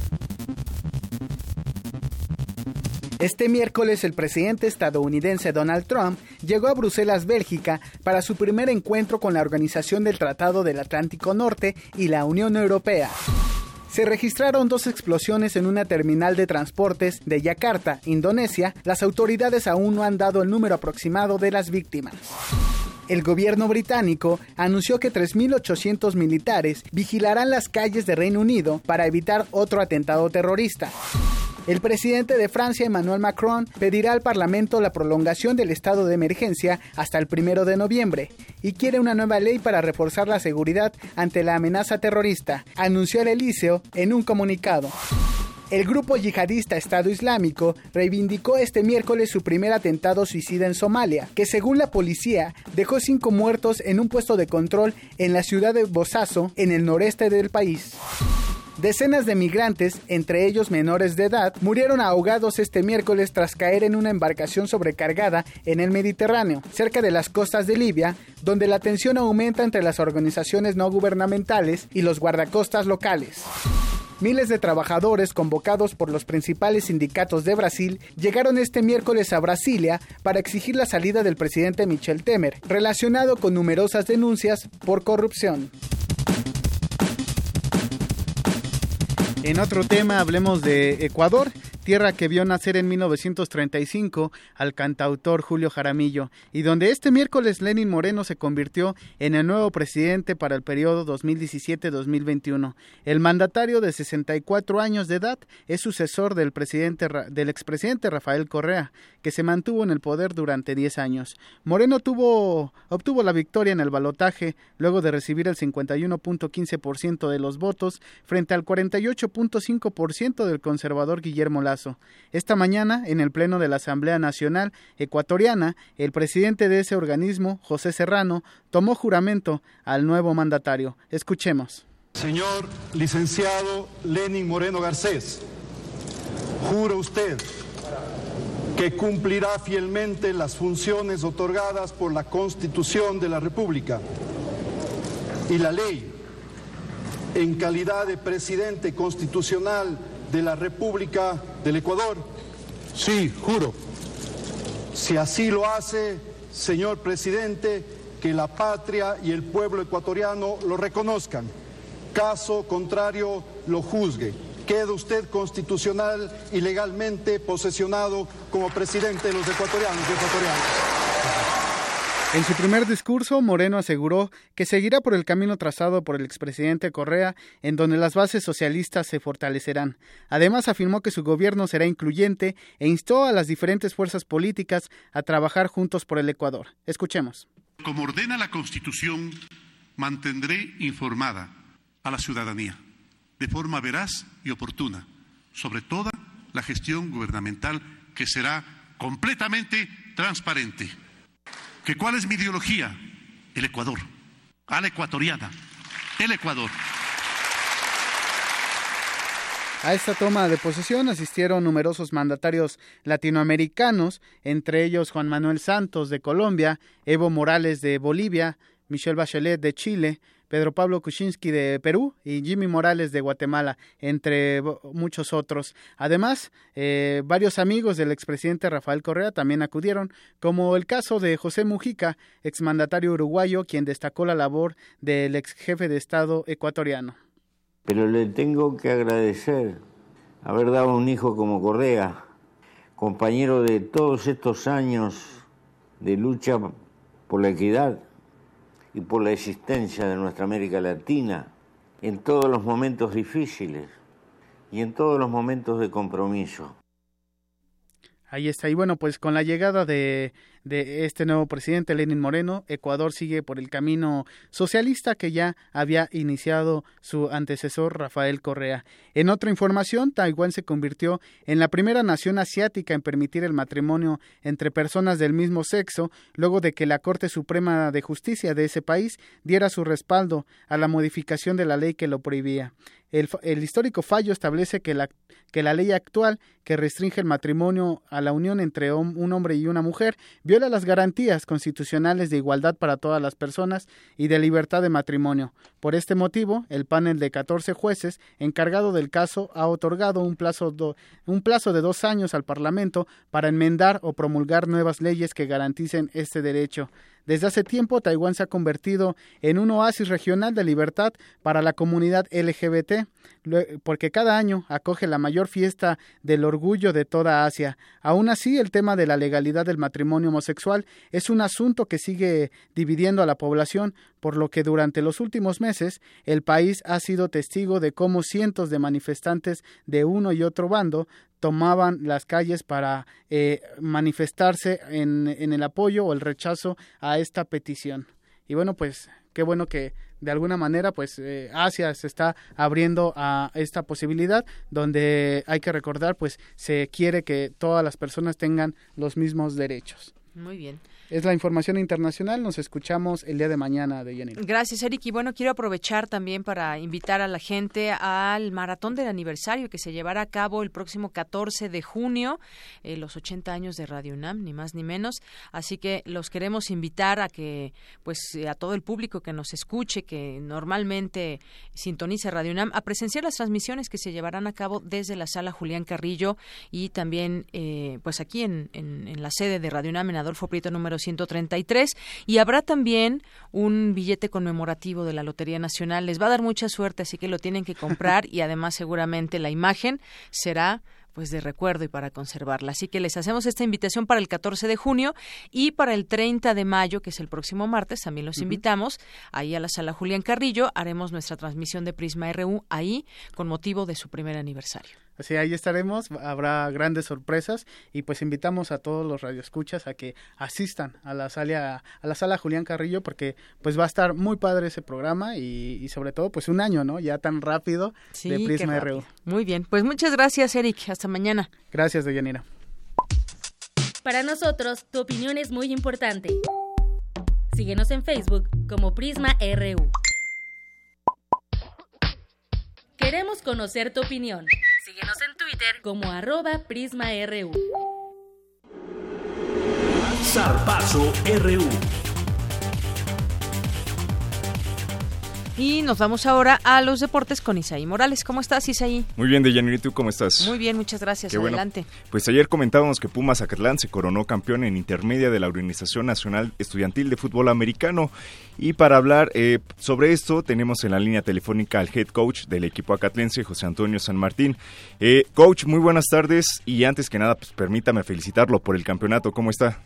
Este miércoles el presidente estadounidense Donald Trump llegó a Bruselas, Bélgica, para su primer encuentro con la Organización del Tratado del Atlántico Norte y la Unión Europea. Se registraron dos explosiones en una terminal de transportes de Yakarta, Indonesia. Las autoridades aún no han dado el número aproximado de las víctimas. El gobierno británico anunció que 3.800 militares vigilarán las calles de Reino Unido para evitar otro atentado terrorista. El presidente de Francia, Emmanuel Macron, pedirá al Parlamento la prolongación del estado de emergencia hasta el primero de noviembre y quiere una nueva ley para reforzar la seguridad ante la amenaza terrorista, anunció el Elíseo en un comunicado. El grupo yihadista Estado Islámico reivindicó este miércoles su primer atentado suicida en Somalia, que según la policía dejó cinco muertos en un puesto de control en la ciudad de Bosaso, en el noreste del país. Decenas de migrantes, entre ellos menores de edad, murieron ahogados este miércoles tras caer en una embarcación sobrecargada en el Mediterráneo, cerca de las costas de Libia, donde la tensión aumenta entre las organizaciones no gubernamentales y los guardacostas locales. Miles de trabajadores convocados por los principales sindicatos de Brasil llegaron este miércoles a Brasilia para exigir la salida del presidente Michel Temer, relacionado con numerosas denuncias por corrupción. En otro tema hablemos de Ecuador tierra que vio nacer en 1935 al cantautor Julio Jaramillo, y donde este miércoles Lenin Moreno se convirtió en el nuevo presidente para el periodo 2017-2021. El mandatario de 64 años de edad es sucesor del, presidente, del expresidente Rafael Correa, que se mantuvo en el poder durante 10 años. Moreno tuvo, obtuvo la victoria en el balotaje luego de recibir el 51.15% de los votos frente al 48.5% del conservador Guillermo Lazo. Esta mañana, en el Pleno de la Asamblea Nacional Ecuatoriana, el presidente de ese organismo, José Serrano, tomó juramento al nuevo mandatario. Escuchemos.
Señor licenciado Lenin Moreno Garcés, juro usted que cumplirá fielmente las funciones otorgadas por la Constitución de la República y la ley en calidad de presidente constitucional de la República del Ecuador? Sí, juro. Si así lo hace, señor presidente, que la patria y el pueblo ecuatoriano lo reconozcan. Caso contrario, lo juzgue. Queda usted constitucional y legalmente posesionado como presidente de los ecuatorianos y ecuatorianas.
En su primer discurso, Moreno aseguró que seguirá por el camino trazado por el expresidente Correa, en donde las bases socialistas se fortalecerán. Además, afirmó que su gobierno será incluyente e instó a las diferentes fuerzas políticas a trabajar juntos por el Ecuador. Escuchemos.
Como ordena la Constitución, mantendré informada a la ciudadanía de forma veraz y oportuna sobre toda la gestión gubernamental que será completamente transparente cuál es mi ideología? El Ecuador, a la ecuatoriana, el Ecuador.
A esta toma de posesión asistieron numerosos mandatarios latinoamericanos, entre ellos Juan Manuel Santos de Colombia, Evo Morales de Bolivia, Michelle Bachelet de Chile, Pedro Pablo Kuczynski de Perú y Jimmy Morales de Guatemala, entre muchos otros. Además, eh, varios amigos del expresidente Rafael Correa también acudieron, como el caso de José Mujica, exmandatario uruguayo, quien destacó la labor del ex jefe de Estado ecuatoriano.
Pero le tengo que agradecer haber dado un hijo como Correa, compañero de todos estos años de lucha por la equidad y por la existencia de nuestra América Latina en todos los momentos difíciles y en todos los momentos de compromiso.
Ahí está. Y bueno, pues con la llegada de, de, este nuevo presidente, Lenin Moreno, Ecuador sigue por el camino socialista que ya había iniciado su antecesor, Rafael Correa. En otra información, Taiwán se convirtió en la primera nación asiática en permitir el matrimonio entre personas del mismo sexo, luego de que la Corte Suprema de Justicia de ese país diera su respaldo a la modificación de la ley que lo prohibía. El, histórico fallo establece que la, que la ley actual que restringe el matrimonio a la unión entre un hombre y una mujer viola las garantías constitucionales de igualdad para todas las personas y de libertad de matrimonio. Por este motivo, el panel de 14 jueces encargado del caso ha otorgado un plazo, un plazo de dos años al Parlamento para enmendar o promulgar nuevas leyes que garanticen este derecho. Desde hace tiempo, Taiwán se ha convertido en un oasis regional de libertad para la comunidad LGBT, porque cada año acoge la mayor fiesta del orgullo de toda Asia. Aún así, el tema de la legalidad del matrimonio homosexual es un asunto que sigue dividiendo a la población, por lo que durante los últimos meses el país ha sido testigo de cómo cientos de manifestantes de uno y otro bando tomaban las calles para eh, manifestarse en, en el apoyo o el rechazo a esta petición. Y bueno, pues qué bueno que de alguna manera pues eh, Asia se está abriendo a esta posibilidad donde hay que recordar pues se quiere que todas las personas tengan los mismos derechos.
Muy bien.
Es la información internacional. Nos escuchamos el día de mañana de Jenny.
Gracias, Eric. Y bueno, quiero aprovechar también para invitar a la gente al maratón del aniversario que se llevará a cabo el próximo 14 de junio, eh, los 80 años de Radio UNAM, ni más ni menos. Así que los queremos invitar a que, pues, a todo el público que nos escuche, que normalmente sintonice Radio UNAM, a presenciar las transmisiones que se llevarán a cabo desde la sala Julián Carrillo y también, eh, pues, aquí en, en la sede de Radio UNAM en Adolfo Prieto número 133 y habrá también un billete conmemorativo de la Lotería Nacional. Les va a dar mucha suerte, así que lo tienen que comprar <laughs> y además seguramente la imagen será pues de recuerdo y para conservarla. Así que les hacemos esta invitación para el 14 de junio y para el 30 de mayo, que es el próximo martes, también los invitamos ahí a la sala Julián Carrillo, haremos nuestra transmisión de Prisma RU ahí con motivo de su primer aniversario.
Así ahí estaremos, habrá grandes sorpresas y pues invitamos a todos los radioescuchas a que asistan a la sala a la sala Julián Carrillo porque pues va a estar muy padre ese programa y, sobre todo pues un año, ¿no? Ya tan rápido de Prisma RU.
Muy bien, pues muchas gracias Eric, hasta mañana.
Gracias, Deyanira.
Para nosotros, tu opinión es muy importante. Síguenos en Facebook como Prisma RU. Queremos conocer tu opinión. Síguenos en Twitter como arroba PrismaRU.
Zarpazo RU.
Y nos vamos ahora a los deportes con Isaí Morales. ¿Cómo estás, Isaí?
Muy bien, Deyanir, ¿y tú cómo estás?
Muy bien, muchas gracias. Adelante.
pues ayer comentábamos que Pumas Acatlán se coronó campeón en intermedia de la Organización Nacional Estudiantil de Fútbol Americano. Y para hablar eh, sobre esto, tenemos en la línea telefónica al head coach del equipo acatlense, José Antonio San Martín. Eh, coach, muy buenas tardes y antes que nada, pues permítame felicitarlo por el campeonato. ¿Cómo está?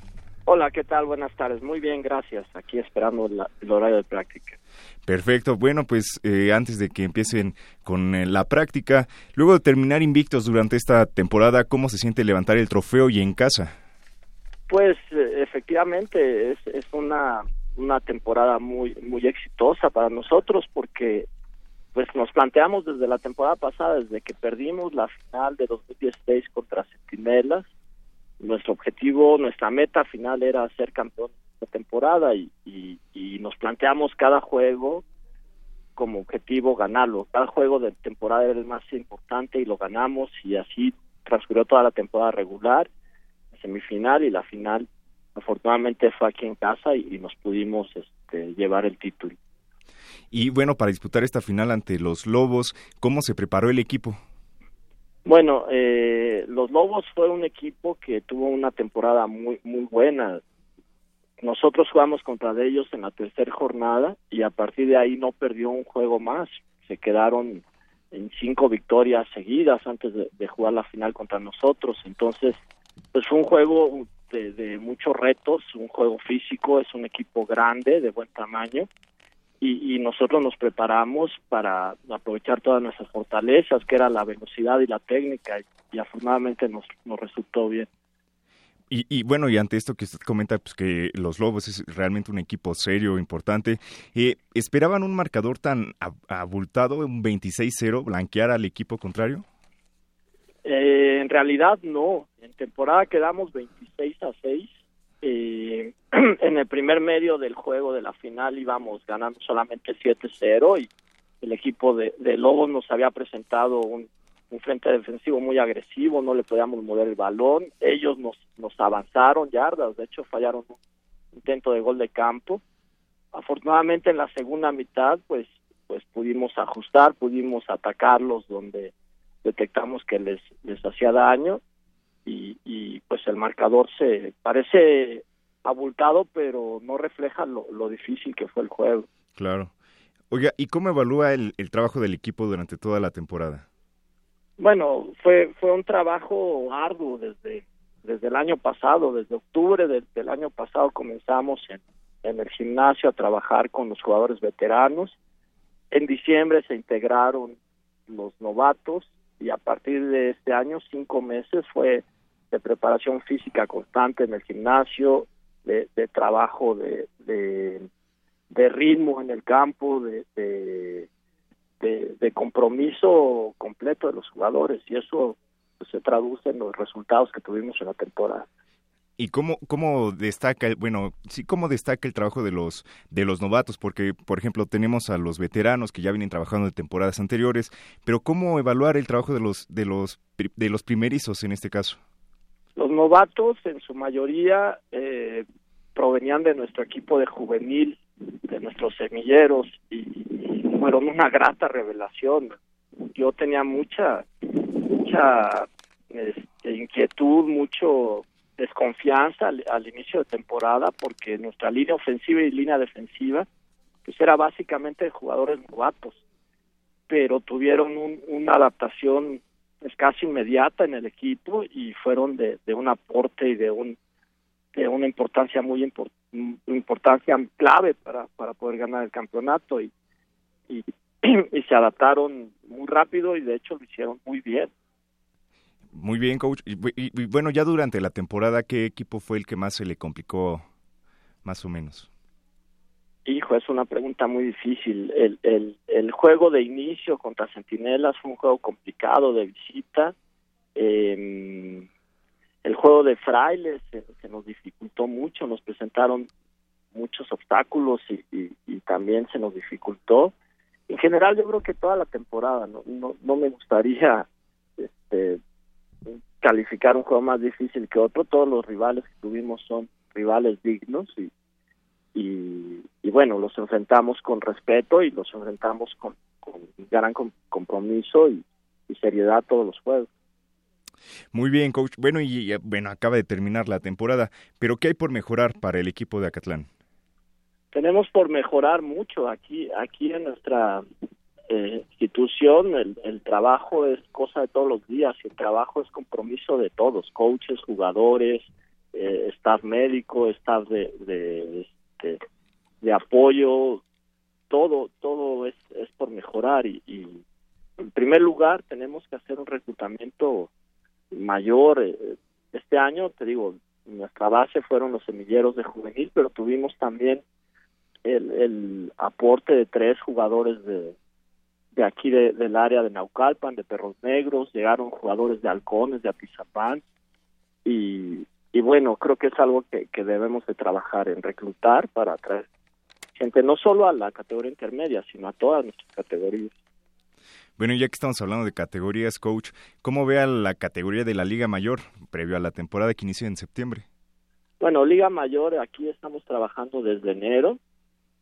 Hola, ¿qué tal? Buenas tardes. Muy bien, gracias. Aquí esperando el horario de práctica.
Perfecto. Bueno, pues eh, antes de que empiecen con eh, la práctica, luego de terminar invictos durante esta temporada, ¿cómo se siente levantar el trofeo y en casa?
Pues eh, efectivamente es, es una, una temporada muy muy exitosa para nosotros porque pues nos planteamos desde la temporada pasada, desde que perdimos la final de 2016 contra Centinelas, nuestro objetivo, nuestra meta final era ser campeón temporada y, y, nos planteamos cada juego como objetivo ganarlo. Cada juego de temporada era el más importante y lo ganamos y así transcurrió toda la temporada regular, la semifinal y la final. Afortunadamente fue aquí en casa y, nos pudimos este, llevar el título.
Y bueno, para disputar esta final ante los Lobos, ¿cómo se preparó el equipo?
Bueno, eh, los Lobos fue un equipo que tuvo una temporada muy muy buena. Nosotros jugamos contra ellos en la tercera jornada y a partir de ahí no perdió un juego más. Se quedaron en cinco victorias seguidas antes de, jugar la final contra nosotros. Entonces, pues fue un juego de, de, muchos retos, un juego físico, es un equipo grande, de buen tamaño, y, y, nosotros nos preparamos para aprovechar todas nuestras fortalezas, que era la velocidad y la técnica, y, y afortunadamente nos, nos resultó bien.
Y, bueno, y ante esto que usted comenta, pues que los Lobos es realmente un equipo serio, importante, eh, ¿esperaban un marcador tan abultado, un 26-0, blanquear al equipo contrario?
Eh, en realidad no. En temporada quedamos 26 a 6. Eh, <clears throat> en el primer medio del juego de la final íbamos ganando solamente 7-0 y el equipo de, de Lobos nos había presentado un un frente defensivo muy agresivo, no le podíamos mover el balón, ellos nos, nos avanzaron yardas, de hecho fallaron un intento de gol de campo. Afortunadamente en la segunda mitad pues pues pudimos ajustar, pudimos atacarlos donde detectamos que les les hacía daño y, y pues el marcador se parece abultado pero no refleja lo, lo difícil que fue el juego.
Claro. Oiga, ¿y cómo evalúa el, el trabajo del equipo durante toda la temporada?
Bueno, fue fue un trabajo arduo desde desde el año pasado, desde octubre del, año pasado comenzamos en, en el gimnasio a trabajar con los jugadores veteranos. En diciembre se integraron los novatos y a partir de este año, cinco meses, fue de preparación física constante en el gimnasio, de, trabajo de, de, ritmo en el campo, de, de, compromiso completo de los jugadores y eso pues, se traduce en los resultados que tuvimos en la temporada.
¿Y cómo, cómo destaca, bueno, sí, cómo destaca el trabajo de los, de los novatos? Porque, por ejemplo, tenemos a los veteranos que ya vienen trabajando de temporadas anteriores, pero ¿cómo evaluar el trabajo de los, de los, de los primerizos en este caso?
Los novatos, en su mayoría, eh, provenían de nuestro equipo de juvenil, de nuestros semilleros, y, fueron una grata revelación. Yo tenía mucha, mucha este, inquietud, mucho desconfianza al, inicio de temporada porque nuestra línea ofensiva y línea defensiva pues era básicamente de jugadores novatos pero tuvieron una adaptación pues, casi inmediata en el equipo y fueron de, un aporte y de un de una importancia muy importancia clave para para poder ganar el campeonato y, <clears throat> y se adaptaron muy rápido y de hecho lo hicieron muy bien
muy bien, coach. Y, bueno, ya durante la temporada, ¿qué equipo fue el que más se le complicó, más o menos?
Hijo, es una pregunta muy difícil. El, el, juego de inicio contra Centinelas fue un juego complicado de visita. Eh, el juego de Frailes se, nos dificultó mucho, nos presentaron muchos obstáculos y, y, también se nos dificultó. En general, yo creo que toda la temporada, no, no, no me gustaría este, calificar un juego más difícil que otro. Todos los rivales que tuvimos son rivales dignos y, y, bueno, los enfrentamos con respeto y los enfrentamos con, gran compromiso y, seriedad todos los juegos.
Muy bien, coach. Bueno, y bueno, acaba de terminar la temporada, pero ¿qué hay por mejorar para el equipo de Acatlán?
Tenemos por mejorar mucho aquí, aquí en nuestra eh, institución, el, el, trabajo es cosa de todos los días y el trabajo es compromiso de todos, coaches, jugadores, eh, staff médico, staff de, de, este, de apoyo, todo, todo es, es por mejorar y, y, en primer lugar tenemos que hacer un reclutamiento mayor. Eh, este año, te digo, nuestra base fueron los semilleros de juvenil, pero tuvimos también el, el aporte de tres jugadores de, de aquí del área de Naucalpan, de Perros Negros, llegaron jugadores de Halcones, de Atizapán, y, y bueno, creo que es algo que, que debemos de trabajar en reclutar para atraer gente no solo a la categoría intermedia, sino a todas nuestras categorías.
Bueno, ya que estamos hablando de categorías, coach, ¿cómo ve a la categoría de la Liga Mayor previo a la temporada que inicia en septiembre?
Bueno, Liga Mayor, aquí estamos trabajando desde enero.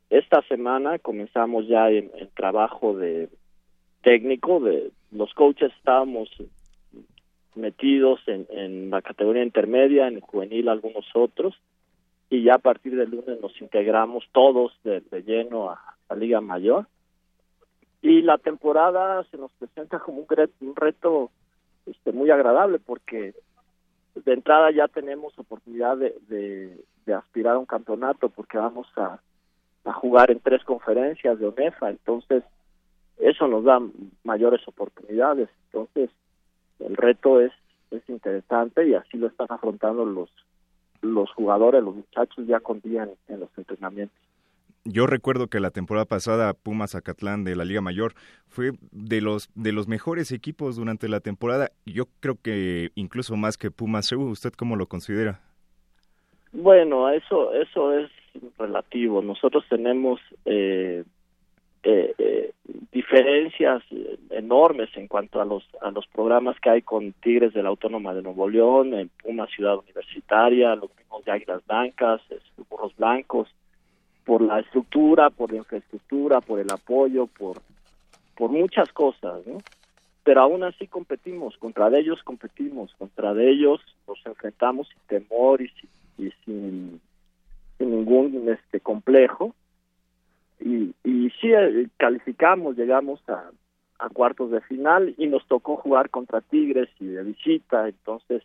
Esta semana comenzamos ya en, el trabajo de, técnico, de los coaches estábamos metidos en, en la categoría intermedia, en el juvenil algunos otros, y ya a partir del lunes nos integramos todos de, lleno a, la Liga Mayor. Y la temporada se nos presenta como un, reto este, muy agradable porque de entrada ya tenemos oportunidad de, de, aspirar a un campeonato porque vamos a, a jugar en tres conferencias de ONEFA, entonces eso nos da mayores oportunidades. Entonces, el reto es, es interesante y así lo están afrontando los, los jugadores, los muchachos ya con día en, los entrenamientos.
Yo recuerdo que la temporada pasada Pumas Acatlán de la Liga Mayor fue de los de los mejores equipos durante la temporada. Yo creo que incluso más que Pumas ¿Usted cómo lo considera?
Bueno, eso eso es relativo. Nosotros tenemos eh, eh, eh, diferencias enormes en cuanto a los a los programas que hay con Tigres de la Autónoma de Nuevo León, en una ciudad universitaria, los mismos de Águilas Blancas, Burros Blancos, por la estructura, por la infraestructura, por el apoyo, por por muchas cosas, ¿no? Pero aún así competimos, contra de ellos competimos, contra de ellos nos enfrentamos sin temor y, y sin, sin ningún este complejo y, y sí eh, calificamos, llegamos a, a cuartos de final y nos tocó jugar contra Tigres y de visita, entonces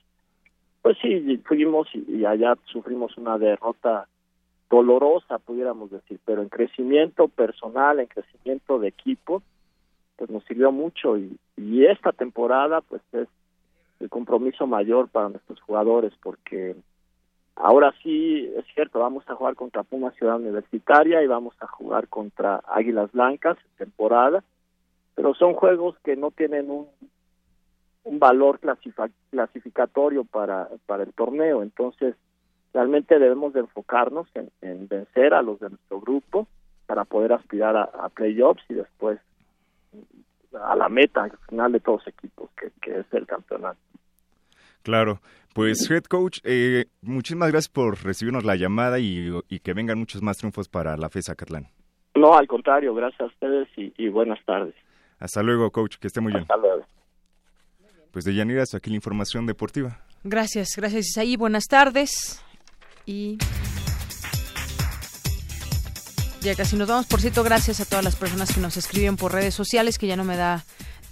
pues sí, fuimos y, allá sufrimos una derrota dolorosa, pudiéramos decir, pero en crecimiento personal, en crecimiento de equipo, pues nos sirvió mucho y, y esta temporada pues es el compromiso mayor para nuestros jugadores porque ahora sí es cierto vamos a jugar contra Puma Ciudad Universitaria y vamos a jugar contra Águilas Blancas temporada. Pero son juegos que no tienen un, valor clasificatorio para, para el torneo. Entonces realmente debemos de enfocarnos en, vencer a los de nuestro grupo para poder aspirar a, playoffs y después a la meta al final de todos los equipos que es el campeonato
Claro, pues head coach, eh, muchísimas gracias por recibirnos la llamada y, que vengan muchos más triunfos para la FESA Catlán.
No, al contrario, gracias a ustedes y, buenas tardes.
Hasta luego, coach, que esté muy bien.
Hasta luego.
Pues de Yanira, hasta aquí la información deportiva.
Gracias, gracias Isaí, buenas tardes y... Ya casi nos vamos, por cierto, gracias a todas las personas que nos escriben por redes sociales, que ya no me da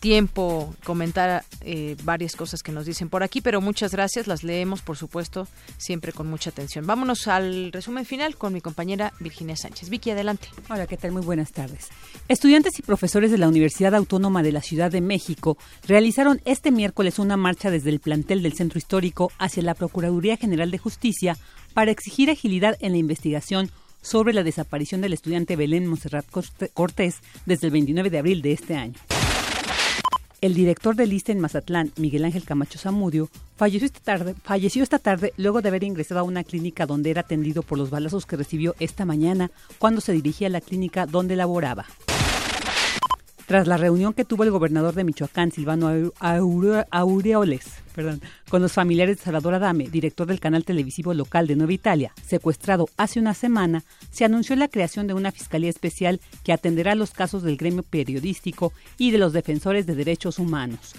tiempo comentar eh, varias cosas que nos dicen por aquí, pero muchas gracias, las leemos, por supuesto, siempre con mucha atención. Vámonos al resumen final con mi compañera Virginia Sánchez. Vicky, adelante.
Hola, ¿qué tal? Muy buenas tardes. Estudiantes y profesores de la Universidad Autónoma de la Ciudad de México realizaron este miércoles una marcha desde el plantel del Centro Histórico hacia la Procuraduría General de Justicia para exigir agilidad en la investigación sobre la desaparición del estudiante Belén Monserrat Cortés desde el 29 de abril de este año. El director del ISTE en Mazatlán, Miguel Ángel Camacho Zamudio, falleció esta, tarde, falleció esta tarde luego de haber ingresado a una clínica donde era atendido por los balazos que recibió esta mañana cuando se dirigía a la clínica donde laboraba. Tras la reunión que tuvo el gobernador de Michoacán, Silvano Aureoles, con los familiares de Salvador Adame, director del canal televisivo local de Nueva Italia, secuestrado hace una semana, se anunció la creación de una fiscalía especial que atenderá los casos del gremio periodístico y de los defensores de derechos humanos.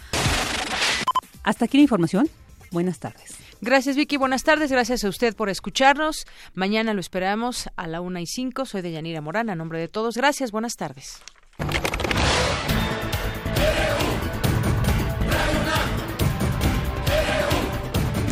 Hasta aquí la información. Buenas tardes.
Gracias Vicky, buenas tardes, gracias a usted por escucharnos. Mañana lo esperamos a la una y cinco. Soy de Yanira Morán, a nombre de todos. Gracias, buenas tardes.